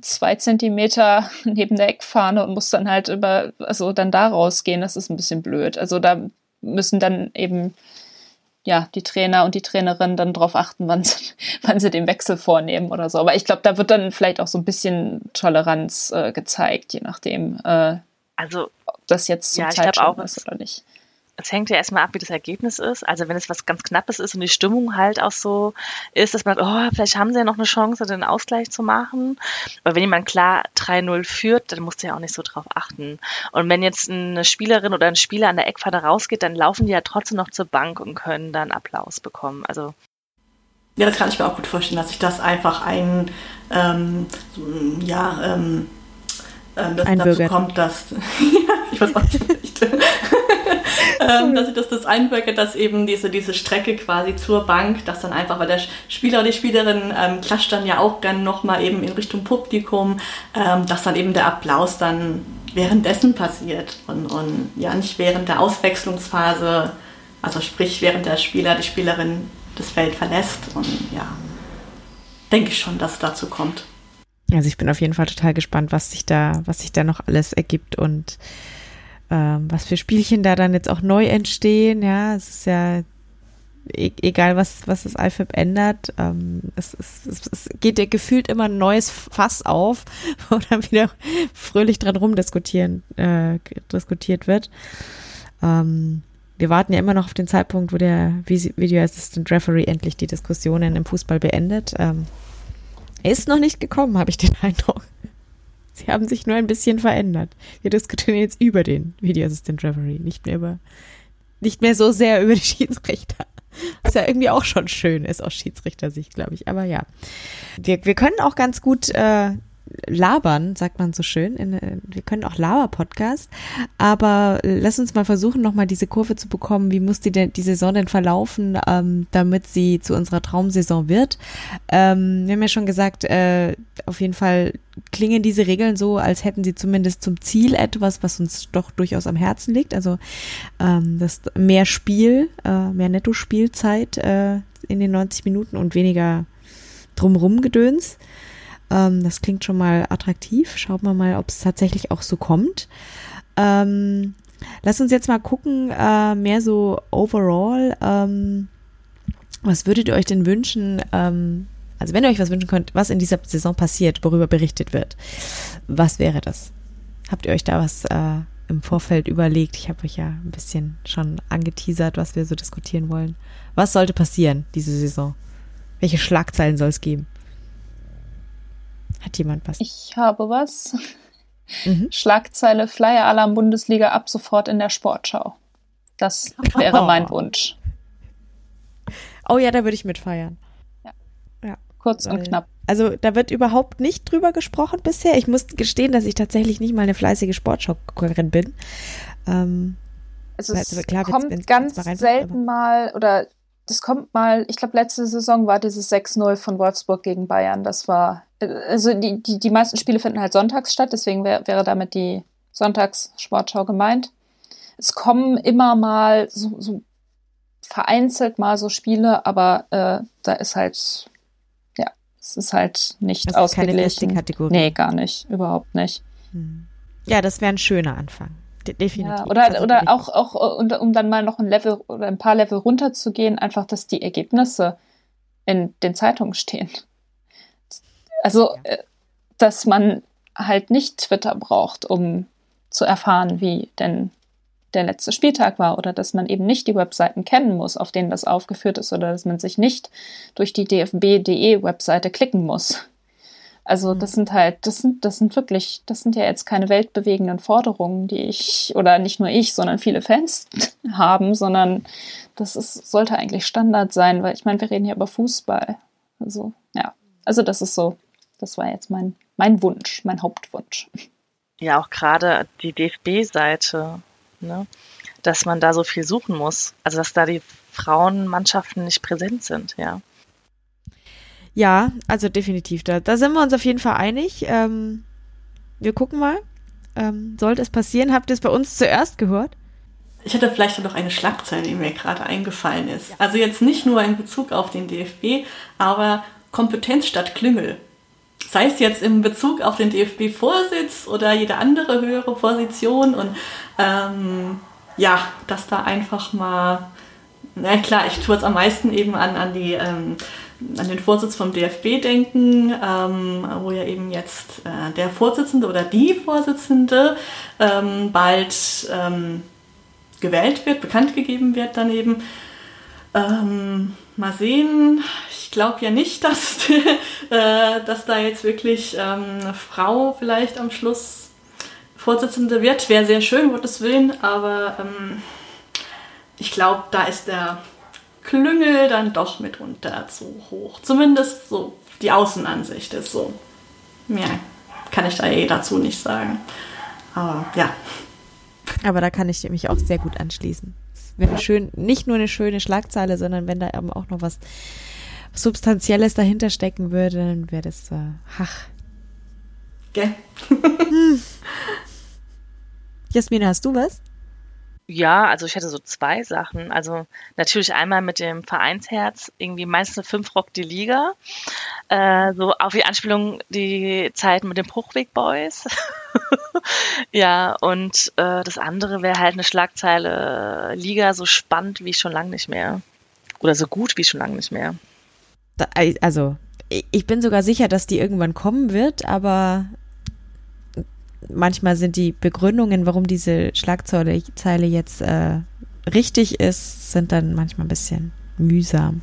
zwei Zentimeter neben der Eckfahne und muss dann halt über, also dann da rausgehen, das ist ein bisschen blöd. Also da müssen dann eben ja, die Trainer und die Trainerinnen dann darauf achten, wann sie, wann sie den Wechsel vornehmen oder so. Aber ich glaube, da wird dann vielleicht auch so ein bisschen Toleranz äh, gezeigt, je nachdem, äh, also, ob das jetzt zum ja, Zeitpunkt ist oder nicht es hängt ja erstmal ab, wie das Ergebnis ist. Also wenn es was ganz Knappes ist und die Stimmung halt auch so ist, dass man, oh, vielleicht haben sie ja noch eine Chance, den Ausgleich zu machen. Aber wenn jemand klar 3-0 führt, dann musst du ja auch nicht so drauf achten. Und wenn jetzt eine Spielerin oder ein Spieler an der Eckpfanne rausgeht, dann laufen die ja trotzdem noch zur Bank und können dann Applaus bekommen. Also ja, das kann ich mir auch gut vorstellen, dass sich das einfach ein, ähm, ja, ähm, ähm, dass dazu kommt, dass ich weiß auch nicht, ähm, dass, dass das einwirkt, dass eben diese, diese Strecke quasi zur Bank, dass dann einfach, weil der Spieler oder die Spielerin ähm, klatscht dann ja auch gerne nochmal eben in Richtung Publikum, ähm, dass dann eben der Applaus dann währenddessen passiert und, und ja nicht während der Auswechslungsphase, also sprich während der Spieler, die Spielerin das Feld verlässt und ja, denke ich schon, dass es dazu kommt. Also ich bin auf jeden Fall total gespannt, was sich da, was sich da noch alles ergibt und ähm, was für Spielchen da dann jetzt auch neu entstehen. Ja, es ist ja e egal, was, was das IFAB ändert. Ähm, es, es, es, es geht dir gefühlt immer ein neues Fass auf, wo dann wieder fröhlich dran rumdiskutieren, äh, diskutiert wird. Ähm, wir warten ja immer noch auf den Zeitpunkt, wo der Video Assistant Referee endlich die Diskussionen im Fußball beendet. Ähm, er ist noch nicht gekommen, habe ich den Eindruck. Sie haben sich nur ein bisschen verändert. Wir diskutieren jetzt über den Video Assistant Referee, nicht mehr über, nicht mehr so sehr über die Schiedsrichter. Was ja irgendwie auch schon schön ist aus Schiedsrichtersicht, glaube ich. Aber ja, wir, wir können auch ganz gut äh, labern, sagt man so schön. In, wir können auch Laber-Podcast. Aber lass uns mal versuchen, nochmal diese Kurve zu bekommen. Wie muss die, denn, die Saison denn verlaufen, ähm, damit sie zu unserer Traumsaison wird? Ähm, wir haben ja schon gesagt, äh, auf jeden Fall klingen diese Regeln so, als hätten sie zumindest zum Ziel etwas, was uns doch durchaus am Herzen liegt. Also ähm, das mehr Spiel, äh, mehr Netto-Spielzeit äh, in den 90 Minuten und weniger drumrum Gedöns. Ähm, das klingt schon mal attraktiv. Schauen wir mal, ob es tatsächlich auch so kommt. Ähm, lass uns jetzt mal gucken, äh, mehr so overall. Ähm, was würdet ihr euch denn wünschen? Ähm, also wenn ihr euch was wünschen könnt, was in dieser Saison passiert, worüber berichtet wird, was wäre das? Habt ihr euch da was äh, im Vorfeld überlegt? Ich habe euch ja ein bisschen schon angeteasert, was wir so diskutieren wollen. Was sollte passieren diese Saison? Welche Schlagzeilen soll es geben? Hat jemand was? Ich habe was. Mhm. Schlagzeile Flyer Alarm Bundesliga ab sofort in der Sportschau. Das wäre oh. mein Wunsch. Oh ja, da würde ich mitfeiern. Ja. ja. Kurz und knapp. Also da wird überhaupt nicht drüber gesprochen bisher. Ich muss gestehen, dass ich tatsächlich nicht mal eine fleißige Sportschau-Guckerin bin. Ähm, also es klar, kommt wenn's, ganz wenn's selten mal oder das kommt mal, ich glaube letzte Saison war dieses 6-0 von Wolfsburg gegen Bayern. Das war also die, die, die meisten Spiele finden halt sonntags statt, deswegen wär, wäre damit die Sonntagssportschau gemeint. Es kommen immer mal so, so vereinzelt mal so Spiele, aber äh, da ist halt, ja, es ist halt nicht das ausgeglichen. Keine Kategorie. Nee, gar nicht, überhaupt nicht. Hm. Ja, das wäre ein schöner Anfang. definitiv. Ja, oder also oder auch, auch um dann mal noch ein Level oder ein paar Level runterzugehen, einfach, dass die Ergebnisse in den Zeitungen stehen. Also, ja. Äh, dass man halt nicht Twitter braucht, um zu erfahren, wie denn der letzte Spieltag war oder dass man eben nicht die Webseiten kennen muss, auf denen das aufgeführt ist oder dass man sich nicht durch die dfb.de Webseite klicken muss. Also mhm. das sind halt, das sind, das sind wirklich, das sind ja jetzt keine weltbewegenden Forderungen, die ich oder nicht nur ich, sondern viele Fans haben, sondern das ist, sollte eigentlich Standard sein, weil ich meine, wir reden hier über Fußball. Also ja, also das ist so das war jetzt mein, mein Wunsch, mein Hauptwunsch. Ja, auch gerade die DFB-Seite, ne? dass man da so viel suchen muss. Also dass da die Frauenmannschaften nicht präsent sind, ja. Ja, also definitiv. Da, da sind wir uns auf jeden Fall einig. Ähm, wir gucken mal. Ähm, sollte es passieren, habt ihr es bei uns zuerst gehört? Ich hatte vielleicht noch eine Schlagzeile, die mir gerade eingefallen ist. Also jetzt nicht nur in Bezug auf den DFB, aber Kompetenz statt Klüngel sei es jetzt im Bezug auf den DFB-Vorsitz oder jede andere höhere Position und ähm, ja, dass da einfach mal, na klar, ich tue es am meisten eben an, an die ähm, an den Vorsitz vom DFB denken, ähm, wo ja eben jetzt äh, der Vorsitzende oder die Vorsitzende ähm, bald ähm, gewählt wird, bekannt gegeben wird dann eben. Ähm, mal sehen. Ich glaube ja nicht, dass, äh, dass da jetzt wirklich ähm, eine Frau vielleicht am Schluss Vorsitzende wird. Wäre sehr schön, Gottes Willen, aber ähm, ich glaube, da ist der Klüngel dann doch mitunter zu hoch. Zumindest so die Außenansicht ist so. Mehr kann ich da eh dazu nicht sagen. Aber ja. Aber da kann ich mich auch sehr gut anschließen wenn schön, nicht nur eine schöne Schlagzeile, sondern wenn da eben auch noch was Substanzielles dahinter stecken würde, dann wäre das, äh, ach. Gell? hm. Jasmina, hast du was? Ja, also ich hatte so zwei Sachen. Also natürlich einmal mit dem Vereinsherz, irgendwie meistens fünf Rock die Liga. Äh, so auf die Anspielung die Zeit mit den Bruchweg Boys. ja, und äh, das andere wäre halt eine Schlagzeile Liga so spannend wie schon lange nicht mehr. Oder so gut wie schon lange nicht mehr. Also, ich bin sogar sicher, dass die irgendwann kommen wird, aber manchmal sind die Begründungen, warum diese Schlagzeile jetzt äh, richtig ist, sind dann manchmal ein bisschen mühsam.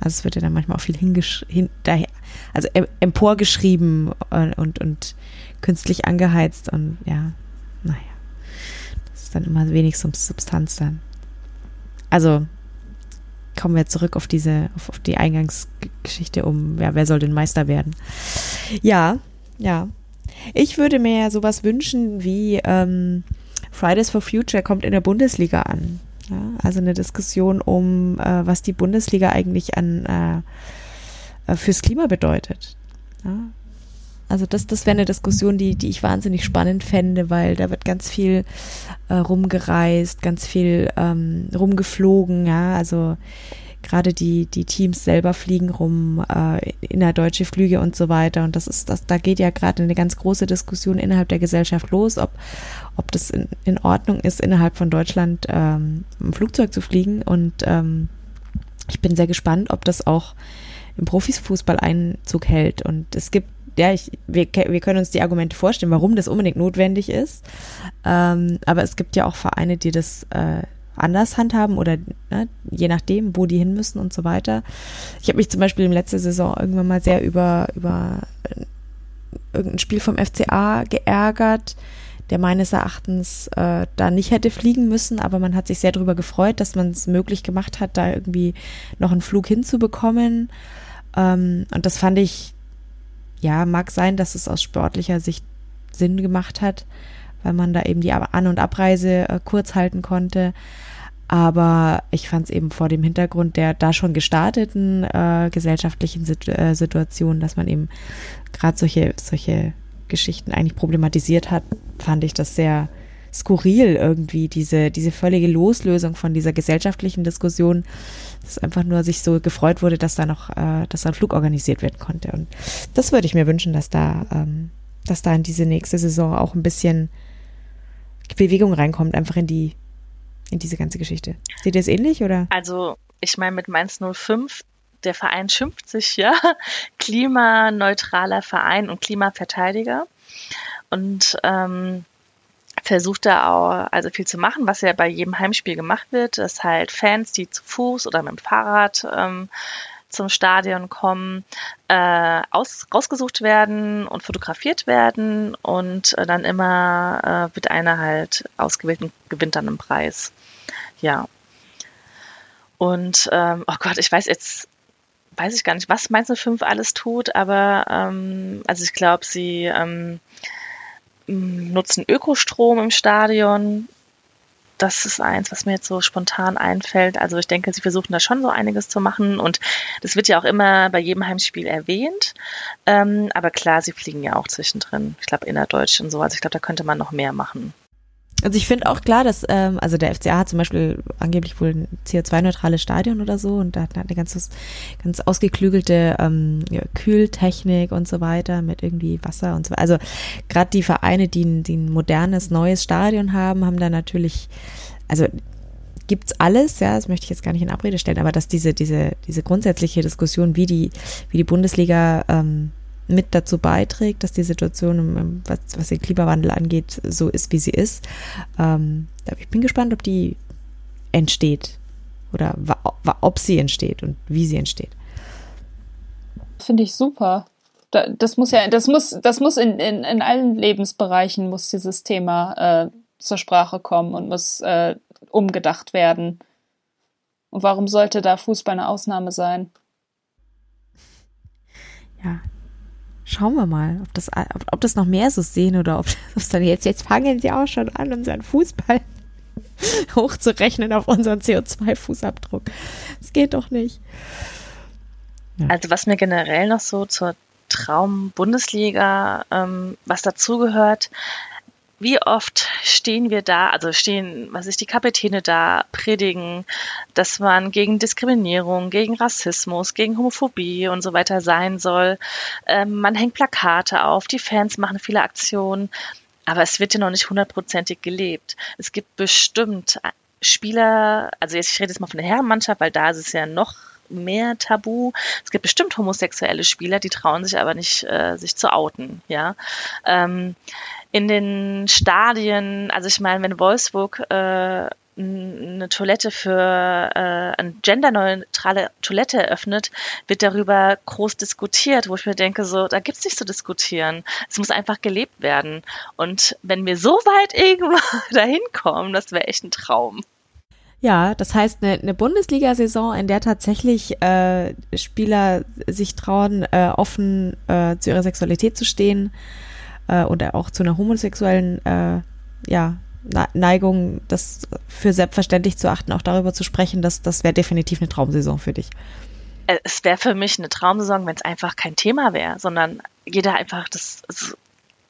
Also es wird ja dann manchmal auch viel hingesch hin, also emporgeschrieben und, und, und künstlich angeheizt und ja, naja. Das ist dann immer wenig Substanz dann. Also kommen wir zurück auf diese, auf, auf die Eingangsgeschichte um, ja, wer soll denn Meister werden? Ja, ja. Ich würde mir ja sowas wünschen wie ähm, Fridays for Future kommt in der Bundesliga an. Ja, also eine Diskussion um, äh, was die Bundesliga eigentlich an äh, äh fürs Klima bedeutet. Ja, also das, das wäre eine Diskussion, die, die ich wahnsinnig spannend fände, weil da wird ganz viel äh, rumgereist, ganz viel ähm, rumgeflogen, ja, also gerade die, die Teams selber fliegen rum, äh, innerdeutsche Flüge und so weiter. Und das ist, das, da geht ja gerade eine ganz große Diskussion innerhalb der Gesellschaft los, ob, ob das in, in Ordnung ist, innerhalb von Deutschland ähm, ein Flugzeug zu fliegen. Und ähm, ich bin sehr gespannt, ob das auch im Profisfußball Einzug hält. Und es gibt ja, ich, wir, wir können uns die Argumente vorstellen, warum das unbedingt notwendig ist. Ähm, aber es gibt ja auch Vereine, die das äh, anders handhaben oder ne, je nachdem, wo die hin müssen und so weiter. Ich habe mich zum Beispiel im letzten Saison irgendwann mal sehr über, über äh, irgendein Spiel vom FCA geärgert, der meines Erachtens äh, da nicht hätte fliegen müssen, aber man hat sich sehr darüber gefreut, dass man es möglich gemacht hat, da irgendwie noch einen Flug hinzubekommen. Ähm, und das fand ich ja, mag sein, dass es aus sportlicher Sicht Sinn gemacht hat, weil man da eben die An- und Abreise äh, kurz halten konnte. Aber ich fand es eben vor dem Hintergrund der da schon gestarteten äh, gesellschaftlichen Sit äh, Situation, dass man eben gerade solche, solche Geschichten eigentlich problematisiert hat, fand ich das sehr skurril irgendwie, diese, diese völlige Loslösung von dieser gesellschaftlichen Diskussion dass einfach nur sich so gefreut wurde, dass da noch, äh, dass da ein Flug organisiert werden konnte. Und das würde ich mir wünschen, dass da, ähm, dass da in diese nächste Saison auch ein bisschen Bewegung reinkommt, einfach in die, in diese ganze Geschichte. Seht ihr es ähnlich oder? Also, ich meine, mit Mainz 05 der Verein schimpft sich ja klimaneutraler Verein und Klimaverteidiger. Und ähm, versucht da auch also viel zu machen, was ja bei jedem Heimspiel gemacht wird, dass halt Fans, die zu Fuß oder mit dem Fahrrad ähm, zum Stadion kommen, äh, aus, rausgesucht werden und fotografiert werden und äh, dann immer äh, wird einer halt ausgewählt und gewinnt dann einen Preis. Ja. Und ähm, oh Gott, ich weiß jetzt weiß ich gar nicht, was Mainz 05 alles tut, aber ähm, also ich glaube, sie ähm, nutzen Ökostrom im Stadion. Das ist eins, was mir jetzt so spontan einfällt. Also ich denke, sie versuchen da schon so einiges zu machen und das wird ja auch immer bei jedem Heimspiel erwähnt. Ähm, aber klar, sie fliegen ja auch zwischendrin. Ich glaube innerdeutsch und so. Also ich glaube, da könnte man noch mehr machen. Also ich finde auch klar, dass, ähm, also der FCA hat zum Beispiel angeblich wohl ein CO2-neutrales Stadion oder so und da hat eine ganz, ganz ausgeklügelte ähm, ja, Kühltechnik und so weiter mit irgendwie Wasser und so weiter. Also gerade die Vereine, die, die ein modernes, neues Stadion haben, haben da natürlich, also gibt's alles, ja, das möchte ich jetzt gar nicht in Abrede stellen, aber dass diese, diese, diese grundsätzliche Diskussion, wie die, wie die Bundesliga ähm, mit dazu beiträgt, dass die Situation, was, was den Klimawandel angeht, so ist, wie sie ist. Ähm, ich bin gespannt, ob die entsteht oder ob sie entsteht und wie sie entsteht. Finde ich super. Das muss ja, das muss, das muss in, in, in allen Lebensbereichen muss dieses Thema äh, zur Sprache kommen und muss äh, umgedacht werden. Und warum sollte da Fußball eine Ausnahme sein? Ja, Schauen wir mal, ob das, ob, ob das noch mehr so sehen oder ob es dann jetzt, jetzt fangen sie auch schon an, unseren Fußball hochzurechnen auf unseren CO2-Fußabdruck. Das geht doch nicht. Ja. Also was mir generell noch so zur Traum-Bundesliga, ähm, was dazugehört, wie oft stehen wir da, also stehen, was ich die Kapitäne da predigen, dass man gegen Diskriminierung, gegen Rassismus, gegen Homophobie und so weiter sein soll. Ähm, man hängt Plakate auf, die Fans machen viele Aktionen, aber es wird ja noch nicht hundertprozentig gelebt. Es gibt bestimmt Spieler, also jetzt, ich rede jetzt mal von der Herrenmannschaft, weil da ist es ja noch mehr tabu. Es gibt bestimmt homosexuelle Spieler, die trauen sich aber nicht, äh, sich zu outen, ja. Ähm, in den Stadien, also ich meine, wenn Wolfsburg äh, eine Toilette für äh, eine genderneutrale Toilette eröffnet, wird darüber groß diskutiert, wo ich mir denke, so, da gibt's nicht zu diskutieren. Es muss einfach gelebt werden. Und wenn wir so weit irgendwo dahin kommen, das wäre echt ein Traum. Ja, das heißt eine, eine Bundesliga-Saison, in der tatsächlich äh, Spieler sich trauen, äh, offen äh, zu ihrer Sexualität zu stehen äh, oder auch zu einer homosexuellen äh, ja, Neigung, das für selbstverständlich zu achten, auch darüber zu sprechen, dass das wäre definitiv eine Traumsaison für dich. Äh, es wäre für mich eine Traumsaison, wenn es einfach kein Thema wäre, sondern jeder einfach das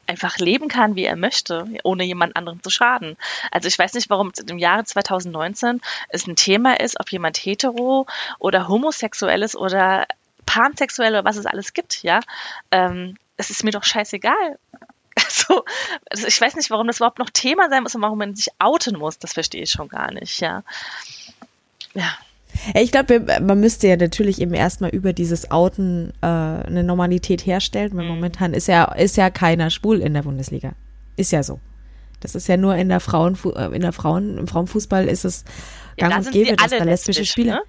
einfach leben kann, wie er möchte, ohne jemand anderem zu schaden. Also ich weiß nicht, warum im Jahre 2019 es ein Thema ist, ob jemand hetero oder homosexuell ist oder pansexuell oder was es alles gibt, ja. Ähm, es ist mir doch scheißegal. Also, also ich weiß nicht, warum das überhaupt noch Thema sein muss und warum man sich outen muss. Das verstehe ich schon gar nicht, ja. Ja. Ich glaube, man müsste ja natürlich eben erstmal über dieses Outen äh, eine Normalität herstellen, weil mhm. momentan ist ja, ist ja keiner schwul in der Bundesliga. Ist ja so. Das ist ja nur in der Frauenfu äh, in der Frauen, im Frauenfußball ist es gang ja, und gäbe, dass da lesbische Spieler. Ne?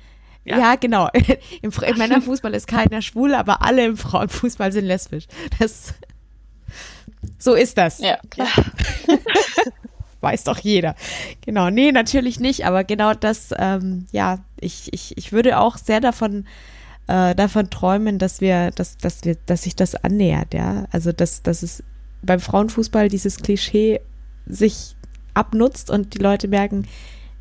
Ja. ja. genau. Im, Im Männerfußball ist keiner schwul, aber alle im Frauenfußball sind lesbisch. Das, so ist das. Ja, klar. weiß doch jeder. Genau, nee, natürlich nicht, aber genau das, ähm, ja, ich, ich, ich würde auch sehr davon, äh, davon träumen, dass wir, dass, dass wir, dass sich das annähert, ja. Also dass, dass es beim Frauenfußball dieses Klischee sich abnutzt und die Leute merken,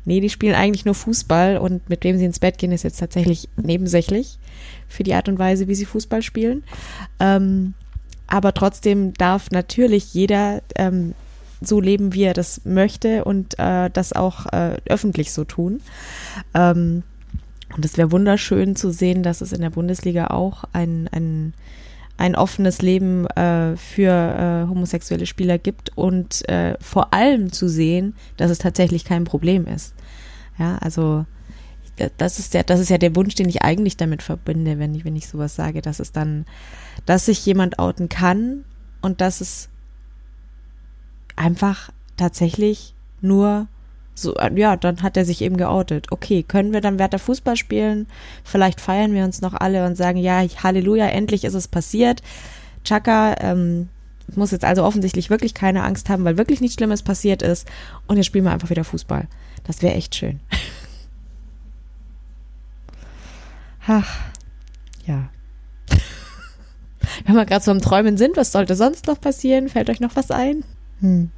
nee, die spielen eigentlich nur Fußball und mit wem sie ins Bett gehen, ist jetzt tatsächlich nebensächlich für die Art und Weise, wie sie Fußball spielen. Ähm, aber trotzdem darf natürlich jeder ähm, so leben, wie er das möchte und äh, das auch äh, öffentlich so tun. Ähm, und es wäre wunderschön zu sehen, dass es in der Bundesliga auch ein, ein, ein offenes Leben äh, für äh, homosexuelle Spieler gibt und äh, vor allem zu sehen, dass es tatsächlich kein Problem ist. Ja, also das ist der, das ist ja der Wunsch, den ich eigentlich damit verbinde, wenn ich, wenn ich sowas sage, dass es dann, dass sich jemand outen kann und dass es einfach tatsächlich nur so, ja, dann hat er sich eben geoutet. Okay, können wir dann weiter Fußball spielen? Vielleicht feiern wir uns noch alle und sagen, ja, Halleluja, endlich ist es passiert. Chaka ähm, muss jetzt also offensichtlich wirklich keine Angst haben, weil wirklich nichts Schlimmes passiert ist. Und jetzt spielen wir einfach wieder Fußball. Das wäre echt schön. Ach, ja. Wenn wir gerade so am Träumen sind, was sollte sonst noch passieren? Fällt euch noch was ein? Hm.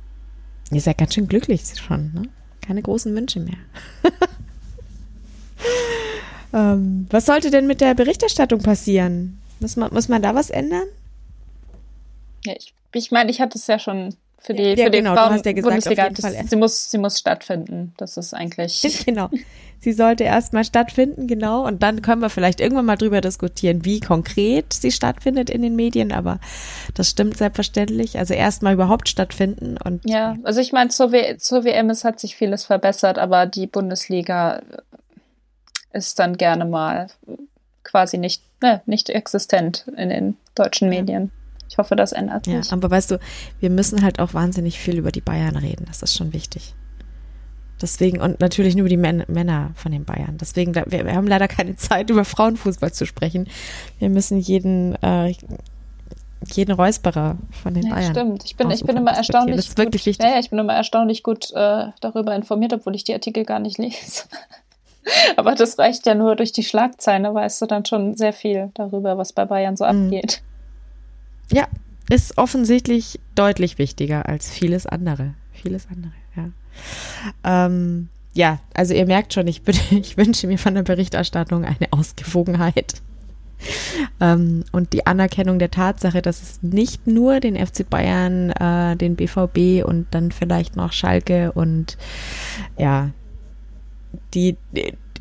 Ihr seid ganz schön glücklich schon, ne? Keine großen Wünsche mehr. ähm, was sollte denn mit der Berichterstattung passieren? Muss man, muss man da was ändern? Ja, ich, ich meine, ich hatte es ja schon für die, ja, für die genau, Frauen ja gesagt, Bundesliga. Das, sie, muss, sie muss stattfinden. Das ist eigentlich. genau. Sie sollte erstmal stattfinden, genau. Und dann können wir vielleicht irgendwann mal drüber diskutieren, wie konkret sie stattfindet in den Medien. Aber das stimmt selbstverständlich. Also erstmal überhaupt stattfinden. Und ja, also ich meine, zur, zur WM es hat sich vieles verbessert, aber die Bundesliga ist dann gerne mal quasi nicht, ne, nicht existent in den deutschen Medien. Ich hoffe, das ändert sich. Ja, aber weißt du, wir müssen halt auch wahnsinnig viel über die Bayern reden. Das ist schon wichtig. Deswegen, und natürlich nur über die Män Männer von den Bayern. Deswegen, wir, wir, haben leider keine Zeit, über Frauenfußball zu sprechen. Wir müssen jeden, äh, jeden Räusperer von den ja, Bayern. Stimmt, ich bin, ich bin immer erstaunlich. Das ist wirklich gut, wichtig. Ja, ich bin immer erstaunlich gut äh, darüber informiert, obwohl ich die Artikel gar nicht lese. Aber das reicht ja nur durch die Schlagzeilen, da weißt du dann schon sehr viel darüber, was bei Bayern so mhm. abgeht. Ja, ist offensichtlich deutlich wichtiger als vieles andere. Vieles andere, ja. Ähm, ja, also ihr merkt schon, ich, bin, ich wünsche mir von der Berichterstattung eine Ausgewogenheit. Ähm, und die Anerkennung der Tatsache, dass es nicht nur den FC Bayern, äh, den BVB und dann vielleicht noch Schalke und ja, die,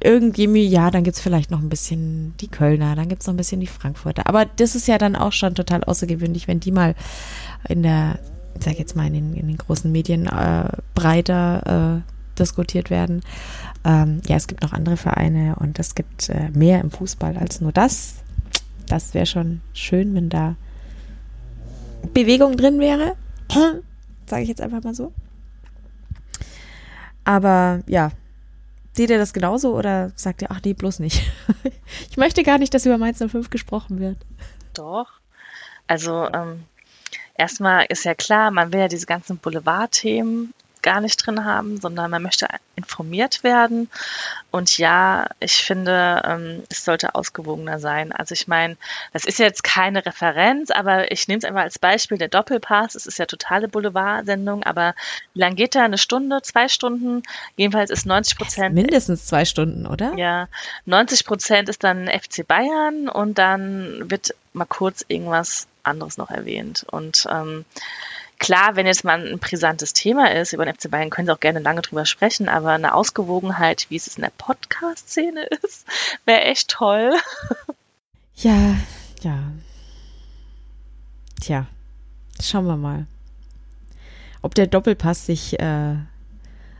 irgendwie, ja, dann gibt's vielleicht noch ein bisschen die Kölner, dann gibt's noch ein bisschen die Frankfurter. Aber das ist ja dann auch schon total außergewöhnlich, wenn die mal in der, ich sag jetzt mal, in den, in den großen Medien äh, breiter äh, diskutiert werden. Ähm, ja, es gibt noch andere Vereine und es gibt äh, mehr im Fußball als nur das. Das wäre schon schön, wenn da Bewegung drin wäre. Sage ich jetzt einfach mal so. Aber ja, seht ihr das genauso oder sagt ihr, ach nee, bloß nicht? ich möchte gar nicht, dass über Mainz 05 gesprochen wird. Doch. Also ähm, erstmal ist ja klar, man will ja diese ganzen Boulevardthemen gar nicht drin haben, sondern man möchte informiert werden. Und ja, ich finde, ähm, es sollte ausgewogener sein. Also ich meine, das ist jetzt keine Referenz, aber ich nehme es einfach als Beispiel der Doppelpass. Es ist ja totale Boulevard-Sendung, aber wie lange geht da? Eine Stunde, zwei Stunden? Jedenfalls ist 90 Prozent. Mindestens zwei Stunden, oder? Ja, 90 Prozent ist dann FC Bayern und dann wird mal kurz irgendwas anderes noch erwähnt. Und ähm, klar, wenn jetzt mal ein brisantes Thema ist über den FC Bayern, können Sie auch gerne lange drüber sprechen, aber eine Ausgewogenheit, wie es in der Podcast-Szene ist, wäre echt toll. Ja, ja. Tja, schauen wir mal, ob der Doppelpass sich, äh,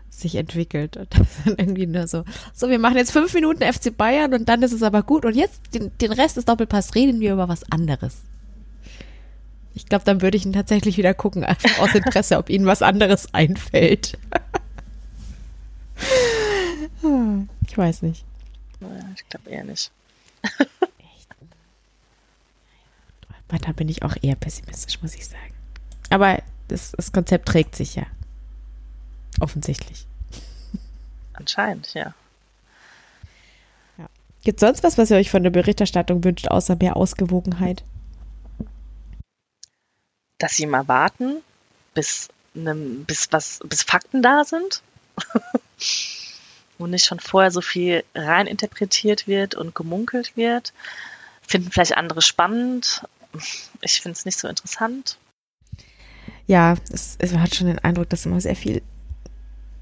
sich entwickelt. Und das dann irgendwie nur so, so, wir machen jetzt fünf Minuten FC Bayern und dann ist es aber gut und jetzt den, den Rest des Doppelpass reden wir über was anderes. Ich glaube, dann würde ich ihn tatsächlich wieder gucken, einfach aus Interesse, ob ihnen was anderes einfällt. ich weiß nicht. Ich glaube eher nicht. Da bin ich auch eher pessimistisch, muss ich sagen. Aber das, das Konzept trägt sich ja. Offensichtlich. Anscheinend, ja. ja. Gibt es sonst was, was ihr euch von der Berichterstattung wünscht, außer mehr Ausgewogenheit? Dass sie mal warten, bis, ne, bis, was, bis Fakten da sind. und nicht schon vorher so viel rein interpretiert wird und gemunkelt wird. Finden vielleicht andere spannend. Ich finde es nicht so interessant. Ja, es, es hat schon den Eindruck, dass immer sehr viel,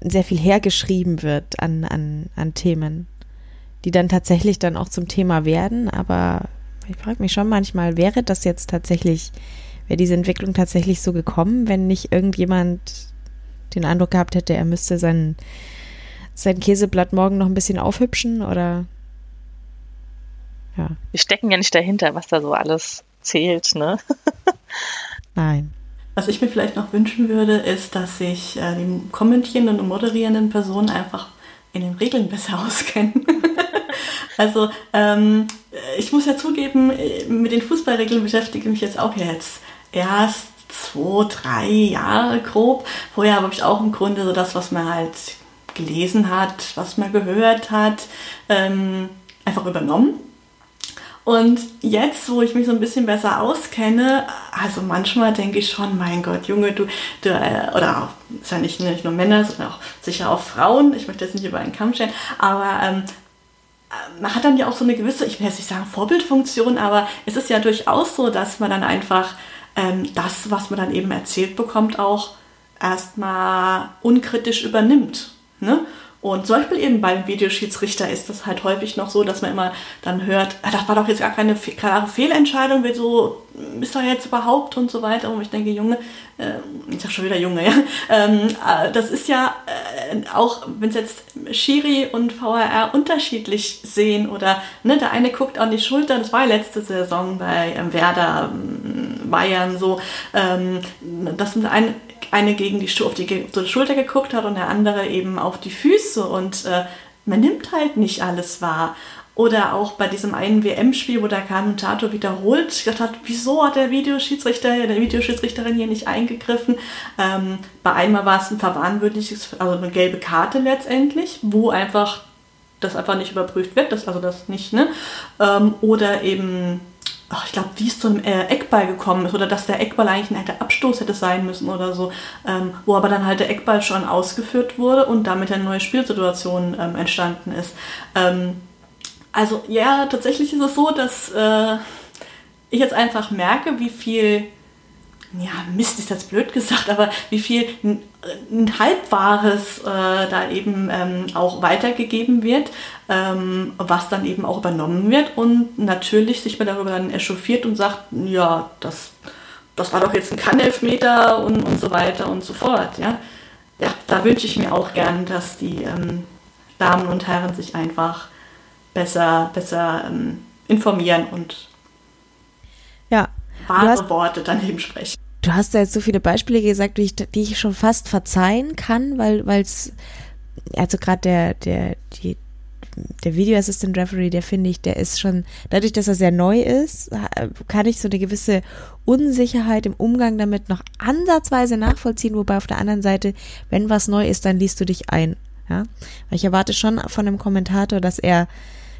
sehr viel hergeschrieben wird an, an, an Themen, die dann tatsächlich dann auch zum Thema werden. Aber ich frage mich schon manchmal, wäre das jetzt tatsächlich wäre diese Entwicklung tatsächlich so gekommen, wenn nicht irgendjemand den Eindruck gehabt hätte, er müsste sein, sein Käseblatt morgen noch ein bisschen aufhübschen oder ja. Wir stecken ja nicht dahinter, was da so alles zählt, ne? Nein. Was ich mir vielleicht noch wünschen würde, ist, dass sich äh, die kommentierenden und moderierenden Personen einfach in den Regeln besser auskennen. also ähm, ich muss ja zugeben, mit den Fußballregeln beschäftige ich mich jetzt auch jetzt erst zwei, drei Jahre grob. Vorher habe ich auch im Grunde so das, was man halt gelesen hat, was man gehört hat, ähm, einfach übernommen. Und jetzt, wo ich mich so ein bisschen besser auskenne, also manchmal denke ich schon, mein Gott, Junge, du, du äh, oder auch, ist ja nicht, nicht, nur Männer, sondern auch sicher auch Frauen, ich möchte jetzt nicht über einen Kamm stellen, aber ähm, äh, man hat dann ja auch so eine gewisse, ich will jetzt nicht sagen Vorbildfunktion, aber es ist ja durchaus so, dass man dann einfach ähm, das, was man dann eben erzählt bekommt, auch erstmal unkritisch übernimmt. Ne? Und zum Beispiel eben beim Videoschiedsrichter ist das halt häufig noch so, dass man immer dann hört, ah, das war doch jetzt gar keine klare Fehlentscheidung, wieso ist er jetzt überhaupt und so weiter. Und ich denke, Junge, ich sag schon wieder Junge, ja, ähm, äh, das ist ja äh, auch, wenn es jetzt Schiri und VRR unterschiedlich sehen oder ne, der eine guckt an die Schulter, das war letzte Saison bei ähm, Werder ähm, Bayern so, ähm, dass ein eine gegen die, auf die, so die Schulter geguckt hat und der andere eben auf die Füße und äh, man nimmt halt nicht alles wahr. Oder auch bei diesem einen WM-Spiel, wo der Kommentator wiederholt gesagt hat, wieso hat der Videoschiedsrichter, der Videoschiedsrichterin hier nicht eingegriffen? Ähm, bei einmal war es ein verwarnwürdiges, also eine gelbe Karte letztendlich, wo einfach das einfach nicht überprüft wird, das, also das nicht, ne? Ähm, oder eben ach, ich glaube, wie es zum äh, Eckball gekommen ist oder dass der Eckball eigentlich ein echter Abstoß hätte sein müssen oder so, ähm, wo aber dann halt der Eckball schon ausgeführt wurde und damit eine neue Spielsituation ähm, entstanden ist. Ähm, also ja, tatsächlich ist es so, dass äh, ich jetzt einfach merke, wie viel ja, Mist ist jetzt blöd gesagt, aber wie viel ein Halbwahres äh, da eben ähm, auch weitergegeben wird, ähm, was dann eben auch übernommen wird und natürlich sich man darüber dann echauffiert und sagt, ja, das, das war doch jetzt ein Kannelfmeter und, und so weiter und so fort. Ja, ja da wünsche ich mir auch gern, dass die ähm, Damen und Herren sich einfach besser, besser ähm, informieren und ja, wahre hast, Worte daneben sprechen. Du hast da jetzt so viele Beispiele gesagt, die ich, die ich schon fast verzeihen kann, weil es also gerade der, der, die, der Video Assistant Referee, der finde ich, der ist schon, dadurch, dass er sehr neu ist, kann ich so eine gewisse Unsicherheit im Umgang damit noch ansatzweise nachvollziehen, wobei auf der anderen Seite, wenn was neu ist, dann liest du dich ein. Ja, weil ich erwarte schon von einem Kommentator, dass er,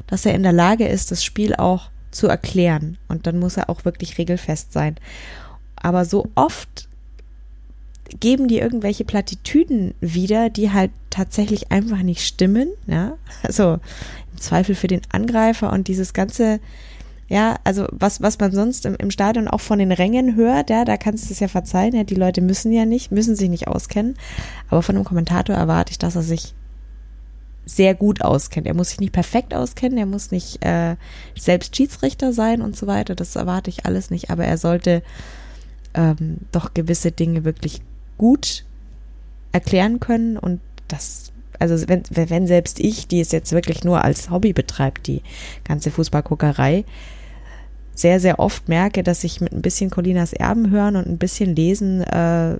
dass er in der Lage ist, das Spiel auch zu erklären. Und dann muss er auch wirklich regelfest sein. Aber so oft geben die irgendwelche Plattitüden wieder, die halt tatsächlich einfach nicht stimmen, ja. Also im Zweifel für den Angreifer und dieses ganze, ja, also was, was man sonst im, im Stadion auch von den Rängen hört, ja, da kannst du es ja verzeihen, ja, die Leute müssen ja nicht, müssen sich nicht auskennen. Aber von einem Kommentator erwarte ich, dass er sich sehr gut auskennt. Er muss sich nicht perfekt auskennen, er muss nicht äh, selbst Schiedsrichter sein und so weiter. Das erwarte ich alles nicht, aber er sollte ähm, doch gewisse Dinge wirklich gut erklären können und das, also wenn, wenn selbst ich, die es jetzt wirklich nur als Hobby betreibt, die ganze Fußballguckerei, sehr, sehr oft merke, dass ich mit ein bisschen Colinas Erben hören und ein bisschen lesen äh,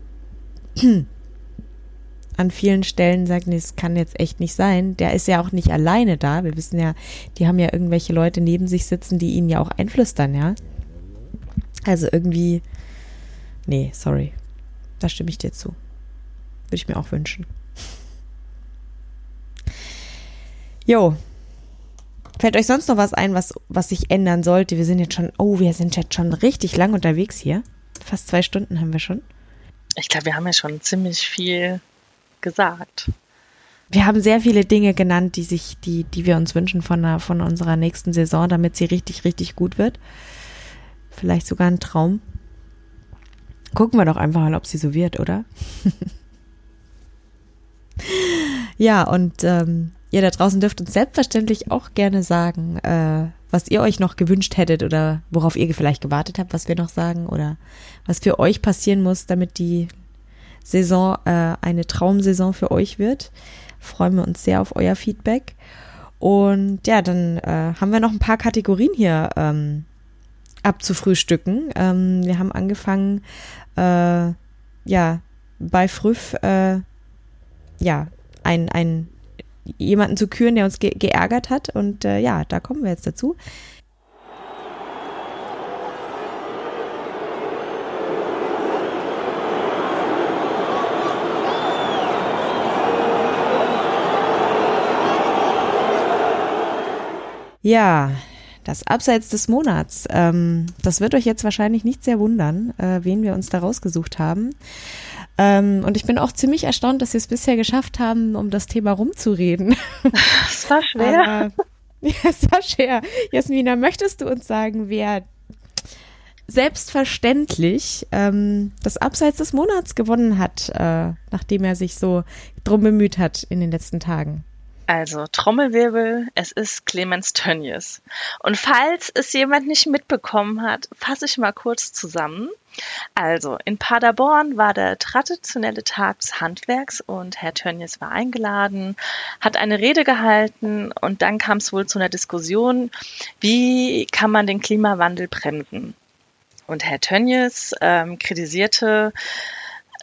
an vielen Stellen sage, nee, das kann jetzt echt nicht sein. Der ist ja auch nicht alleine da. Wir wissen ja, die haben ja irgendwelche Leute neben sich sitzen, die ihnen ja auch einflüstern, ja. Also irgendwie, nee, sorry. Da stimme ich dir zu. Würde ich mir auch wünschen. Jo. Fällt euch sonst noch was ein, was, was sich ändern sollte? Wir sind jetzt schon, oh, wir sind jetzt schon richtig lang unterwegs hier. Fast zwei Stunden haben wir schon. Ich glaube, wir haben ja schon ziemlich viel gesagt. Wir haben sehr viele Dinge genannt, die sich, die, die wir uns wünschen von, der, von unserer nächsten Saison, damit sie richtig, richtig gut wird. Vielleicht sogar ein Traum. Gucken wir doch einfach mal, ob sie so wird, oder? ja, und ähm, ihr da draußen dürft uns selbstverständlich auch gerne sagen, äh, was ihr euch noch gewünscht hättet oder worauf ihr vielleicht gewartet habt, was wir noch sagen oder was für euch passieren muss, damit die Saison äh, eine Traumsaison für euch wird. Freuen wir uns sehr auf euer Feedback. Und ja, dann äh, haben wir noch ein paar Kategorien hier ähm, abzufrühstücken. Ähm, wir haben angefangen äh, ja, bei Früff, äh, ja, ein, ein, jemanden zu küren, der uns ge geärgert hat. Und äh, ja, da kommen wir jetzt dazu. Ja, das Abseits des Monats. Ähm, das wird euch jetzt wahrscheinlich nicht sehr wundern, äh, wen wir uns da rausgesucht haben. Ähm, und ich bin auch ziemlich erstaunt, dass wir es bisher geschafft haben, um das Thema rumzureden. Es war schwer. Aber, ja, es war schwer. Jasmina, möchtest du uns sagen, wer selbstverständlich ähm, das Abseits des Monats gewonnen hat, äh, nachdem er sich so drum bemüht hat in den letzten Tagen? Also Trommelwirbel, es ist Clemens Tönnies. Und falls es jemand nicht mitbekommen hat, fasse ich mal kurz zusammen. Also in Paderborn war der traditionelle Tag des Handwerks und Herr Tönnies war eingeladen, hat eine Rede gehalten und dann kam es wohl zu einer Diskussion, wie kann man den Klimawandel bremsen. Und Herr Tönnies ähm, kritisierte,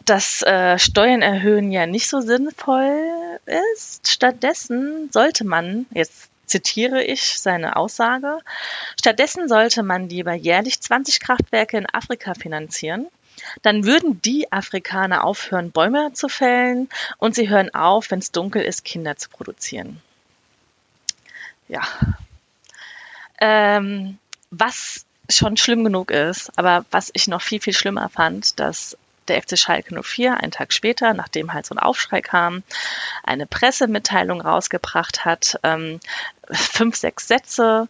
dass äh, Steuern erhöhen ja nicht so sinnvoll ist. Stattdessen sollte man, jetzt zitiere ich seine Aussage, stattdessen sollte man lieber jährlich 20 Kraftwerke in Afrika finanzieren. Dann würden die Afrikaner aufhören, Bäume zu fällen und sie hören auf, wenn es dunkel ist, Kinder zu produzieren. Ja. Ähm, was schon schlimm genug ist, aber was ich noch viel, viel schlimmer fand, dass der FC Schalke 04 einen Tag später, nachdem halt so ein Aufschrei kam, eine Pressemitteilung rausgebracht hat, ähm, fünf, sechs Sätze,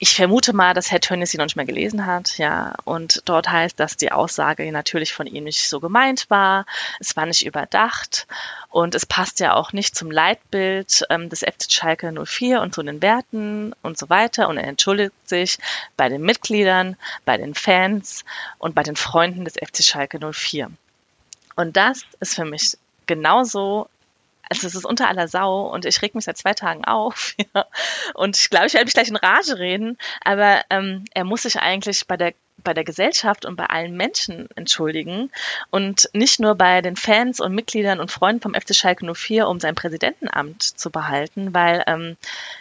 ich vermute mal, dass Herr Tönnies sie noch nicht mehr gelesen hat, ja. Und dort heißt, dass die Aussage natürlich von ihm nicht so gemeint war. Es war nicht überdacht. Und es passt ja auch nicht zum Leitbild ähm, des FC Schalke 04 und zu den Werten und so weiter. Und er entschuldigt sich bei den Mitgliedern, bei den Fans und bei den Freunden des FC Schalke 04. Und das ist für mich genauso also es ist unter aller Sau und ich reg mich seit zwei Tagen auf. Ja. Und ich glaube, ich werde mich gleich in Rage reden, aber ähm, er muss sich eigentlich bei der bei der Gesellschaft und bei allen Menschen entschuldigen und nicht nur bei den Fans und Mitgliedern und Freunden vom FC Schalke 04, um sein Präsidentenamt zu behalten, weil ähm,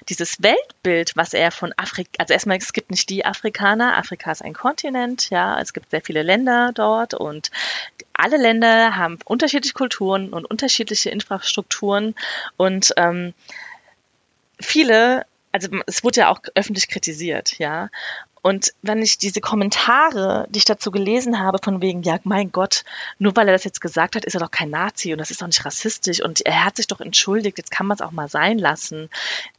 dieses Weltbild, was er von Afrika, also erstmal, es gibt nicht die Afrikaner, Afrika ist ein Kontinent, ja, es gibt sehr viele Länder dort und alle Länder haben unterschiedliche Kulturen und unterschiedliche Infrastrukturen und ähm, viele also es wurde ja auch öffentlich kritisiert, ja. Und wenn ich diese Kommentare, die ich dazu gelesen habe, von wegen, ja, mein Gott, nur weil er das jetzt gesagt hat, ist er doch kein Nazi und das ist doch nicht rassistisch und er hat sich doch entschuldigt, jetzt kann man es auch mal sein lassen.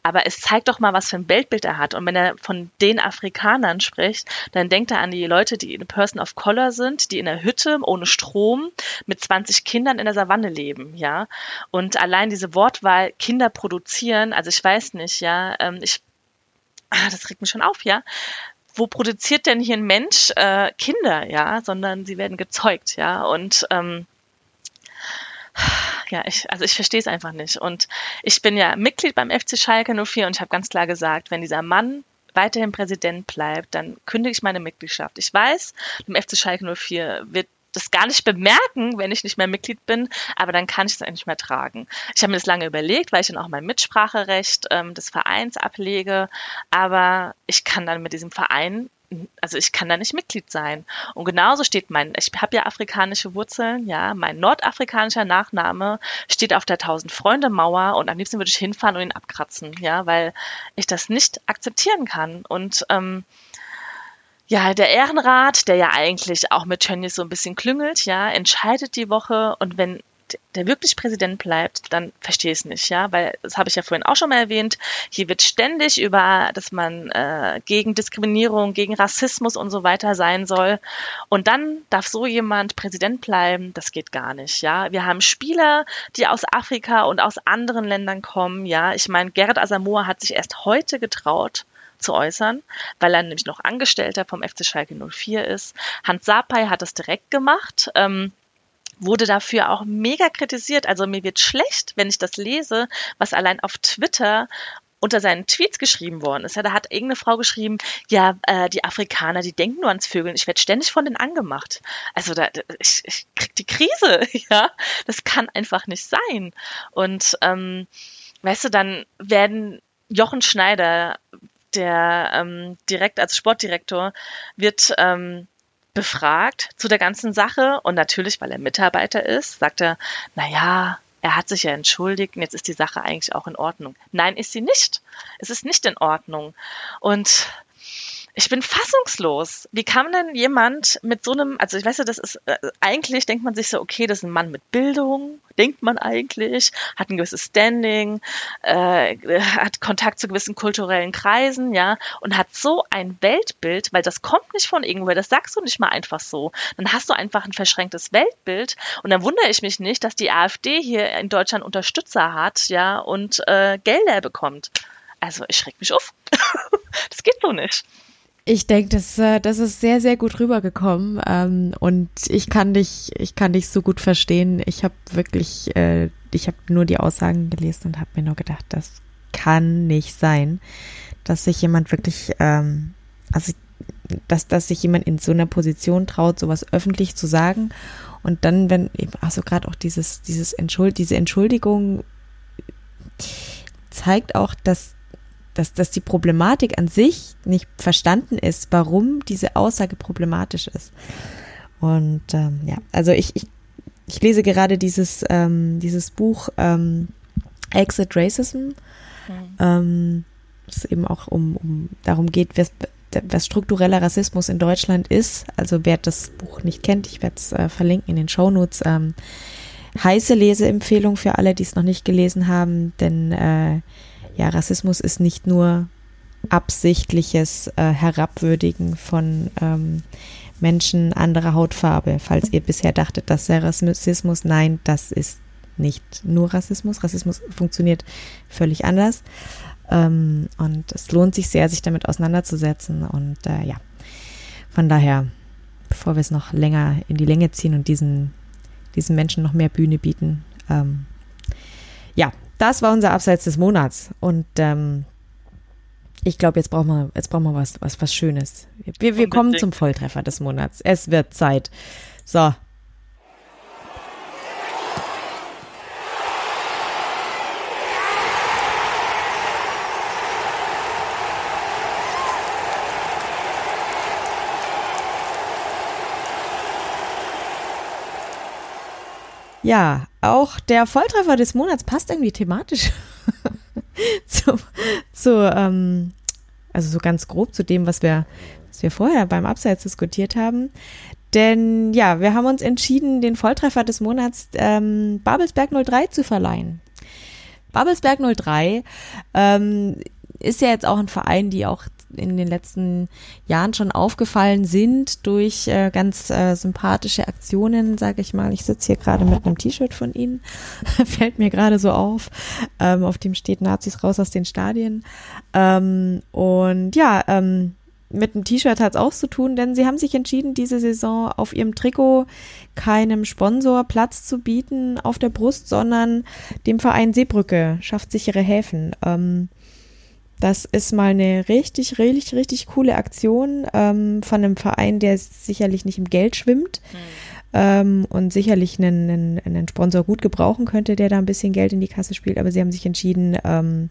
Aber es zeigt doch mal, was für ein Weltbild er hat. Und wenn er von den Afrikanern spricht, dann denkt er an die Leute, die eine Person of Color sind, die in der Hütte ohne Strom mit 20 Kindern in der Savanne leben, ja. Und allein diese Wortwahl Kinder produzieren, also ich weiß nicht, ja, ähm, ich ah, das regt mich schon auf, ja wo produziert denn hier ein Mensch äh, Kinder, ja, sondern sie werden gezeugt, ja. Und ähm, ja, ich, also ich verstehe es einfach nicht. Und ich bin ja Mitglied beim FC Schalke 04 und ich habe ganz klar gesagt, wenn dieser Mann weiterhin Präsident bleibt, dann kündige ich meine Mitgliedschaft. Ich weiß, beim FC Schalke 04 wird das gar nicht bemerken, wenn ich nicht mehr Mitglied bin, aber dann kann ich es eigentlich nicht mehr tragen. Ich habe mir das lange überlegt, weil ich dann auch mein Mitspracherecht ähm, des Vereins ablege, aber ich kann dann mit diesem Verein also ich kann da nicht Mitglied sein. Und genauso steht mein, ich habe ja afrikanische Wurzeln, ja, mein nordafrikanischer Nachname steht auf der Tausend Freunde Mauer und am liebsten würde ich hinfahren und ihn abkratzen, ja, weil ich das nicht akzeptieren kann. Und ähm, ja, der Ehrenrat, der ja eigentlich auch mit Tönnies so ein bisschen klüngelt, ja, entscheidet die Woche und wenn der wirklich Präsident bleibt, dann verstehe ich es nicht, ja, weil das habe ich ja vorhin auch schon mal erwähnt. Hier wird ständig über, dass man äh, gegen Diskriminierung, gegen Rassismus und so weiter sein soll. Und dann darf so jemand Präsident bleiben, das geht gar nicht, ja. Wir haben Spieler, die aus Afrika und aus anderen Ländern kommen, ja. Ich meine, Gerrit Asamoah hat sich erst heute getraut, zu äußern, weil er nämlich noch Angestellter vom FC Schalke 04 ist. Hans Sapai hat das direkt gemacht. Ähm, wurde dafür auch mega kritisiert. Also mir wird schlecht, wenn ich das lese, was allein auf Twitter unter seinen Tweets geschrieben worden ist. Ja, da hat irgendeine Frau geschrieben, ja, äh, die Afrikaner, die denken nur ans Vögeln. Ich werde ständig von denen angemacht. Also da, ich, ich krieg die Krise, ja. Das kann einfach nicht sein. Und ähm, weißt du, dann werden Jochen Schneider der ähm, direkt als Sportdirektor wird ähm, befragt zu der ganzen Sache und natürlich, weil er Mitarbeiter ist, sagt er, na ja, er hat sich ja entschuldigt und jetzt ist die Sache eigentlich auch in Ordnung. Nein, ist sie nicht. Es ist nicht in Ordnung. Und ich bin fassungslos. Wie kann denn jemand mit so einem, also ich weiß ja, das ist, äh, eigentlich denkt man sich so, okay, das ist ein Mann mit Bildung, denkt man eigentlich, hat ein gewisses Standing, äh, hat Kontakt zu gewissen kulturellen Kreisen, ja, und hat so ein Weltbild, weil das kommt nicht von irgendwoher, das sagst du nicht mal einfach so. Dann hast du einfach ein verschränktes Weltbild und dann wundere ich mich nicht, dass die AfD hier in Deutschland Unterstützer hat, ja, und äh, Gelder bekommt. Also ich schreck mich auf. das geht so nicht. Ich denke, das, äh, das ist sehr, sehr gut rübergekommen ähm, und ich kann dich, ich kann dich so gut verstehen. Ich habe wirklich, äh, ich habe nur die Aussagen gelesen und habe mir nur gedacht, das kann nicht sein, dass sich jemand wirklich, ähm, also dass, dass sich jemand in so einer Position traut, sowas öffentlich zu sagen und dann, wenn, also gerade auch dieses, dieses Entschuld, diese Entschuldigung zeigt auch, dass dass, dass die Problematik an sich nicht verstanden ist, warum diese Aussage problematisch ist. Und ähm, ja, also ich, ich, ich lese gerade dieses, ähm, dieses Buch ähm, Exit Racism, mhm. ähm, es eben auch um, um darum geht, was, was struktureller Rassismus in Deutschland ist. Also wer das Buch nicht kennt, ich werde es äh, verlinken in den Shownotes. Ähm, heiße Leseempfehlung für alle, die es noch nicht gelesen haben, denn äh, ja, Rassismus ist nicht nur absichtliches äh, Herabwürdigen von ähm, Menschen anderer Hautfarbe. Falls ihr bisher dachtet, das sei Rassismus, nein, das ist nicht nur Rassismus. Rassismus funktioniert völlig anders. Ähm, und es lohnt sich sehr, sich damit auseinanderzusetzen. Und äh, ja, von daher, bevor wir es noch länger in die Länge ziehen und diesen, diesen Menschen noch mehr Bühne bieten, ähm, ja, das war unser Abseits des Monats. Und ähm, ich glaube, jetzt brauchen wir, jetzt brauchen wir was, was, was Schönes. Wir, wir kommen zum Volltreffer des Monats. Es wird Zeit. So. Ja, auch der Volltreffer des Monats passt irgendwie thematisch zu, zu ähm, also so ganz grob zu dem, was wir, was wir vorher beim Abseits diskutiert haben. Denn ja, wir haben uns entschieden, den Volltreffer des Monats ähm, Babelsberg 03 zu verleihen. Babelsberg 03 ähm, ist ja jetzt auch ein Verein, die auch in den letzten Jahren schon aufgefallen sind durch äh, ganz äh, sympathische Aktionen, sage ich mal. Ich sitze hier gerade mit einem T-Shirt von ihnen, fällt mir gerade so auf. Ähm, auf dem steht Nazis raus aus den Stadien. Ähm, und ja, ähm, mit dem T-Shirt hat es auch zu tun, denn sie haben sich entschieden, diese Saison auf ihrem Trikot keinem Sponsor Platz zu bieten auf der Brust, sondern dem Verein Seebrücke, schafft sichere Häfen. Ähm, das ist mal eine richtig, richtig, richtig coole Aktion ähm, von einem Verein, der sicherlich nicht im Geld schwimmt mhm. ähm, und sicherlich einen, einen, einen, Sponsor gut gebrauchen könnte, der da ein bisschen Geld in die Kasse spielt. Aber sie haben sich entschieden, ähm,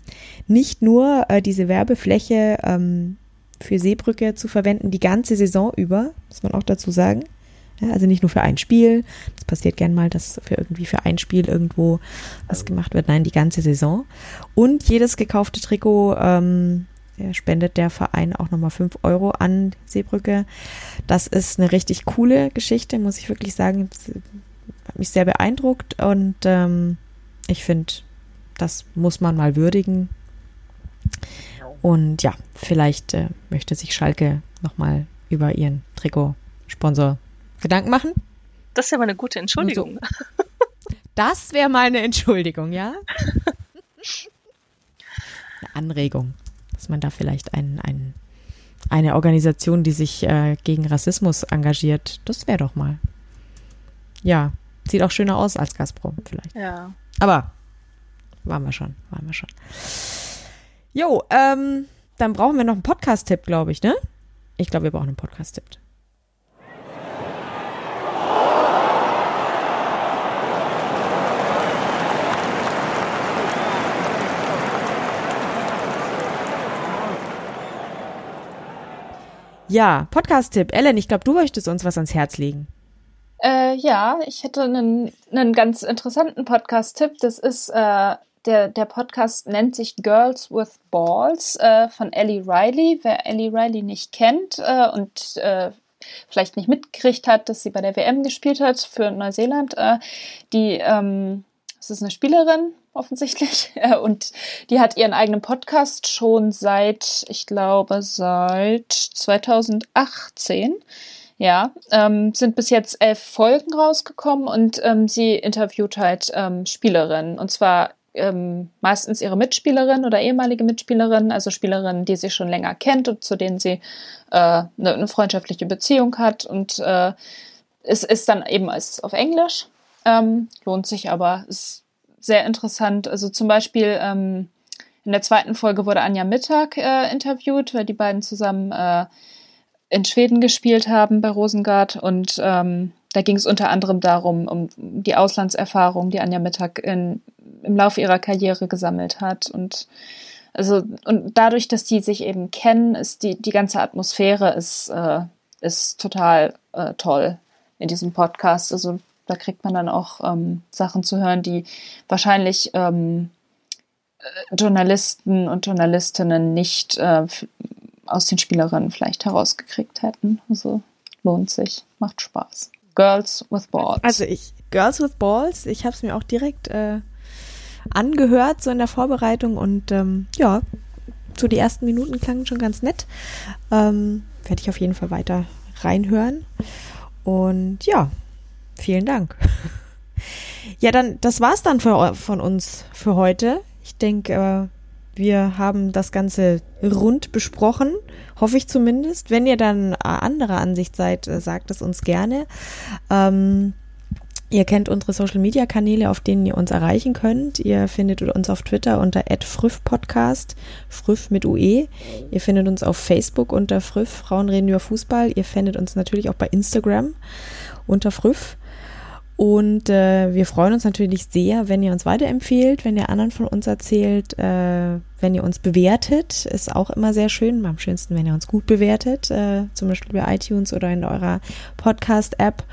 nicht nur äh, diese Werbefläche ähm, für Seebrücke zu verwenden, die ganze Saison über, muss man auch dazu sagen, also nicht nur für ein Spiel. Das passiert gern mal, dass für irgendwie für ein Spiel irgendwo was gemacht wird. Nein, die ganze Saison. Und jedes gekaufte Trikot ähm, spendet der Verein auch nochmal fünf Euro an Seebrücke. Das ist eine richtig coole Geschichte, muss ich wirklich sagen. Das hat mich sehr beeindruckt und ähm, ich finde, das muss man mal würdigen. Und ja, vielleicht äh, möchte sich Schalke nochmal über ihren Trikotsponsor Gedanken machen? Das ist ja mal eine gute Entschuldigung. So. Das wäre mal eine Entschuldigung, ja? Eine Anregung, dass man da vielleicht ein, ein, eine Organisation, die sich äh, gegen Rassismus engagiert, das wäre doch mal. Ja, sieht auch schöner aus als Gazprom vielleicht. Ja. Aber waren wir schon, waren wir schon. Jo, ähm, dann brauchen wir noch einen Podcast-Tipp, glaube ich, ne? Ich glaube, wir brauchen einen Podcast-Tipp. Ja, Podcast-Tipp. Ellen, ich glaube, du möchtest uns was ans Herz legen. Äh, ja, ich hätte einen, einen ganz interessanten Podcast-Tipp. Das ist, äh, der, der Podcast nennt sich Girls with Balls äh, von Ellie Riley. Wer Ellie Riley nicht kennt äh, und äh, vielleicht nicht mitgekriegt hat, dass sie bei der WM gespielt hat für Neuseeland, äh, die, ähm, das ist eine Spielerin, offensichtlich. Und die hat ihren eigenen Podcast schon seit, ich glaube, seit 2018. Ja, ähm, sind bis jetzt elf Folgen rausgekommen und ähm, sie interviewt halt ähm, Spielerinnen. Und zwar ähm, meistens ihre Mitspielerinnen oder ehemalige Mitspielerinnen, also Spielerinnen, die sie schon länger kennt und zu denen sie äh, eine, eine freundschaftliche Beziehung hat. Und äh, es ist dann eben als auf Englisch. Ähm, lohnt sich aber, ist sehr interessant. Also zum Beispiel ähm, in der zweiten Folge wurde Anja Mittag äh, interviewt, weil die beiden zusammen äh, in Schweden gespielt haben bei Rosengard und ähm, da ging es unter anderem darum, um die Auslandserfahrung, die Anja Mittag in, im Laufe ihrer Karriere gesammelt hat und also und dadurch, dass die sich eben kennen, ist die die ganze Atmosphäre ist äh, ist total äh, toll in diesem Podcast. Also da kriegt man dann auch ähm, Sachen zu hören, die wahrscheinlich ähm, äh, Journalisten und Journalistinnen nicht äh, aus den Spielerinnen vielleicht herausgekriegt hätten. Also lohnt sich, macht Spaß. Girls with Balls. Also ich, Girls with Balls, ich habe es mir auch direkt äh, angehört, so in der Vorbereitung und ähm, ja, so die ersten Minuten klangen schon ganz nett. Ähm, Werde ich auf jeden Fall weiter reinhören. Und ja, Vielen Dank. Ja, dann, das war's dann für, von uns für heute. Ich denke, äh, wir haben das Ganze rund besprochen, hoffe ich zumindest. Wenn ihr dann anderer Ansicht seid, äh, sagt es uns gerne. Ähm, Ihr kennt unsere Social Media Kanäle, auf denen ihr uns erreichen könnt. Ihr findet uns auf Twitter unter @früff_podcast, früff mit UE. Ihr findet uns auf Facebook unter früff Frauen reden über Fußball. Ihr findet uns natürlich auch bei Instagram unter früff. Und äh, wir freuen uns natürlich sehr, wenn ihr uns weiterempfehlt, wenn ihr anderen von uns erzählt, äh, wenn ihr uns bewertet, ist auch immer sehr schön. Am schönsten, wenn ihr uns gut bewertet, äh, zum Beispiel bei iTunes oder in eurer Podcast-App.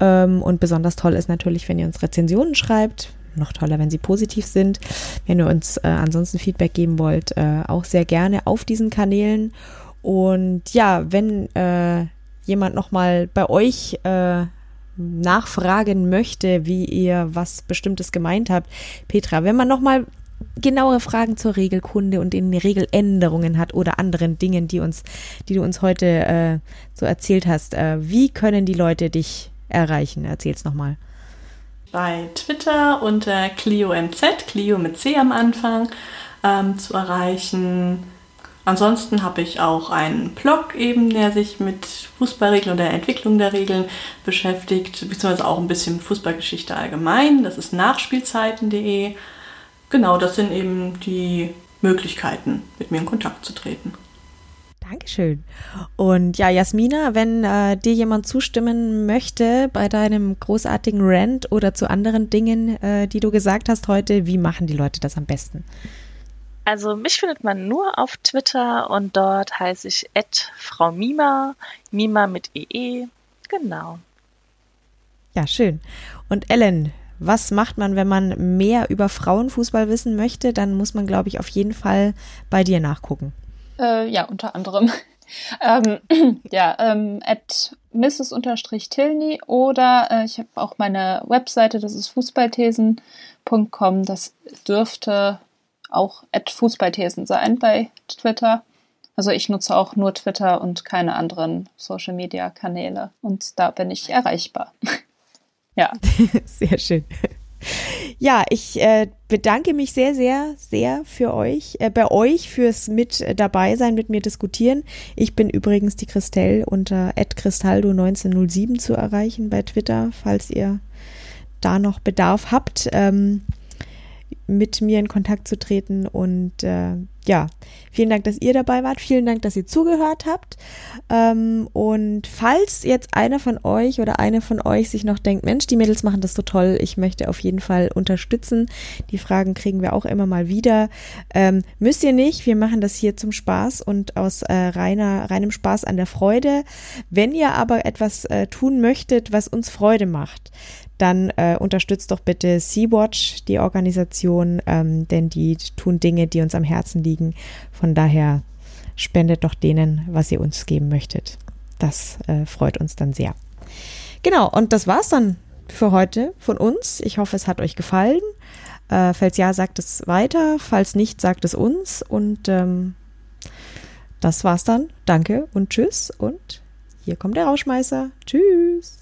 Ähm, und besonders toll ist natürlich, wenn ihr uns Rezensionen schreibt. Noch toller, wenn sie positiv sind. Wenn ihr uns äh, ansonsten Feedback geben wollt, äh, auch sehr gerne auf diesen Kanälen. Und ja, wenn äh, jemand nochmal bei euch äh, nachfragen möchte, wie ihr was Bestimmtes gemeint habt. Petra, wenn man nochmal genauere Fragen zur Regelkunde und in Regeländerungen hat oder anderen Dingen, die uns, die du uns heute äh, so erzählt hast, äh, wie können die Leute dich erreichen? Erzähl's nochmal. Bei Twitter unter ClioMZ, Clio mit C am Anfang, ähm, zu erreichen. Ansonsten habe ich auch einen Blog eben, der sich mit Fußballregeln oder der Entwicklung der Regeln beschäftigt, beziehungsweise auch ein bisschen Fußballgeschichte allgemein. Das ist nachspielzeiten.de. Genau, das sind eben die Möglichkeiten, mit mir in Kontakt zu treten. Dankeschön. Und ja, Jasmina, wenn äh, dir jemand zustimmen möchte bei deinem großartigen Rant oder zu anderen Dingen, äh, die du gesagt hast heute, wie machen die Leute das am besten? Also mich findet man nur auf Twitter und dort heiße ich Frau Mima, Mima mit EE. Genau. Ja, schön. Und Ellen, was macht man, wenn man mehr über Frauenfußball wissen möchte? Dann muss man, glaube ich, auf jeden Fall bei dir nachgucken. Äh, ja, unter anderem. ähm, ja, ähm, at Mrs-Tilney oder äh, ich habe auch meine Webseite, das ist fußballthesen.com. Das dürfte auch Fußballthesen sein bei Twitter. Also ich nutze auch nur Twitter und keine anderen Social Media Kanäle und da bin ich erreichbar. ja. Sehr schön. Ja, ich äh, bedanke mich sehr, sehr, sehr für euch, äh, bei euch fürs mit dabei sein, mit mir diskutieren. Ich bin übrigens die Christelle unter @cristaldo1907 zu erreichen bei Twitter, falls ihr da noch Bedarf habt. Ähm, mit mir in Kontakt zu treten. Und äh, ja, vielen Dank, dass ihr dabei wart. Vielen Dank, dass ihr zugehört habt. Ähm, und falls jetzt einer von euch oder eine von euch sich noch denkt, Mensch, die Mädels machen das so toll, ich möchte auf jeden Fall unterstützen. Die Fragen kriegen wir auch immer mal wieder. Ähm, müsst ihr nicht, wir machen das hier zum Spaß und aus äh, reiner, reinem Spaß an der Freude. Wenn ihr aber etwas äh, tun möchtet, was uns Freude macht, dann äh, unterstützt doch bitte Sea-Watch, die Organisation, ähm, denn die tun Dinge, die uns am Herzen liegen. Von daher spendet doch denen, was ihr uns geben möchtet. Das äh, freut uns dann sehr. Genau, und das war's dann für heute von uns. Ich hoffe, es hat euch gefallen. Äh, falls ja, sagt es weiter. Falls nicht, sagt es uns. Und ähm, das war's dann. Danke und tschüss. Und hier kommt der Rauschmeißer. Tschüss.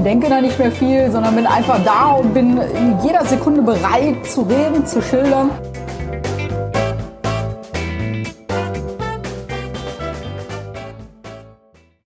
und denke da nicht mehr viel, sondern bin einfach da und bin in jeder Sekunde bereit zu reden, zu schildern.